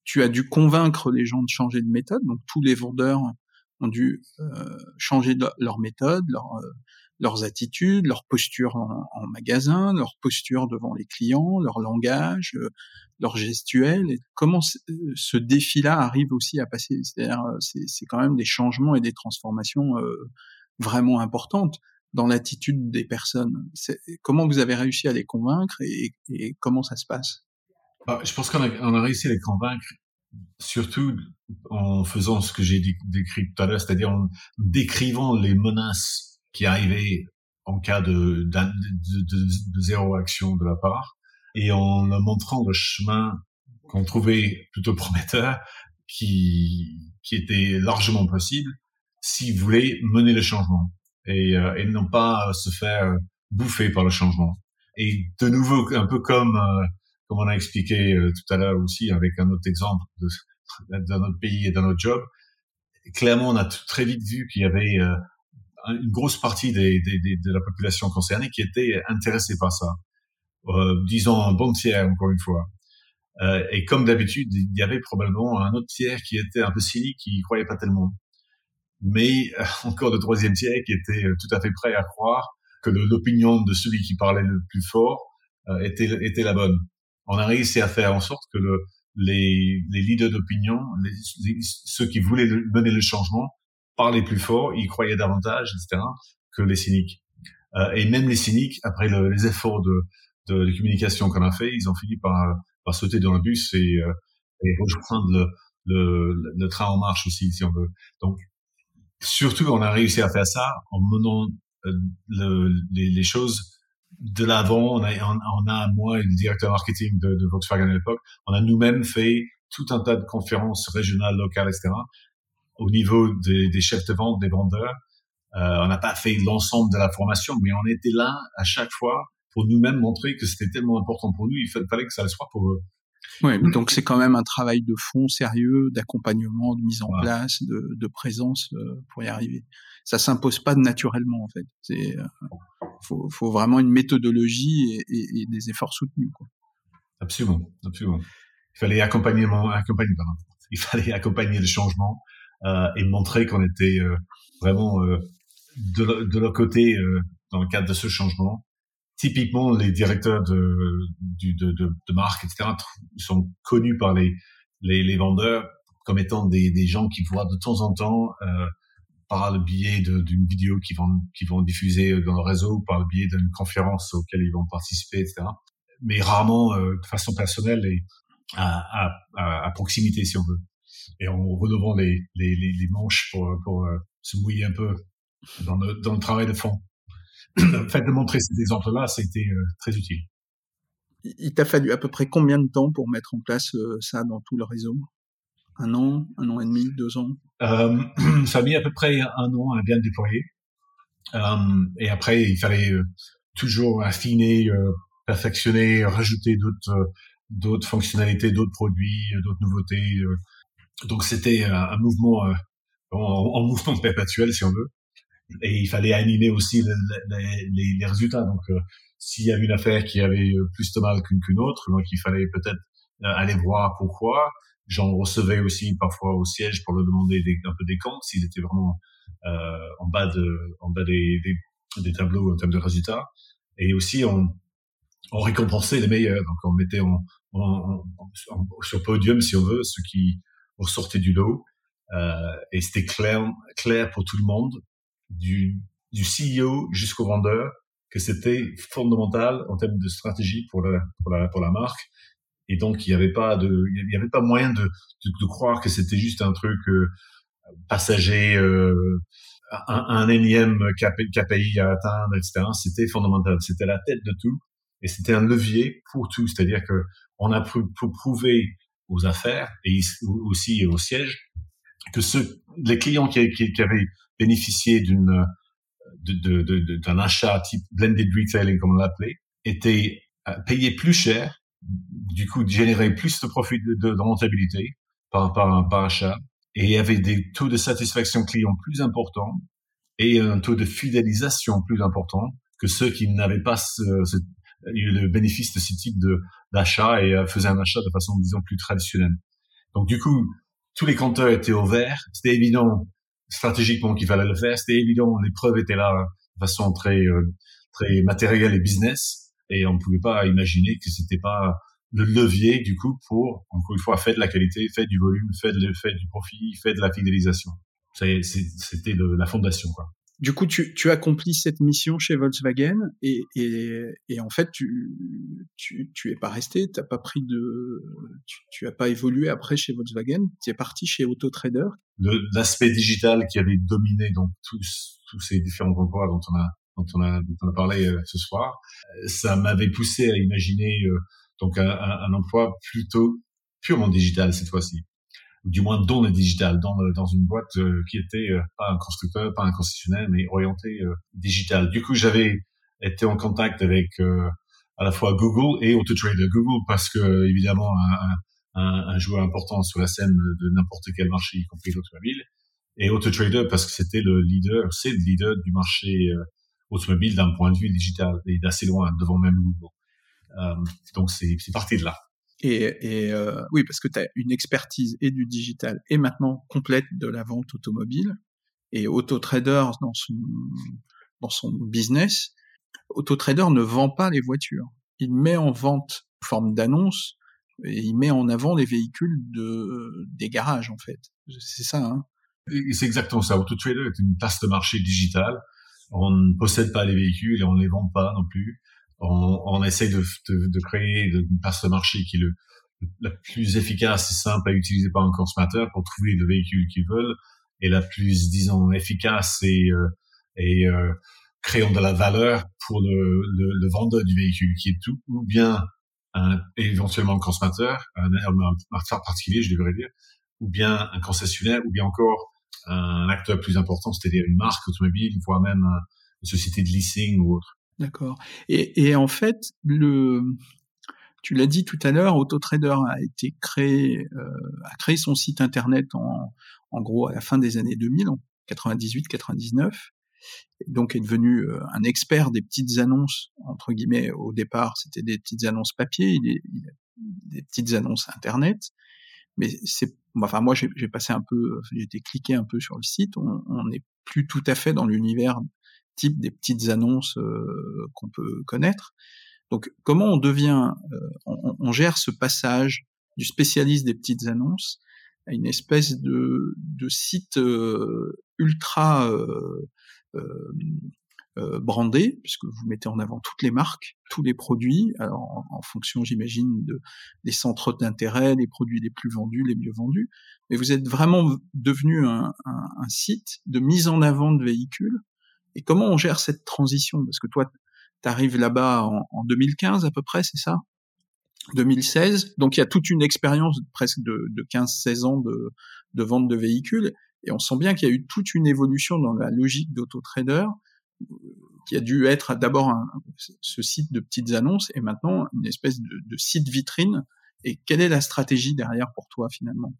tu as dû convaincre les gens de changer de méthode. Donc tous les vendeurs ont dû euh, changer leur méthode, euh, leurs attitudes, leur posture en, magasin, leur posture devant les clients, leur langage, leur gestuel. Et comment ce défi-là arrive aussi à passer? C'est-à-dire, c'est quand même des changements et des transformations vraiment importantes dans l'attitude des personnes. Comment vous avez réussi à les convaincre et, comment ça se passe? Bah, Je pense qu'on a, réussi à les convaincre surtout en faisant ce que j'ai décrit tout à l'heure, c'est-à-dire en décrivant les menaces qui arrivaient en cas de, zéro action de la part et en montrant le chemin qu'on trouvait plutôt prometteur qui, qui était largement possible s'ils voulaient mener le changement et, euh, et non pas se faire bouffer par le changement. Et de nouveau, un peu comme euh, comme on a expliqué euh, tout à l'heure aussi avec un autre exemple d'un autre pays et d'un autre job, clairement on a très vite vu qu'il y avait une grosse partie des, des, des, de la population concernée qui était intéressée par ça. Euh, disons un bon tiers encore une fois. Euh, et comme d'habitude, il y avait probablement un autre tiers qui était un peu cynique, qui y croyait pas tellement mais euh, encore le troisième qui était euh, tout à fait prêt à croire que l'opinion de celui qui parlait le plus fort euh, était, était la bonne. On a réussi à faire en sorte que le, les, les leaders d'opinion, ceux qui voulaient mener le changement, parlaient plus fort, ils croyaient davantage, etc., que les cyniques. Euh, et même les cyniques, après le, les efforts de, de, de communication qu'on a fait, ils ont fini par, par sauter dans le bus et, et rejoindre le, le, le, train en marche aussi, si on veut. Donc, surtout, on a réussi à faire ça en menant euh, le, les, choses de l'avant. On a, moi, le directeur marketing de, de Volkswagen à l'époque, on a nous-mêmes fait tout un tas de conférences régionales, locales, etc. Au niveau des, des chefs de vente, des vendeurs. Euh, on n'a pas fait l'ensemble de la formation, mais on était là à chaque fois pour nous-mêmes montrer que c'était tellement important pour nous, il fallait que ça le soit pour eux. Oui, donc c'est quand même un travail de fond sérieux, d'accompagnement, de mise en place, de, de présence euh, pour y arriver. Ça s'impose pas naturellement en fait. C'est euh, faut, faut, vraiment une méthodologie et, et, et des efforts soutenus. Quoi. Absolument, absolument. Il fallait accompagner, accompagner pardon. Il fallait accompagner le changement euh, et montrer qu'on était euh, vraiment de, de leur côté dans le cadre de ce changement typiquement les directeurs de, de, de, de marque, etc., sont connus par les, les, les vendeurs comme étant des, des, gens qui voient de temps en temps euh, par le biais d'une vidéo qu'ils vont, qui vont diffuser dans le réseau, par le biais d'une conférence auquel ils vont participer, etc. Mais rarement euh, de façon personnelle et à, à, à, proximité, si on veut. Et en relevant les, les, les manches pour, pour euh, se mouiller un peu dans le, dans le travail de fond le *coughs* fait de montrer ces exemples-là, c'était euh, très utile. Il t'a fallu à peu près combien de temps pour mettre en place euh, ça dans tout le réseau? Un an, un an et demi, deux ans? Euh, *coughs* Ça a mis à peu près un an à bien déployer. Euh, et après, il fallait toujours affiner, perfectionner, rajouter d'autres d'autres fonctionnalités, d'autres produits, d'autres nouveautés. donc c'était un, mouvement en, en, mouvement *laughs* perpétuel, si on veut et il fallait animer aussi les, les, les résultats. Donc, euh, s'il y avait une affaire qui avait euh, plus de mal qu'une autre, donc il fallait peut-être euh, aller voir pourquoi. J'en recevais aussi parfois au siège pour leur demander des, un peu des comptes s'ils étaient vraiment euh, en bas de en bas des, des, des, tableaux en termes de résultats. Et aussi on on récompensait les meilleurs. Donc on mettait en, sur podium, si on veut, ceux qui ressortaient du lot. Euh, et c'était clair, clair pour tout le monde, du, du CEO jusqu'au vendeur, que c'était fondamental en termes de stratégie pour la, pour la, pour la marque. Et donc, il n'y avait pas de, il y avait pas moyen de, de, de croire que c'était juste un truc euh, passager, euh, un, un, énième KPI à atteindre, etc. C'était fondamental. C'était la tête de tout. Et c'était un levier pour tout. C'est-à-dire que on a pu, pour prouver aux affaires et aussi au siège que ceux, les clients qui, qui, qui avaient bénéficié d'une d'un de, de, achat type blended retailing comme on l'appelait étaient euh, payés plus cher, du coup généraient plus de profit de, de rentabilité par, par, par achat et avaient des taux de satisfaction client plus importants et un taux de fidélisation plus important que ceux qui n'avaient pas ce, ce, le bénéfice de ce type d'achat et euh, faisaient un achat de façon disons plus traditionnelle. Donc du coup, tous les compteurs étaient au vert. C'était évident stratégiquement qu'il fallait le faire. C'était évident, les preuves étaient là de façon très euh, très matérielle et business, et on ne pouvait pas imaginer que c'était pas le levier du coup pour encore une fois faire de la qualité, faire du volume, faire, du profit, faire de la fidélisation. C'était la fondation quoi. Du coup, tu, tu accomplis cette mission chez Volkswagen et, et, et en fait, tu, tu, tu es pas resté, t'as pas pris de, tu, tu as pas évolué après chez Volkswagen, tu es parti chez AutoTrader. L'aspect digital qui avait dominé donc tous, tous ces différents emplois dont on a, dont on a, dont on a parlé euh, ce soir, euh, ça m'avait poussé à imaginer euh, donc un, un, emploi plutôt purement digital cette fois-ci du moins dans le digital, dans, dans une boîte euh, qui était euh, pas un constructeur, pas un concessionnaire, mais orienté euh, digital. Du coup, j'avais été en contact avec à la fois Google et AutoTrader. Google parce que évidemment un, un, un, joueur important sur la scène de n'importe quel marché, y compris l'automobile, et AutoTrader parce que c'était le leader, c'est le leader du marché automobile d'un point de vue digital et d'assez loin devant même Google. Euh, donc c'est parti de là. Et, euh, oui, parce que tu as une expertise et du digital et maintenant complète de la vente automobile. Et AutoTrader, dans son, dans son business, AutoTrader ne vend pas les voitures. Il met en vente forme d'annonce et il met en avant les véhicules de, des garages, en fait. C'est ça, hein C'est exactement ça. AutoTrader est une place de marché digitale. On ne possède pas les véhicules et on ne les vend pas non plus on, on essaie de, de, de, créer une place de marché qui est le, la plus efficace et simple à utiliser par un consommateur pour trouver le véhicule qu'ils veulent et la plus, disons, efficace et, euh, et euh, créant de la valeur pour le, le, le, vendeur du véhicule qui est tout, ou bien un, éventuellement un consommateur, un, un, particulier, je devrais dire, ou bien un concessionnaire, ou bien encore un acteur plus important, c'est-à-dire une marque automobile, voire même une société de leasing ou autre. D'accord. Et, et, en fait, le, tu l'as dit tout à l'heure, AutoTrader a été créé, euh, a créé son site internet en, en gros à la fin des années 2000, en 98-99. Donc est devenu euh, un expert des petites annonces entre guillemets. Au départ, c'était des petites annonces papier, des petites annonces internet. Mais c'est, enfin moi j'ai passé un peu, j'ai été cliqué un peu sur le site. On n'est plus tout à fait dans l'univers type des petites annonces euh, qu'on peut connaître. Donc comment on devient, euh, on, gère ce passage du spécialiste des petites annonces à une espèce de, site euh, ultra euh, euh, brandé, puisque vous mettez en avant toutes les marques, tous les produits, alors en, fonction, j'imagine, de, des centres d'intérêt, des produits les plus vendus, les mieux vendus, mais vous êtes vraiment devenu un, un site de mise en avant de véhicules et comment on gère cette transition? Parce que toi, tu arrives là-bas en, en, 2015 à peu près, c'est ça? 2016. Donc il y a toute une expérience presque de, de 15-16 ans de, vente de véhicules. Et on sent bien qu'il y a eu toute une évolution dans la logique d'autotrader qui a dû être d'abord ce site de petites annonces et maintenant une espèce de site vitrine. Et quelle est la stratégie derrière pour toi finalement?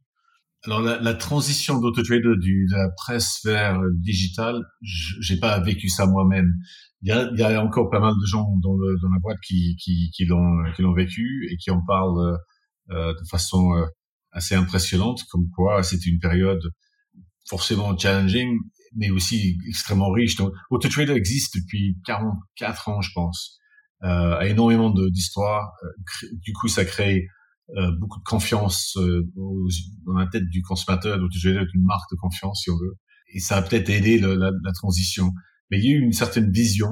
Alors la, la transition d'AutoTrader de la presse vers le digital, j'ai pas vécu ça moi-même. Il y a, y a encore pas mal de gens dans, le, dans la boîte qui, qui, qui l'ont vécu et qui en parlent euh, de façon euh, assez impressionnante, comme quoi c'est une période forcément challenging, mais aussi extrêmement riche. Donc AutoTrader existe depuis 44 ans, je pense, euh, a énormément d'histoires. Euh, du coup, ça crée euh, beaucoup de confiance euh, dans la tête du consommateur, donc je une marque de confiance si on veut. Et ça a peut-être aidé la, la, transition. Mais il y a eu une certaine vision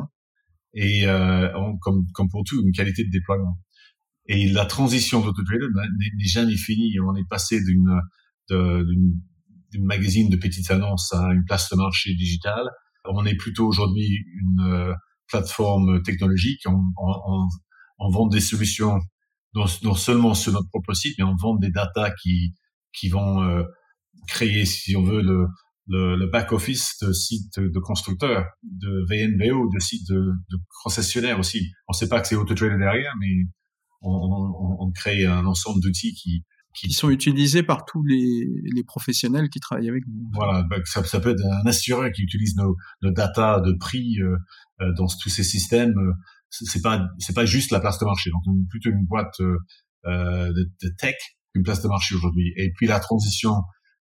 et euh, comme, comme pour tout, une qualité de déploiement. Et la transition d'AutoTrader n'est jamais finie. On est passé d'une d'une magazine de petites annonces à une place de marché digitale. On est plutôt aujourd'hui une euh, plateforme technologique. On, on, on, vend des solutions non, non, seulement sur notre propre site, mais on vend des datas qui qui vont euh, créer, si on veut, le, le, le back-office de sites de constructeurs, de VNVO, de sites de, de concessionnaires aussi. On ne sait pas que c'est AutoTrader derrière, mais on, on, on crée un ensemble d'outils qui, qui, sont utilisés par tous les, les, professionnels qui travaillent avec nous. Voilà, bah, ça, ça, peut être un assureur qui utilise nos, nos data de prix euh, euh dans tous ces systèmes. C'est pas c'est pas juste la place de marché. Donc plutôt une boîte euh, de, de, tech qu'une place de marché aujourd'hui. Et puis la transition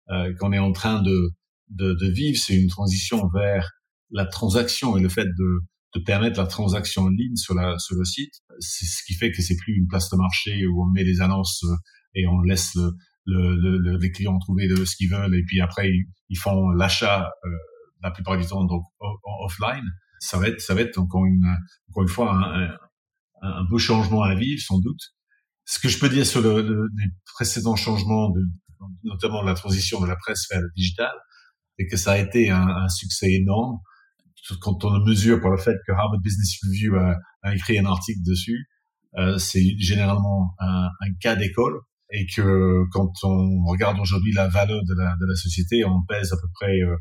euh, qu'on est en train de de, de vivre, c'est une transition vers la transaction et le fait de de permettre la transaction en ligne sur, la, sur le site. C'est ce qui fait que c'est plus une place de marché où on met des annonces euh, et on laisse le, le, le, les clients trouver de ce qu'ils veulent et puis après ils, font l'achat euh, la plupart du temps donc offline. Ça va être ça va être encore une encore une fois un, beau changement à vivre sans doute. Ce que je peux dire sur le, les précédents changements, de, notamment la transition de la presse vers le digital, c'est que ça a été un, un succès énorme quand on mesure par le fait que Harvard Business Review a, a écrit un article dessus, euh, c'est généralement un, un cas d'école et que quand on regarde aujourd'hui la valeur de la, de la société, on pèse à peu près euh,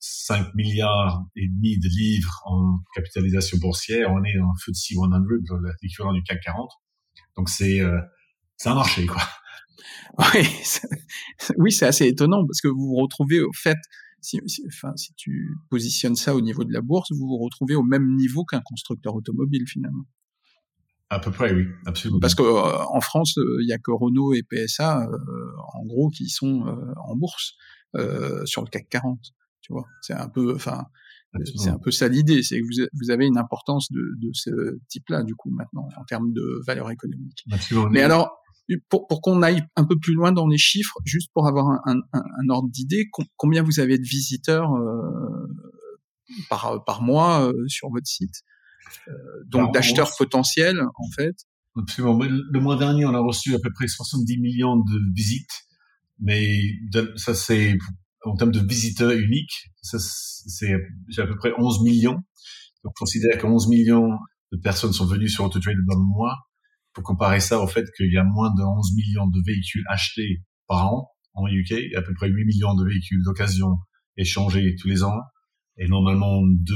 5 milliards et demi de livres en capitalisation boursière. On est dans le FTSE 100, l'équivalent du CAC 40. Donc c'est euh, c'est un marché quoi. *laughs* Oui, oui, c'est assez étonnant parce que vous vous retrouvez au fait si, enfin, si tu positionnes ça au niveau de la bourse, vous vous retrouvez au même niveau qu'un constructeur automobile finalement. À peu près, oui, absolument. Parce qu'en euh, en France, euh, il y a que Renault et PSA, euh, en gros, qui sont en bourse sur le CAC 40. Tu vois, c'est un peu, enfin, c'est un peu ça l'idée, c'est que vous, vous, avez une importance de, de ce type-là, du coup, maintenant, en termes de valeur économique. Absolument. Mais alors, pour, pour qu'on aille un peu plus loin dans les chiffres, juste pour avoir un, un, un ordre d'idée, combien vous avez de visiteurs euh, par, par mois euh, sur votre site euh, Donc d'acheteurs potentiels, en fait? Absolument. Le mois dernier, on a reçu à peu près 70 millions de visites, mais ça c'est en termes de visiteurs uniques, ça c'est à peu près 11 millions. Donc, on considère que 11 millions de personnes sont venues sur AutoTrade dans le mois faut comparer ça au fait qu'il y a moins de 11 millions de véhicules achetés par an en UK, à peu près 8 millions de véhicules d'occasion échangés tous les ans, et normalement 2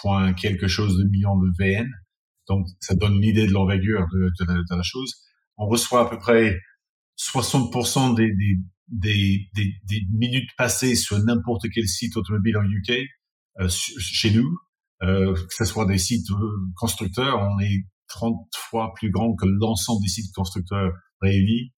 points quelque chose de millions de VN. Donc, ça donne une idée de l'envergure de, de, la chose. On reçoit à peu près 60% des, des, des, des, minutes passées sur n'importe quel site automobile en UK, euh, chez nous, euh, que ce soit des sites euh, constructeurs, on est 30 fois plus grand que l'ensemble des sites constructeurs réunis.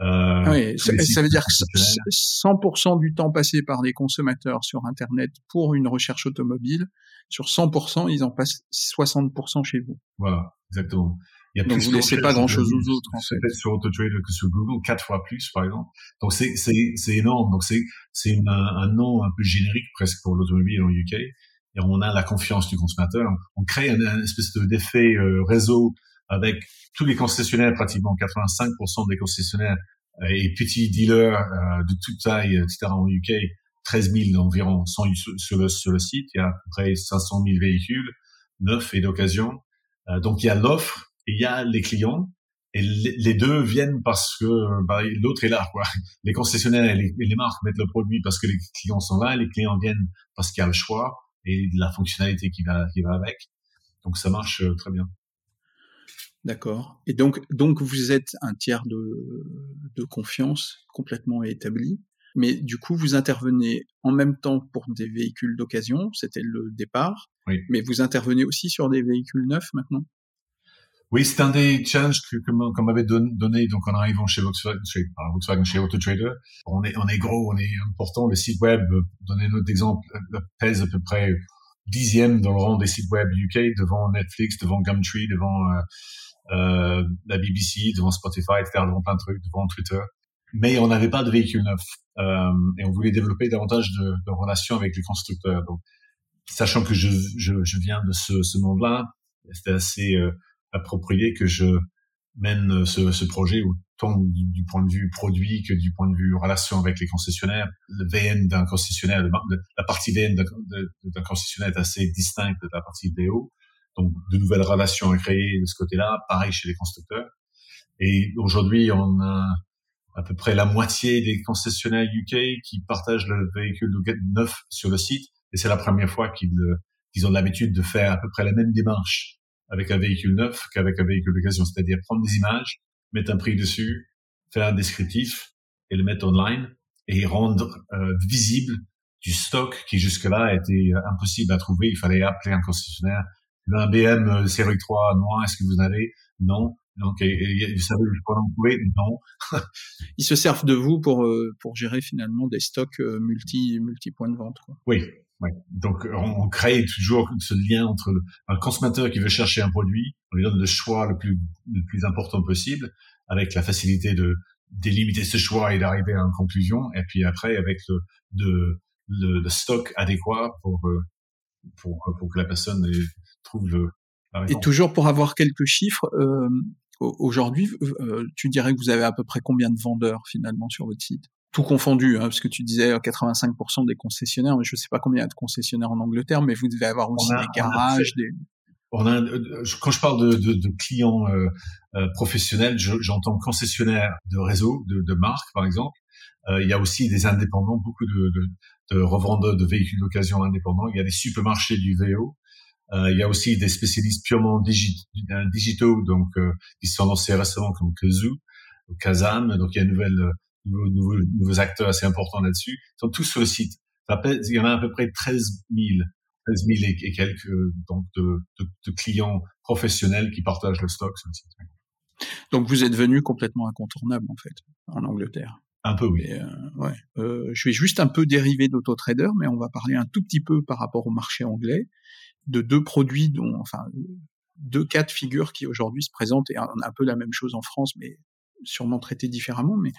Euh, oui, ça, veut dire que 100% du temps passé par les consommateurs sur Internet pour une recherche automobile, sur 100%, ils en passent 60% chez vous. Voilà, exactement. Il y a Donc vous laissez pas grand-chose aux autres. En fait. Sur AutoTrader que sur Google, quatre fois plus, par exemple. Donc c'est c'est c'est énorme. Donc c'est c'est un, un nom un peu générique presque pour l'automobile en UK et on a la confiance du consommateur. On crée un, espèce d'effet euh, réseau avec tous les concessionnaires, pratiquement 85% des concessionnaires euh, et petits dealers euh, de toute taille, etc. en UK, 13 000 environ sont sur le, sur le site. Il y a à peu près 500 000 véhicules neufs et d'occasion. donc il y a l'offre il y a les clients. Et les deux viennent parce que bah, l'autre est là. Quoi. *laughs* Les concessionnaires et les, les, marques mettent le produit parce que les clients sont là. Et les clients viennent parce qu'il y a le choix et de la fonctionnalité qui va, qui va avec. Donc ça marche euh, très bien. D'accord. Et donc, donc vous êtes un tiers de, de confiance complètement établi, mais du coup vous intervenez en même temps pour des véhicules d'occasion, c'était le départ, oui. mais vous intervenez aussi sur des véhicules neufs maintenant? Oui, c'est un des challenges que, qu'on m'avait donné donc en arrivant chez Volkswagen, chez, Volkswagen, chez AutoTrader. On est, on est gros, on est important. Le site web, donner notre exemple, pèse à peu près dixième dans le rang des sites web UK devant Netflix, devant Gumtree, devant euh, euh, la BBC, devant Spotify, faire devant plein de trucs, devant Twitter. Mais on n'avait pas de véhicule neuf euh, et on voulait développer davantage de, de, relations avec les constructeurs. Donc, sachant que je, je, je viens de ce, ce monde-là, c'était assez euh, approprié que je mène ce, ce projet autant du, du, point de vue produit que du point de vue relation avec les concessionnaires. Le VN d'un concessionnaire, la partie VN d'un concessionnaire est assez distincte de la partie VO. Donc, de nouvelles relations à créer de ce côté-là. Pareil chez les constructeurs. Et aujourd'hui, on a à peu près la moitié des concessionnaires UK qui partagent le véhicule neuf sur le site. Et c'est la première fois qu'ils qu'ils ont l'habitude de faire à peu près la même démarche avec un véhicule neuf qu'avec un véhicule d'occasion. C'est-à-dire prendre des images, mettre un prix dessus, faire un descriptif et le mettre online et rendre euh, visible du stock qui jusque-là était impossible à trouver. Il fallait appeler un concessionnaire. Un BM euh, série 3 noir, est-ce que vous avez Non. Donc, vous savez en trouver? Non. *laughs* Ils se servent de vous pour euh, pour gérer finalement des stocks multi multi points de vente. Quoi. Oui, Donc, on, crée toujours ce lien entre un consommateur qui veut chercher un produit, on lui donne le choix le plus, le plus important possible, avec la facilité de délimiter ce choix et d'arriver à une conclusion, et puis après, avec le, de, le, le stock adéquat pour, euh, pour, pour que la personne trouve le, Et toujours pour avoir quelques chiffres, euh, aujourd'hui, euh, tu dirais que vous avez à peu près combien de vendeurs finalement sur votre site? Tout confondu, hein, parce que tu disais 85% euh, des concessionnaires, mais je ne sais pas combien il y a de concessionnaires en Angleterre, mais vous devez avoir aussi des garages, des... On a, euh, quand je parle de, de, de clients euh, euh professionnels, j'entends concessionnaires de réseau, de, de marques par exemple. Euh, il y a aussi des indépendants, beaucoup de, de revendeurs de véhicules d'occasion indépendants. Il y a des supermarchés du VO. Il y a aussi des spécialistes purement digit, digitaux, donc qui sont lancés récemment comme Kazoo, Kazam. Donc il y a une nouvelle nouveaux, nouveaux, acteurs assez importants là-dessus, sont tous sur le site. Il y en a à peu près 13 000, 13 000 et, quelques donc de, de, de, clients professionnels qui partagent le stock sur le site. Donc vous êtes venu complètement incontournable en fait en Angleterre. Un peu oui. euh, ouais. Euh, je vais juste un peu dériver d'AutoTrader, mais on va parler un tout petit peu par rapport au marché anglais de deux produits dont, enfin, deux cas de figure qui aujourd'hui se présentent et on a un peu la même chose en France, mais sûrement traité différemment. Mais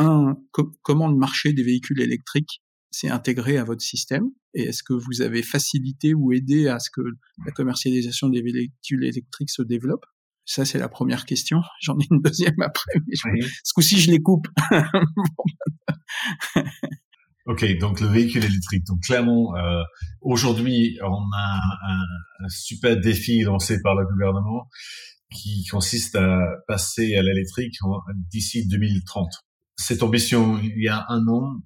un, comment le marché des véhicules électriques s'est intégré à votre système et est-ce que vous avez facilité ou aidé à ce que la commercialisation des véhicules électriques se développe? Ça, c'est la première question. *laughs* J'en ai une deuxième après, mais ce coup-ci, je les coupe. *laughs* ok, donc le véhicule électrique. Donc clairement, euh, aujourd'hui, on a un, un, super défi lancé par le gouvernement qui consiste à passer à l'électrique d'ici 2030 cette ambition, il y a un an,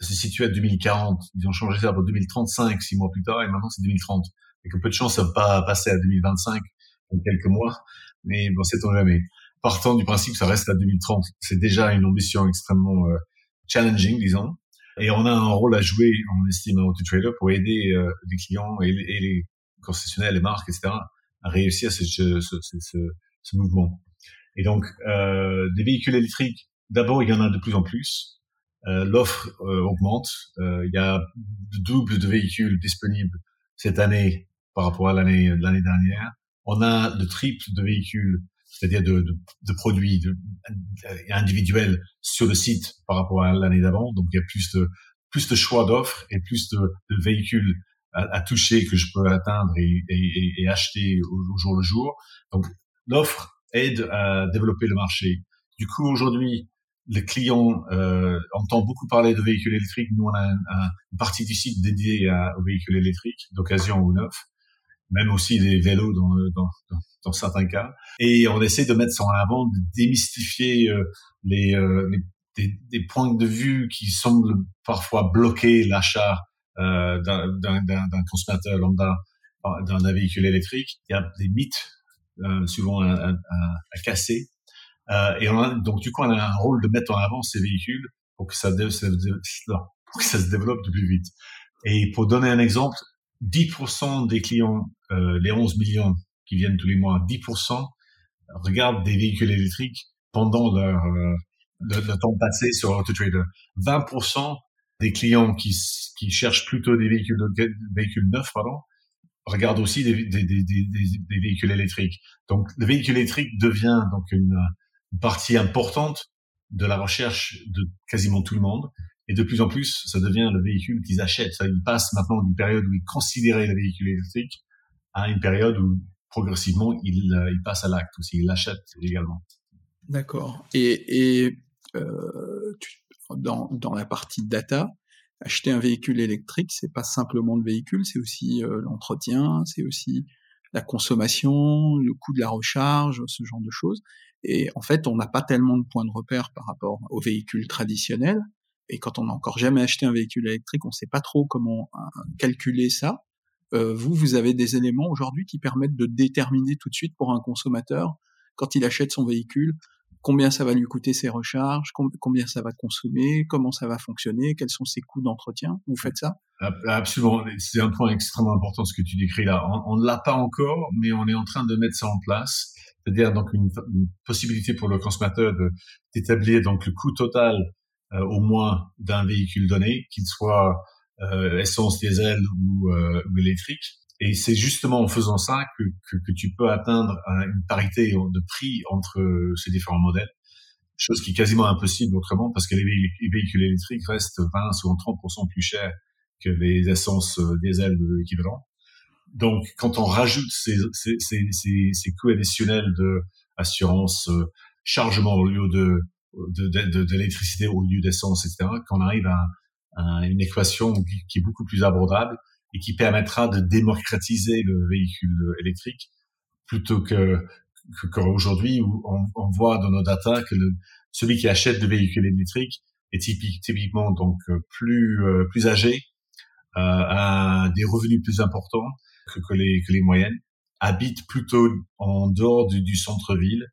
se situe à 2040. Ils ont changé ça pour 2035, six mois plus tard, et maintenant c'est 2030. Et que peu de chance, ça va pas passer à 2025 en quelques mois, mais bon, sait-on jamais. Partant du principe ça reste à 2030, c'est déjà une ambition extrêmement euh, challenging, disons. Et on a un rôle à jouer, on estime à AutoTrader, pour aider euh, les clients et, les concessionnaires, les marques, etc., à réussir ce, ce, ce, ce mouvement. Et donc, euh, des véhicules électriques D'abord, il y en a de plus en plus. Euh, L'offre euh, augmente. Euh, il y a de double de véhicules disponibles cette année par rapport à l'année l'année dernière. On a le triple de véhicules, c'est-à-dire de, de, de, produits de, individuels sur le site par rapport à l'année d'avant. Donc, il y a plus de plus de choix d'offres et plus de, de véhicules à, à, toucher que je peux atteindre et, et, et acheter au, au, jour le jour. Donc, l'offre aide à développer le marché. Du coup, aujourd'hui, les clients euh, entendent beaucoup parler de véhicules électriques. Nous, on a une partie du site dédiée aux véhicules électriques, d'occasion ou neufs, même aussi des vélos dans, dans, dans, certains cas. Et on essaie de mettre ça en avant, de démystifier euh, les, euh, des, des, points de vue qui semblent parfois bloquer l'achat euh, d'un consommateur lambda d'un véhicule électrique. Il y a des mythes euh, souvent à, à, à casser euh, et on a, donc du coup, on a un rôle de mettre en avant ces véhicules pour que ça, pour que ça se développe de plus vite. Et pour donner un exemple, 10% des clients, euh, les 11 millions qui viennent tous les mois, 10% regardent des véhicules électriques pendant leur euh, le, temps passé sur AutoTrader. 20% des clients qui, qui cherchent plutôt des véhicules, véhicules neufs, pardon, regarde aussi des, des, des, des, véhicules électriques. Donc, le véhicule électrique devient donc une, une, partie importante de la recherche de quasiment tout le monde. Et de plus en plus, ça devient le véhicule qu'ils achètent. Ils passent maintenant d'une période où ils considéraient le véhicule électrique à une période où progressivement ils, euh, passent à l'acte aussi, ils l'achètent également. D'accord. Et, euh, dans, dans la partie data, acheter un véhicule électrique, c'est pas simplement le véhicule, c'est aussi euh, l'entretien, c'est aussi la consommation, le coût de la recharge, ce genre de choses. Et en fait, on n'a pas tellement de points de repère par rapport aux véhicules traditionnels. Et quand on n'a encore jamais acheté un véhicule électrique, on ne sait pas trop comment euh, calculer ça. Euh, vous, vous avez des éléments aujourd'hui qui permettent de déterminer tout de suite pour un consommateur, quand il achète son véhicule, combien ça va lui coûter ses recharges, combien ça va consommer, comment ça va fonctionner, quels sont ses coûts d'entretien. Vous faites ça? Absolument. C'est un point extrêmement important ce que tu décris là. On, ne l'a pas encore, mais on est en train de mettre ça en place. C'est-à-dire donc une, possibilité pour le consommateur d'établir donc le coût total euh, au moins d'un véhicule donné, qu'il soit euh, essence, diesel ou, euh, ou électrique. Et c'est justement en faisant ça que, que, tu peux atteindre une parité de prix entre ces différents modèles, chose qui est quasiment impossible autrement parce que les, véhicules électriques restent 20 ou 30% plus chers que les essences euh, diesel de l'équivalent. Donc, quand on rajoute ces, ces, ces, coûts additionnels de euh, chargement au lieu de d'électricité de, de, au lieu d'essence, etc., qu'on arrive à, une équation qui est beaucoup plus abordable et qui permettra de démocratiser le véhicule électrique plutôt que qu'aujourd'hui où on, on, voit dans nos data que le, celui qui achète le véhicule électrique est typique, typiquement donc euh, plus euh, plus âgé, euh, a des revenus plus importants que, que, les que les moyennes, habite plutôt en dehors du, du centre-ville,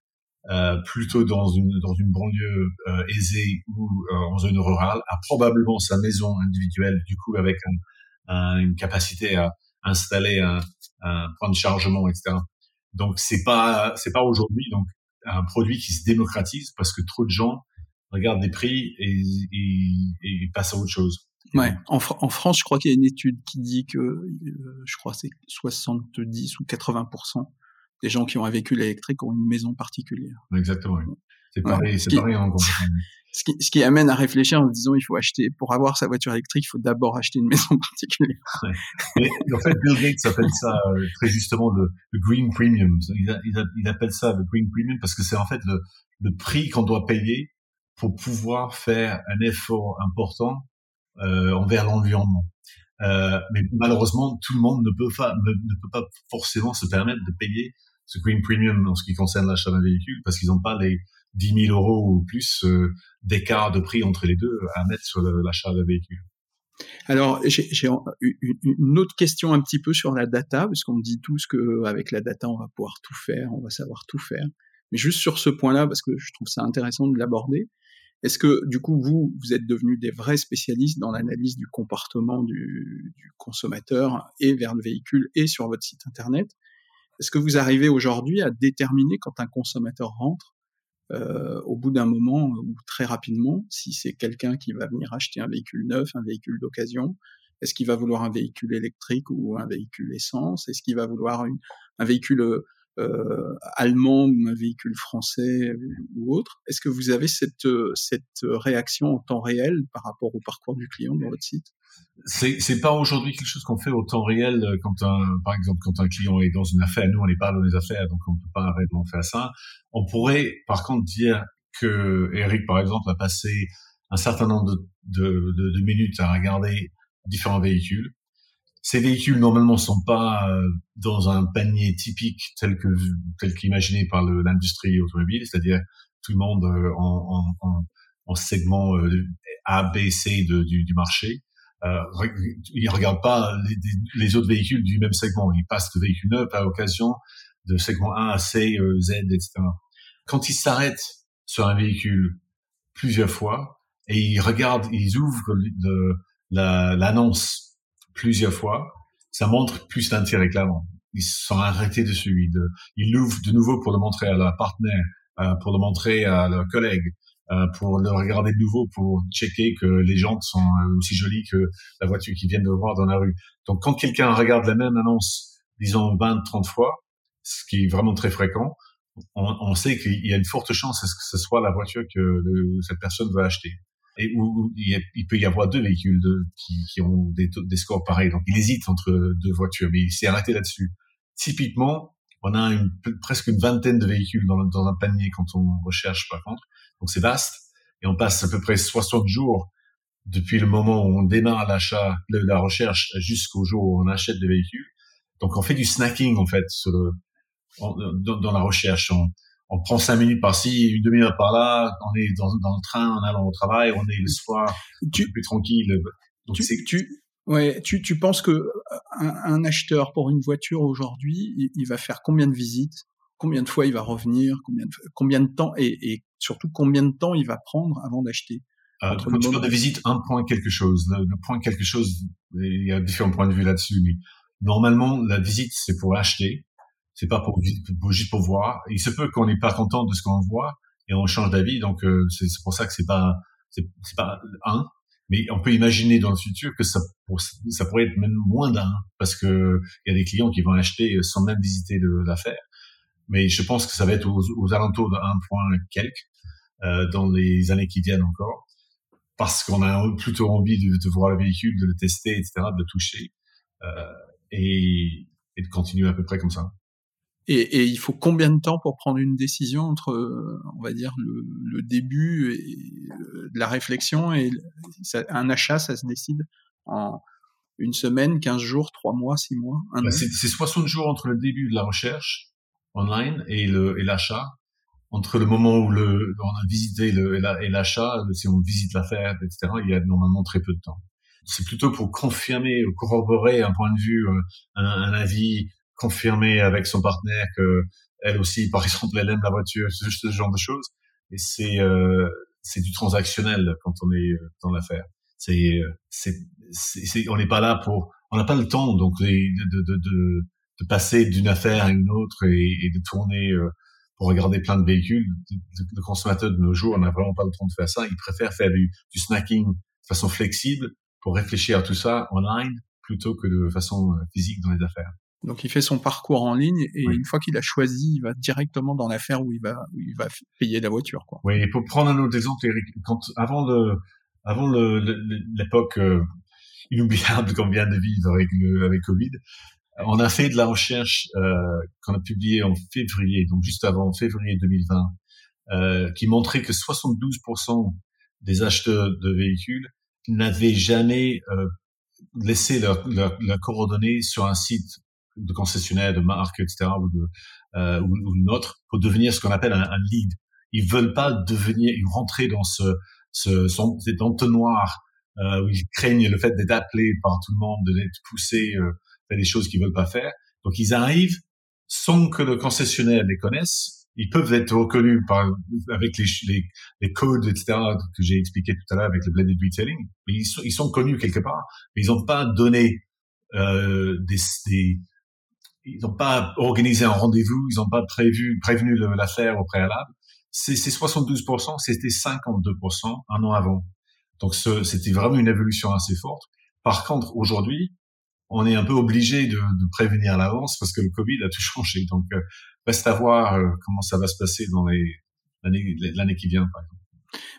euh, plutôt dans une dans une banlieue euh, aisée ou en zone rurale, a probablement sa maison individuelle du coup avec un, une capacité à installer un, un, point de chargement, etc. Donc c'est pas c'est pas aujourd'hui donc un produit qui se démocratise parce que trop de gens regardent des prix et, et, et passent à autre chose. Ouais. En, en France, je crois qu'il y a une étude qui dit que euh, je crois c'est 70 ou 80% des gens qui ont un véhicule électrique ont une maison particulière. Exactement. C'est pareil, c'est pareil en ce qui, amène à réfléchir en disant il faut acheter pour avoir sa voiture électrique il faut d'abord acheter une maison *laughs* particulière. Ouais. en fait Bill Gates appelle ça euh, très justement le, green premium. Il, il, appelle ça le green premium parce que c'est en fait le, prix qu'on doit payer pour pouvoir faire un effort important euh, envers l'environnement. Euh, mais malheureusement, tout le monde ne peut pas ne, peut pas forcément se permettre de payer ce green premium en ce qui concerne l'achat d'un véhicule parce qu'ils n'ont pas les 10 000 euros ou plus euh, d'écart de prix entre les deux à mettre sur l'achat de véhicule. Alors, j'ai une autre question un petit peu sur la data, parce qu'on dit tous qu'avec la data, on va pouvoir tout faire, on va savoir tout faire. Mais juste sur ce point-là, parce que je trouve ça intéressant de l'aborder, est-ce que du coup, vous, vous êtes devenus des vrais spécialistes dans l'analyse du comportement du, consommateur et vers le véhicule et sur votre site Internet? Est-ce que vous arrivez aujourd'hui à déterminer quand un consommateur rentre euh, au bout d'un moment ou très rapidement, si c'est quelqu'un qui va venir acheter un véhicule neuf, un véhicule d'occasion, est-ce qu'il va vouloir un véhicule électrique ou un véhicule essence? Est-ce qu'il va vouloir une, un véhicule euh, allemand ou un véhicule français ou autre. Est-ce que vous avez cette, cette réaction en temps réel par rapport au parcours du client dans votre site? C'est c'est pas aujourd'hui quelque chose qu'on fait au temps réel euh, quand un par exemple quand un client est dans une affaire. Nous on n'est pas dans les affaires donc on peut pas réellement faire ça. On pourrait par contre dire que Eric par exemple a passé un certain nombre de, de, de minutes à regarder différents véhicules ces véhicules normalement sont pas euh, dans un panier typique tel que tel qu'imaginé par l'industrie automobile c'est-à-dire tout le monde euh, en, en, en, en segment A B C du, du marché euh, il regarde pas les, autres véhicules du même segment. Il passe de véhicule neuf à l'occasion de segment 1 à C, euh, Z, etc. Quand il s'arrête sur un véhicule plusieurs fois et il regarde, ils ouvrent l'annonce plusieurs fois, ça montre plus d'intérêt clairement. Ils sont arrêtés dessus. Ils, l'ouvrent de nouveau pour le montrer à leur partenaire, euh, pour le montrer à leurs collègues, euh, pour le regarder de nouveau, pour checker que les jantes sont aussi jolies que la voiture qu'ils viennent de voir dans la rue. Donc quand quelqu'un regarde la même annonce disons 20, 30 fois, ce qui est vraiment très fréquent, on, on sait qu'il y a une forte chance que ce soit la voiture que cette personne va acheter. Et où, il, peut y avoir deux véhicules de, qui, qui, ont des, des, scores pareils. Donc il hésite entre deux voitures, mais il s'est arrêté là-dessus. Typiquement, on a une, presque une vingtaine de véhicules dans, dans un panier quand on recherche par contre. Donc c'est vaste. Et on passe à peu près 60 jours depuis le moment où on démarre l'achat, la recherche jusqu'au jour où on achète des véhicules. Donc on fait du snacking en fait sur le, dans, la recherche. On prend cinq minutes par-ci, une demi-heure par-là. On est dans, dans, le train en allant au travail. On est le soir, tu, plus tranquille. Donc tu, tu, ouais, tu, tu penses que un, un acheteur pour une voiture aujourd'hui, il, il, va faire combien de visites? Combien de fois il va revenir? Combien de, combien de temps et, et surtout combien de temps il va prendre avant d'acheter? Euh, quand tu parles de visite, un point quelque chose. Le, le, point quelque chose, il y a différents points de vue là-dessus, mais normalement, la visite, c'est pour acheter c'est pas pour, juste pour voir. Il se peut qu'on n'est pas content de ce qu'on voit et on change d'avis. Donc euh, c'est pour ça que c'est pas c'est pas un, mais on peut imaginer dans le futur que ça ça pourrait être même moins d'un parce que il y a des clients qui vont acheter sans même visiter l'affaire. Mais je pense que ça va être aux, alentours d'un point quelque euh, dans les années qui viennent encore parce qu'on a plutôt envie de, de, voir le véhicule, de le tester, etc., de le toucher euh, et, et de continuer à peu près comme ça. Et, et, il faut combien de temps pour prendre une décision entre, on va dire, le, le début et de la réflexion et ça, un achat, ça se décide en une semaine, 15 jours, 3 mois, 6 mois bah C'est 60 jours entre le début de la recherche online et l'achat. entre le moment où le, on a visité le, et l'achat, si on visite l'affaire, etc., il y a normalement très peu de temps. C'est plutôt pour confirmer ou corroborer un point de vue, euh, un, un avis, confirmer avec son partenaire que elle aussi, par exemple, elle aime la voiture, ce, genre de choses. Et c'est euh, c'est du transactionnel quand on est euh, dans l'affaire. C'est c'est c'est on n'est pas là pour on n'a pas le temps donc de de de, de, passer d'une affaire à une autre et, de tourner euh, pour regarder plein de véhicules. Le consommateur de nos jours, n'a vraiment pas le temps de faire ça. Il préfère faire du, du snacking de façon flexible pour réfléchir à tout ça online plutôt que de façon euh, physique dans les affaires. Donc il fait son parcours en ligne et une fois qu'il a choisi, il va directement dans l'affaire où il va où il va payer la voiture. Quoi. Oui, pour prendre un autre exemple, Eric, quand avant le avant l'époque euh, inoubliable *laughs* qu'on vient de vivre avec le avec Covid, on a fait de la recherche euh, qu'on a publiée en février, donc juste avant février 2020, euh, qui montrait que 72% des acheteurs de véhicules n'avaient jamais euh, laissé leurs leur, leur coordonnées sur un site de concessionnaire, de marque, etc., ou de euh, ou, ou une autre, pour devenir ce qu'on appelle un, un, lead. Ils veulent pas devenir, ils rentrer dans ce, ce son, cet entonnoir euh, où ils craignent le fait d'être appelés par tout le monde, d'être poussés euh, faire des choses qu'ils veulent pas faire. Donc ils arrivent sans que le concessionnaire les connaisse. Ils peuvent être reconnus par, avec les, les, codes, etc., que j'ai expliqué tout à l'heure avec le blended retailing. Ils sont, ils sont connus quelque part. Mais ils n'ont pas donné euh, des, des, ils n'ont pas organisé un rendez-vous, ils n'ont pas prévu, prévenu l'affaire au préalable. C'est 72%, c'était 52% un an avant. Donc c'était vraiment une évolution assez forte. Par contre, aujourd'hui, on est un peu obligé de, de prévenir à l'avance parce que le Covid a tout *laughs* changé. Donc euh, reste à voir euh, comment ça va se passer dans l'année qui vient, par exemple.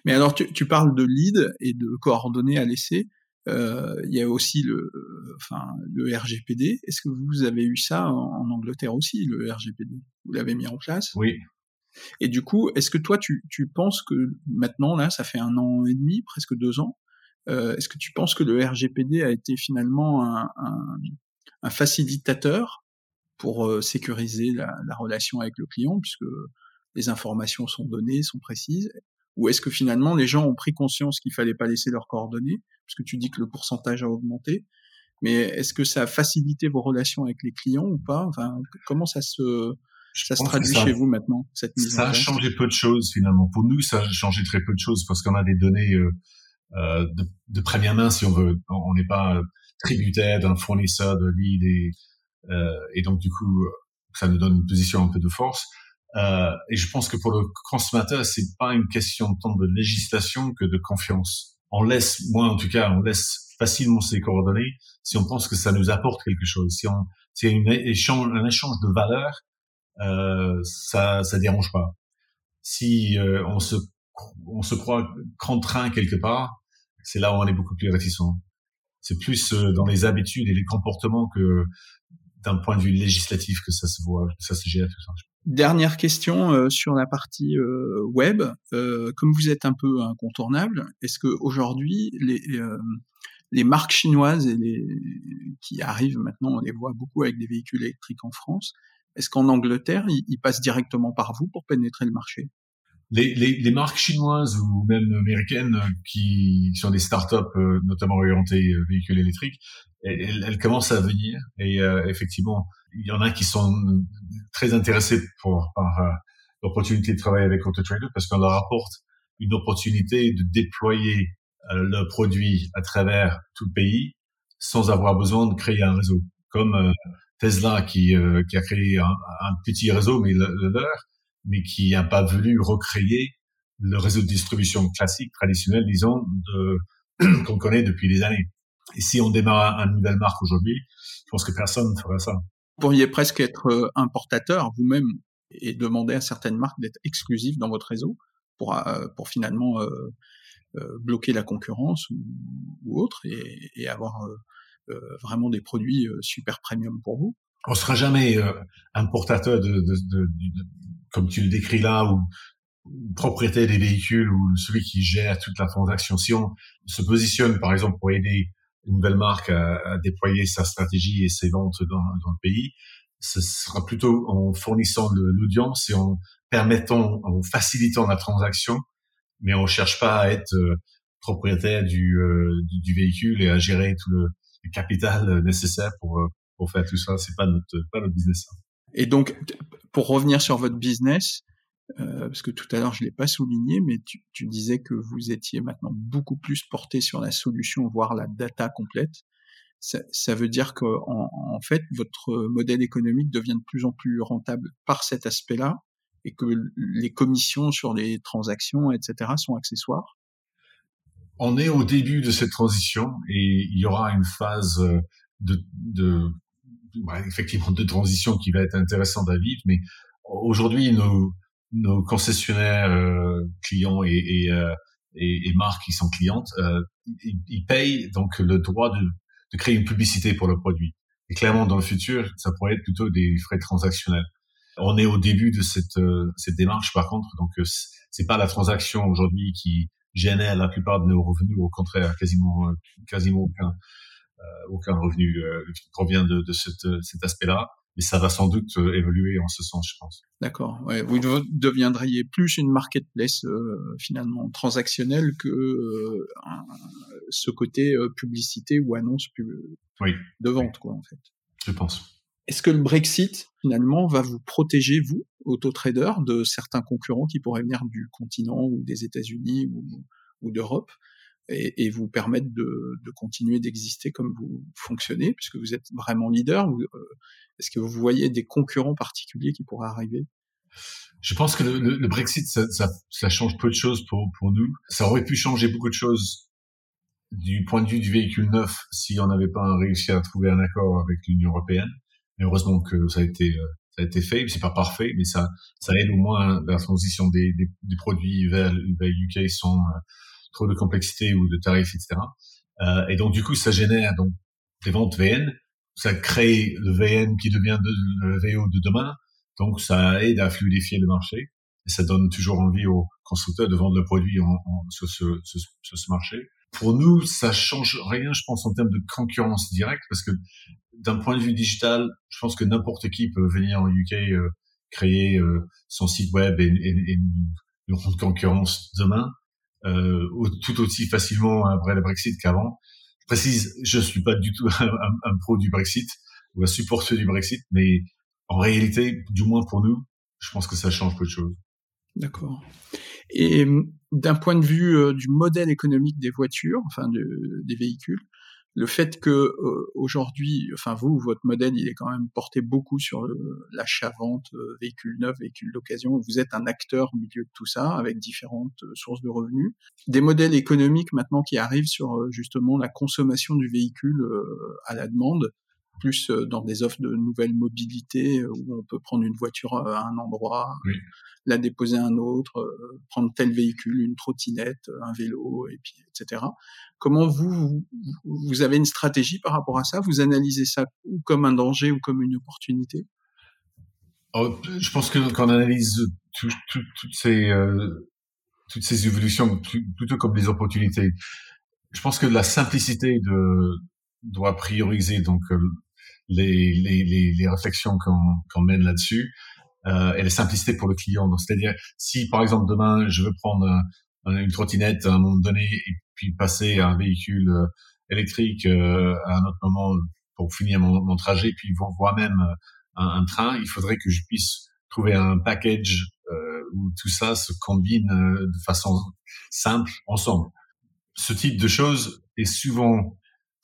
Mais alors, tu, tu, parles de lead et de coordonnées à laisser. Euh, il y a aussi le, enfin, le RGPD. Est-ce que vous avez eu ça en, Angleterre aussi, le RGPD Vous l'avez mis en place? Oui. Et du coup, est-ce que toi, tu, tu penses que maintenant, là, ça fait un an et demi, presque deux ans, euh, est-ce que tu penses que le RGPD a été finalement un, un, un facilitateur pour euh, sécuriser la, la, relation avec le client, puisque les informations sont données, sont précises? Ou est-ce que finalement les gens ont pris conscience qu'il fallait pas laisser leurs coordonnées, puisque tu dis que le pourcentage a augmenté, mais est-ce que ça a facilité vos relations avec les clients ou pas? Enfin, comment ça se ça se traduit ça, chez vous maintenant cette mise Ça a changé peu de choses finalement. Pour nous, ça a changé très peu de choses parce qu'on a des données euh, euh de, de, première main, si on veut. On n'est pas tributaire d'un fournisseur de lead et, euh, et donc du coup, ça nous donne une position un peu de force. Euh, et je pense que pour le consommateur, c'est pas une question tant de législation que de confiance. on laisse, moi en tout cas, on laisse facilement ces coordonnées si on pense que ça nous apporte quelque chose. Si on, a une échange, un échange de valeurs, euh, ça, ça dérange pas. Si euh, on se, on se croit contraint quelque part, c'est là où on est beaucoup plus réticent. C'est plus euh, dans les habitudes et les comportements que d'un point de vue législatif que ça se voit, que ça se gère tout ça. Dernière question euh, sur la partie euh, web. Euh, comme vous êtes un peu incontournable, est-ce que aujourd'hui les marques chinoises et les qui arrivent maintenant, on les voit beaucoup avec des véhicules électriques en France. Est-ce qu'en Angleterre, ils, passent directement par vous pour pénétrer le marché? Les, les, les, marques chinoises ou même américaines qui sont des startups notamment orientées véhicules électriques, elles, elles, commencent à venir et effectivement il y en a qui sont très intéressés pour, par euh, l'opportunité de travailler avec AutoTrader parce qu'on leur apporte une opportunité de déployer euh, le produit à travers tout le pays sans avoir besoin de créer un réseau. Comme euh, Tesla qui, qui a créé un, petit réseau, mais le, leur, mais qui n'a pas voulu recréer le réseau de distribution classique, traditionnel, disons, *clears throat* qu'on connaît depuis des années. Et si on démarre une nouvelle marque aujourd'hui, je pense que personne ne ferait ça pourriez presque être euh, importateur vous-même et demander à certaines marques d'être exclusives dans votre réseau pour, euh, pour finalement euh, bloquer la concurrence ou, autre et, et avoir vraiment des produits super premium pour vous? On sera jamais importateur de, de, comme tu le décris là, ou propriétaire des véhicules ou celui qui gère toute la transaction. Si on se positionne, par exemple, pour aider une nouvelle marque à, déployer sa stratégie et ses ventes dans, le pays, ce sera plutôt en fournissant l'audience et en permettant, en facilitant la transaction, mais on cherche pas à être euh, propriétaire du, euh, du, véhicule et à gérer tout le, le capital nécessaire pour, euh, pour faire tout ça. C'est pas notre, pas notre business. Et donc, pour revenir sur votre business, euh, parce que tout à l'heure je l'ai pas souligné, mais tu, disais que vous étiez maintenant beaucoup plus porté sur la solution, voire la data complète. Ça, veut dire que en, fait votre modèle économique devient de plus en plus rentable par cet aspect-là, et que les commissions sur les transactions, etc., sont accessoires? On est au début de cette transition et il y aura une phase de, de effectivement de transition qui va être intéressante à vivre, mais aujourd'hui nos nos concessionnaires euh, clients et, et, euh, et, et, marques qui sont clientes, euh, ils, ils, payent donc le droit de, de créer une publicité pour le produit. Et clairement, dans le futur, ça pourrait être plutôt des frais transactionnels. On est au début de cette, cette démarche, par contre, donc c'est pas la transaction aujourd'hui qui génère la plupart de nos revenus. Au contraire, quasiment, quasiment aucun, aucun revenu qui provient de, de cet aspect-là mais ça va sans doute euh, évoluer en ce sens, je pense. D'accord. Ouais, vous deviendriez plus une marketplace euh, finalement transactionnelle que euh, ce côté publicité ou annonce oui. de vente, quoi, en fait. Je pense. Est-ce que le Brexit finalement va vous protéger vous, auto-trader, de certains concurrents qui pourraient venir du continent ou des États-Unis ou, ou d'Europe? Et, et, vous permettre de, de continuer d'exister comme vous fonctionnez, puisque vous êtes vraiment leader euh, Est-ce que vous voyez des concurrents particuliers qui pourraient arriver? Je pense que le, le, Brexit, ça, ça, ça, change peu de choses pour, pour nous. Ça aurait pu changer beaucoup de choses du point de vue du véhicule neuf si on n'avait pas réussi à trouver un accord avec l'Union européenne. Mais heureusement que ça a été euh, ça a été fait. C'est pas parfait, mais ça ça aide au moins la transition des, des, des produits vers, vers UK euh, trop de complexité ou de tarifs, etc. Euh, et donc du coup, ça génère donc des ventes VN, ça crée le VN qui devient le VO de demain, donc ça aide à fluidifier le marché et ça donne toujours envie aux constructeurs de vendre le produit en, en, sur, ce, ce marché. Pour nous, ça change rien, je pense, en termes de concurrence directe, parce que d'un point de vue digital, je pense que n'importe qui peut venir en UK euh, créer euh, son site web et, et, et une concurrence demain euh, tout aussi facilement après le Brexit qu'avant. Je précise, je suis pas du tout *laughs* un, pro du Brexit ou un supporter du Brexit, mais en réalité, du moins pour nous, je pense que ça change peu de choses. D'accord. Et d'un point de vue euh, du modèle économique des voitures, enfin de, des véhicules, le fait que euh, aujourd'hui, enfin vous, votre modèle, il est quand même porté beaucoup sur l'achat-vente, euh, véhicule neuf, véhicule d'occasion. Vous êtes un acteur au milieu de tout ça, avec différentes euh, sources de revenus. Des modèles économiques maintenant qui arrivent sur justement la consommation du véhicule à la demande plus euh, dans des offres de nouvelles mobilités euh, où on peut prendre une voiture à un endroit, la déposer à un autre, euh, prendre tel véhicule, une trottinette, un vélo, et puis etc. Comment vous, vous avez une stratégie par rapport à ça? Vous analysez ça comme un danger ou comme une opportunité? Oh, Je pense que quand on analyse toutes ces toutes ces évolutions plutôt comme des opportunités, je pense que la simplicité de doit prioriser donc les, les, les, les réflexions qu'on mène là-dessus euh, et la simplicité pour le client. C'est-à-dire, si par exemple demain je veux prendre une trottinette à un moment donné et puis passer à un véhicule euh, électrique euh, à un autre moment pour finir mon, mon trajet, puis voir même un, un, train, il faudrait que je puisse trouver un package euh, où tout ça se combine euh, de façon simple ensemble. Ce type de choses est souvent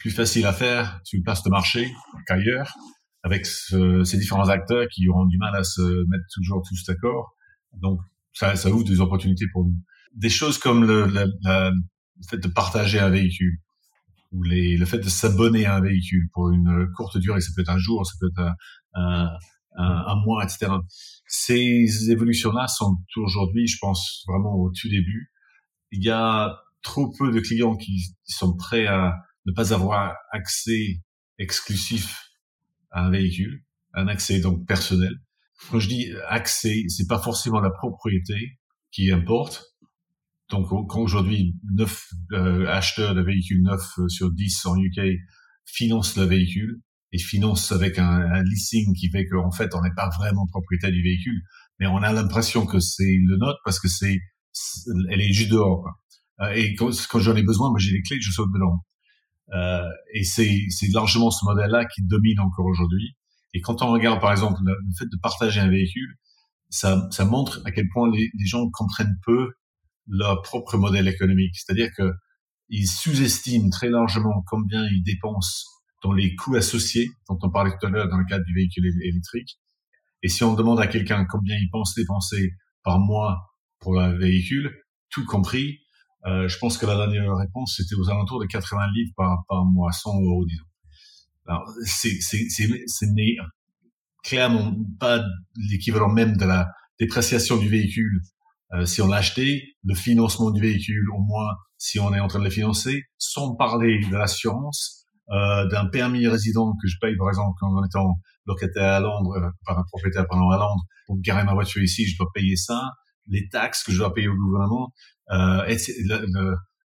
plus facile à faire sur une place de marché qu'ailleurs, avec ces différents acteurs qui auront du mal à se mettre toujours tous d'accord. Donc, ça, ça ouvre des opportunités pour nous. Des choses comme le, le, le fait de partager un véhicule ou les, le fait de s'abonner à un véhicule pour une courte durée, ça peut être un jour, ça peut être un, un, un mois, etc. Ces évolutions-là sont aujourd'hui, je pense, vraiment au tout début. Il y a trop peu de clients qui sont prêts à ne pas avoir accès exclusif à un véhicule, un accès donc personnel. Quand je dis accès, c'est pas forcément la propriété qui importe. Donc quand aujourd'hui 9 euh, acheteurs de véhicules neufs euh, sur 10 en UK financent le véhicule et financent avec un, un leasing qui fait qu'en fait on n'est pas vraiment propriétaire du véhicule, mais on a l'impression que c'est le nôtre parce que c'est elle est juste dehors. Euh, et quand, quand j'en ai besoin, moi j'ai les clés, je saute dedans. Euh, et c'est, largement ce modèle-là qui domine encore aujourd'hui. Et quand on regarde, par exemple, le, fait de partager un véhicule, ça, ça montre à quel point les, les, gens comprennent peu leur propre modèle économique. C'est-à-dire que ils sous-estiment très largement combien ils dépensent dans les coûts associés, dont on parlait tout à l'heure dans le cadre du véhicule électrique. Et si on demande à quelqu'un combien il pense dépenser par mois pour un véhicule, tout compris, euh, je pense que la dernière réponse, c'était aux alentours de 80 livres par, par mois, 100 euros, disons. Alors, c'est, c'est, c'est, ce n'est clairement pas l'équivalent même de la dépréciation du véhicule euh, si on l'a acheté, le financement du véhicule, au moins si on est en train de le financer, sans parler de l'assurance, euh, d'un permis résident que je paye, par exemple, en étant locataire à Londres, euh, par un propriétaire pendant à Londres, pour garer ma voiture ici, je dois payer ça, les taxes que je dois payer au gouvernement, euh,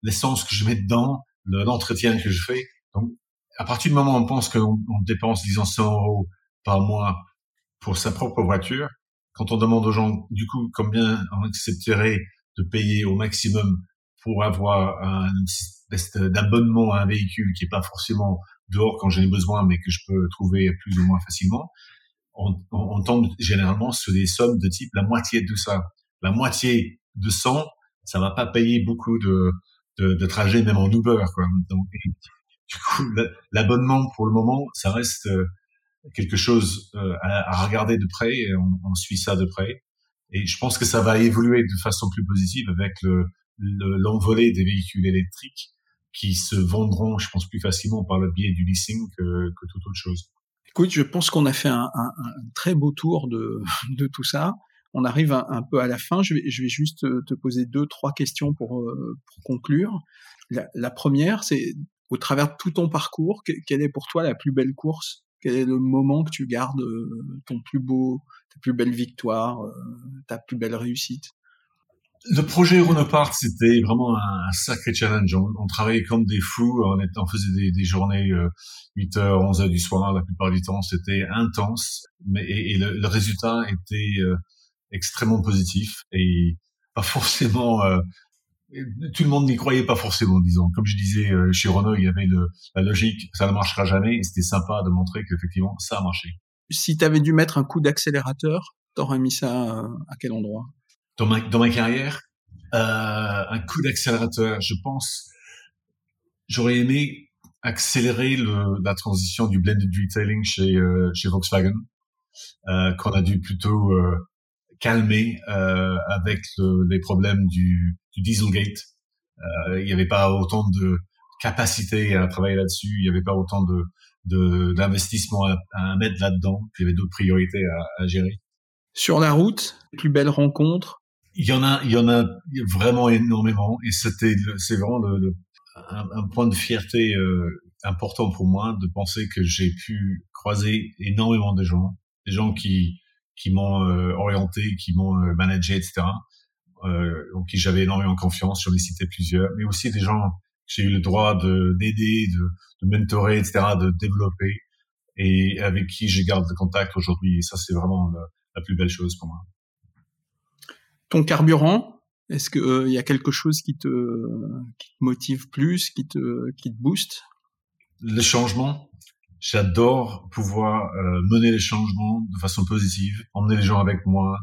l'essence que je mets dedans, l'entretien que je fais. Donc, à partir du moment où on pense qu'on dépense, disons, 100 euros par mois pour sa propre voiture, quand on demande aux gens, du coup, combien on accepterait de payer au maximum pour avoir un espèce d'abonnement à un véhicule qui est pas forcément dehors quand j'en ai besoin, mais que je peux trouver plus ou moins facilement, on, tombe généralement sur des sommes de type la moitié de ça. La moitié de 100, ça va pas payer beaucoup de, de, de trajets, même en Uber. Quoi. Donc, du coup, l'abonnement, pour le moment, ça reste euh, quelque chose euh, à, regarder de près. Et on, on, suit ça de près. Et je pense que ça va évoluer de façon plus positive avec l'envolée le, des véhicules électriques qui se vendront, je pense, plus facilement par le biais du leasing que, que toute autre chose. Écoute, je pense qu'on a fait un, un, un, très beau tour de, de tout ça on arrive un, peu à la fin. Je vais, juste te poser deux, trois questions pour, euh, conclure. La, première, c'est au travers de tout ton parcours, quelle est pour toi la plus belle course? Quel est le moment que tu gardes euh, ton plus beau, ta plus belle victoire, euh, ta plus belle réussite? Le projet Runopart, c'était vraiment un, sacré challenge. On, travaillait comme des fous, on, faisait des, journées euh, 8h, 11h du soir, la plupart du temps, c'était intense, mais et, le, résultat était extrêmement positif et pas forcément euh, tout le monde n'y croyait pas forcément, disons. Comme je disais euh, chez Renault, il y avait le, la logique, ça ne marchera jamais, et c'était sympa de montrer qu'effectivement, ça a marché. Si tu avais dû mettre un coup d'accélérateur, t'aurais mis ça euh, à quel endroit? Dans ma, dans ma carrière, euh, un coup d'accélérateur, je pense, j'aurais aimé accéléré le, la transition du blended retailing chez, euh, chez Volkswagen, euh, qu'on a dû plutôt calmer euh, avec le, les problèmes du, du Dieselgate. Euh, il n'y avait pas autant de capacité à travailler là-dessus, il n'y avait pas autant de d'investissement à, à, mettre là-dedans, il y avait d'autres priorités à, à gérer. Sur la route, plus belle rencontre? Il y en a, il y en a vraiment énormément, et c'était, c'est vraiment le, le un, un, point de fierté euh, important pour moi de penser que j'ai pu croiser énormément de gens, des gens qui qui m'ont euh, orienté, qui m'ont euh, managé, etc. Euh, en qui j'avais énormément confiance, j'en ai cité plusieurs, mais aussi des gens que j'ai eu le droit de d'aider, de, de mentorer, etc., de développer, et avec qui je garde le contact aujourd'hui. Et ça, c'est vraiment la, la, plus belle chose pour moi. Ton carburant, est-ce qu'il euh, y a quelque chose qui te, qui te motive plus, qui te, qui te booste? Le changement? J'adore pouvoir euh, mener les changements de façon positive, emmener les gens avec moi,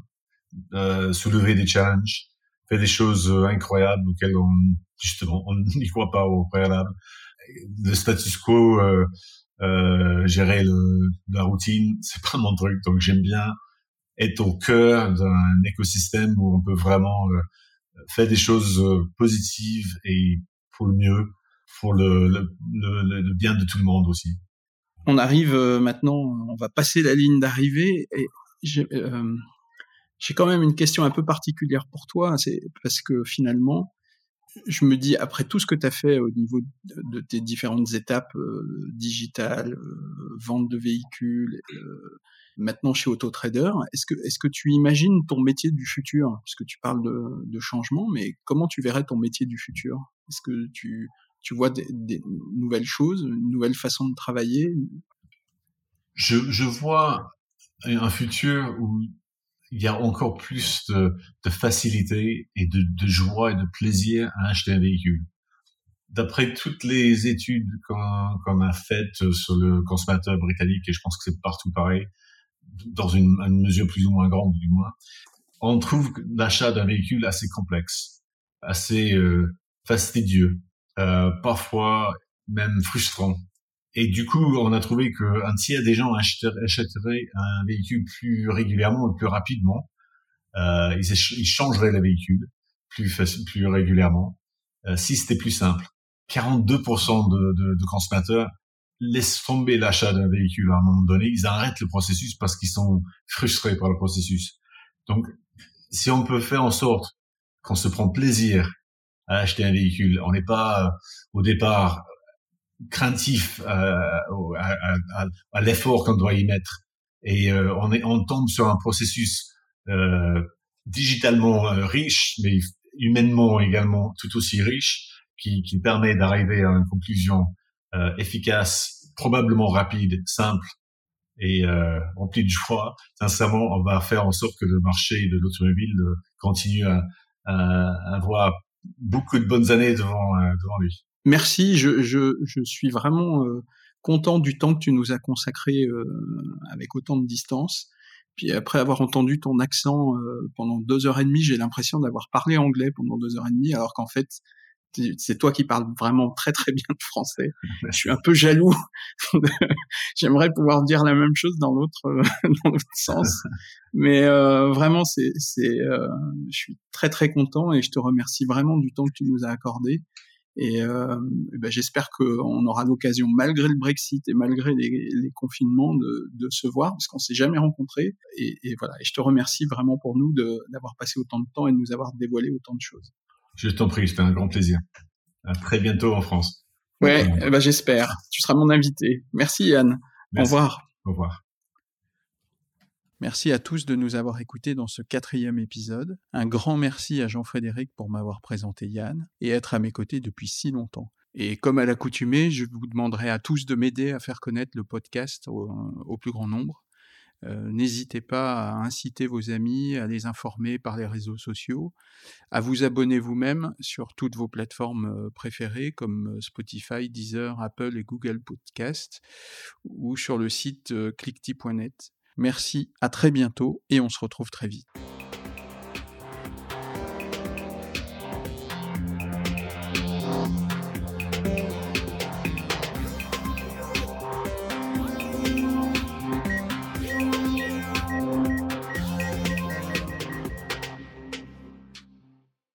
euh, soulever des challenges, faire des choses euh, incroyables auxquelles on justement on *laughs* n'y croit pas au préalable. Le status quo, euh, euh, gérer le, la routine, c'est pas mon truc. Donc j'aime bien être au cœur d'un écosystème où on peut vraiment euh, faire des choses positives et pour le mieux, pour le, le, le bien de tout le monde aussi on arrive euh, maintenant, on va passer la ligne d'arrivée et j'ai euh, quand même une question un peu particulière pour toi, c'est parce que finalement, je me dis, après tout ce que tu as fait au niveau de, tes différentes étapes euh, digitales, euh, vente de véhicules, euh, maintenant chez Autotrader, est-ce que, est-ce que tu imagines ton métier du futur? Parce que tu parles de, de changement, mais comment tu verrais ton métier du futur? Est-ce que tu, tu vois des, nouvelles choses, une nouvelle façon de travailler? Je, je vois un futur où il y a encore plus de, de facilité et de, de, joie et de plaisir à acheter un véhicule. D'après toutes les études qu'on qu a faites sur le consommateur britannique, et je pense que c'est partout pareil, dans une, une, mesure plus ou moins grande du moins, on trouve l'achat d'un véhicule assez complexe, assez euh, fastidieux, euh, parfois même frustrant. Et du coup, on a trouvé qu'un tiers des gens achèteraient un véhicule plus régulièrement ou plus rapidement. Euh, ils, ils, changeraient le véhicule plus, plus régulièrement euh, si c'était plus simple. 42% de, de, de, consommateurs laissent tomber l'achat d'un véhicule à un moment donné. Ils arrêtent le processus parce qu'ils sont frustrés par le processus. Donc, si on peut faire en sorte qu'on se prend plaisir à acheter un véhicule. On n'est pas euh, au départ craintif euh, à, à, à l'effort qu'on doit y mettre. Et euh, on, est, on tombe sur un processus euh, digitalement euh, riche, mais humainement également tout aussi riche, qui, qui permet d'arriver à une conclusion efficace, probablement rapide, simple et remplie de joie. Sincèrement, on va faire en sorte que le marché de l'automobile continue à, à avoir beaucoup de bonnes années devant, euh, devant lui. Merci, je, je, je suis vraiment euh, content du temps que tu nous as consacré euh, avec autant de distance. Puis après avoir entendu ton accent euh, pendant deux heures et demie, j'ai l'impression d'avoir parlé anglais pendant deux heures et demie, alors qu'en fait, c'est toi qui parles vraiment très très bien le français. *laughs* Je suis un peu jaloux. *laughs* J'aimerais pouvoir dire la même chose dans l'autre *laughs* dans l'autre sens, mais euh, vraiment c'est c'est euh, je suis très très content et je te remercie vraiment du temps que tu nous as accordé. Et, euh, et ben, j'espère qu'on aura l'occasion, malgré le Brexit et malgré les, les confinements, de, de, se voir, parce qu'on s'est jamais rencontrés. Et, et, voilà. Et je te remercie vraiment pour nous d'avoir passé autant de temps et de nous avoir dévoilé autant de choses. Je t'en prie, c'était un grand plaisir. À très bientôt en France. Ouais, eh ben j'espère. Tu seras mon invité. Merci Yann. Merci. Au revoir. Au revoir. Merci à tous de nous avoir écoutés dans ce quatrième épisode. Un grand merci à Jean-Frédéric pour m'avoir présenté Yann et être à mes côtés depuis si longtemps. Et comme à l'accoutumée, je vous demanderai à tous de m'aider à faire connaître le podcast au, au plus grand nombre. Euh, N'hésitez pas à inciter vos amis, à les informer par les réseaux sociaux, à vous abonner vous-même sur toutes vos plateformes euh, préférées comme Spotify, Deezer, Apple et Google Podcast ou sur le site euh, clickty.net. Merci, à très bientôt et on se retrouve très vite.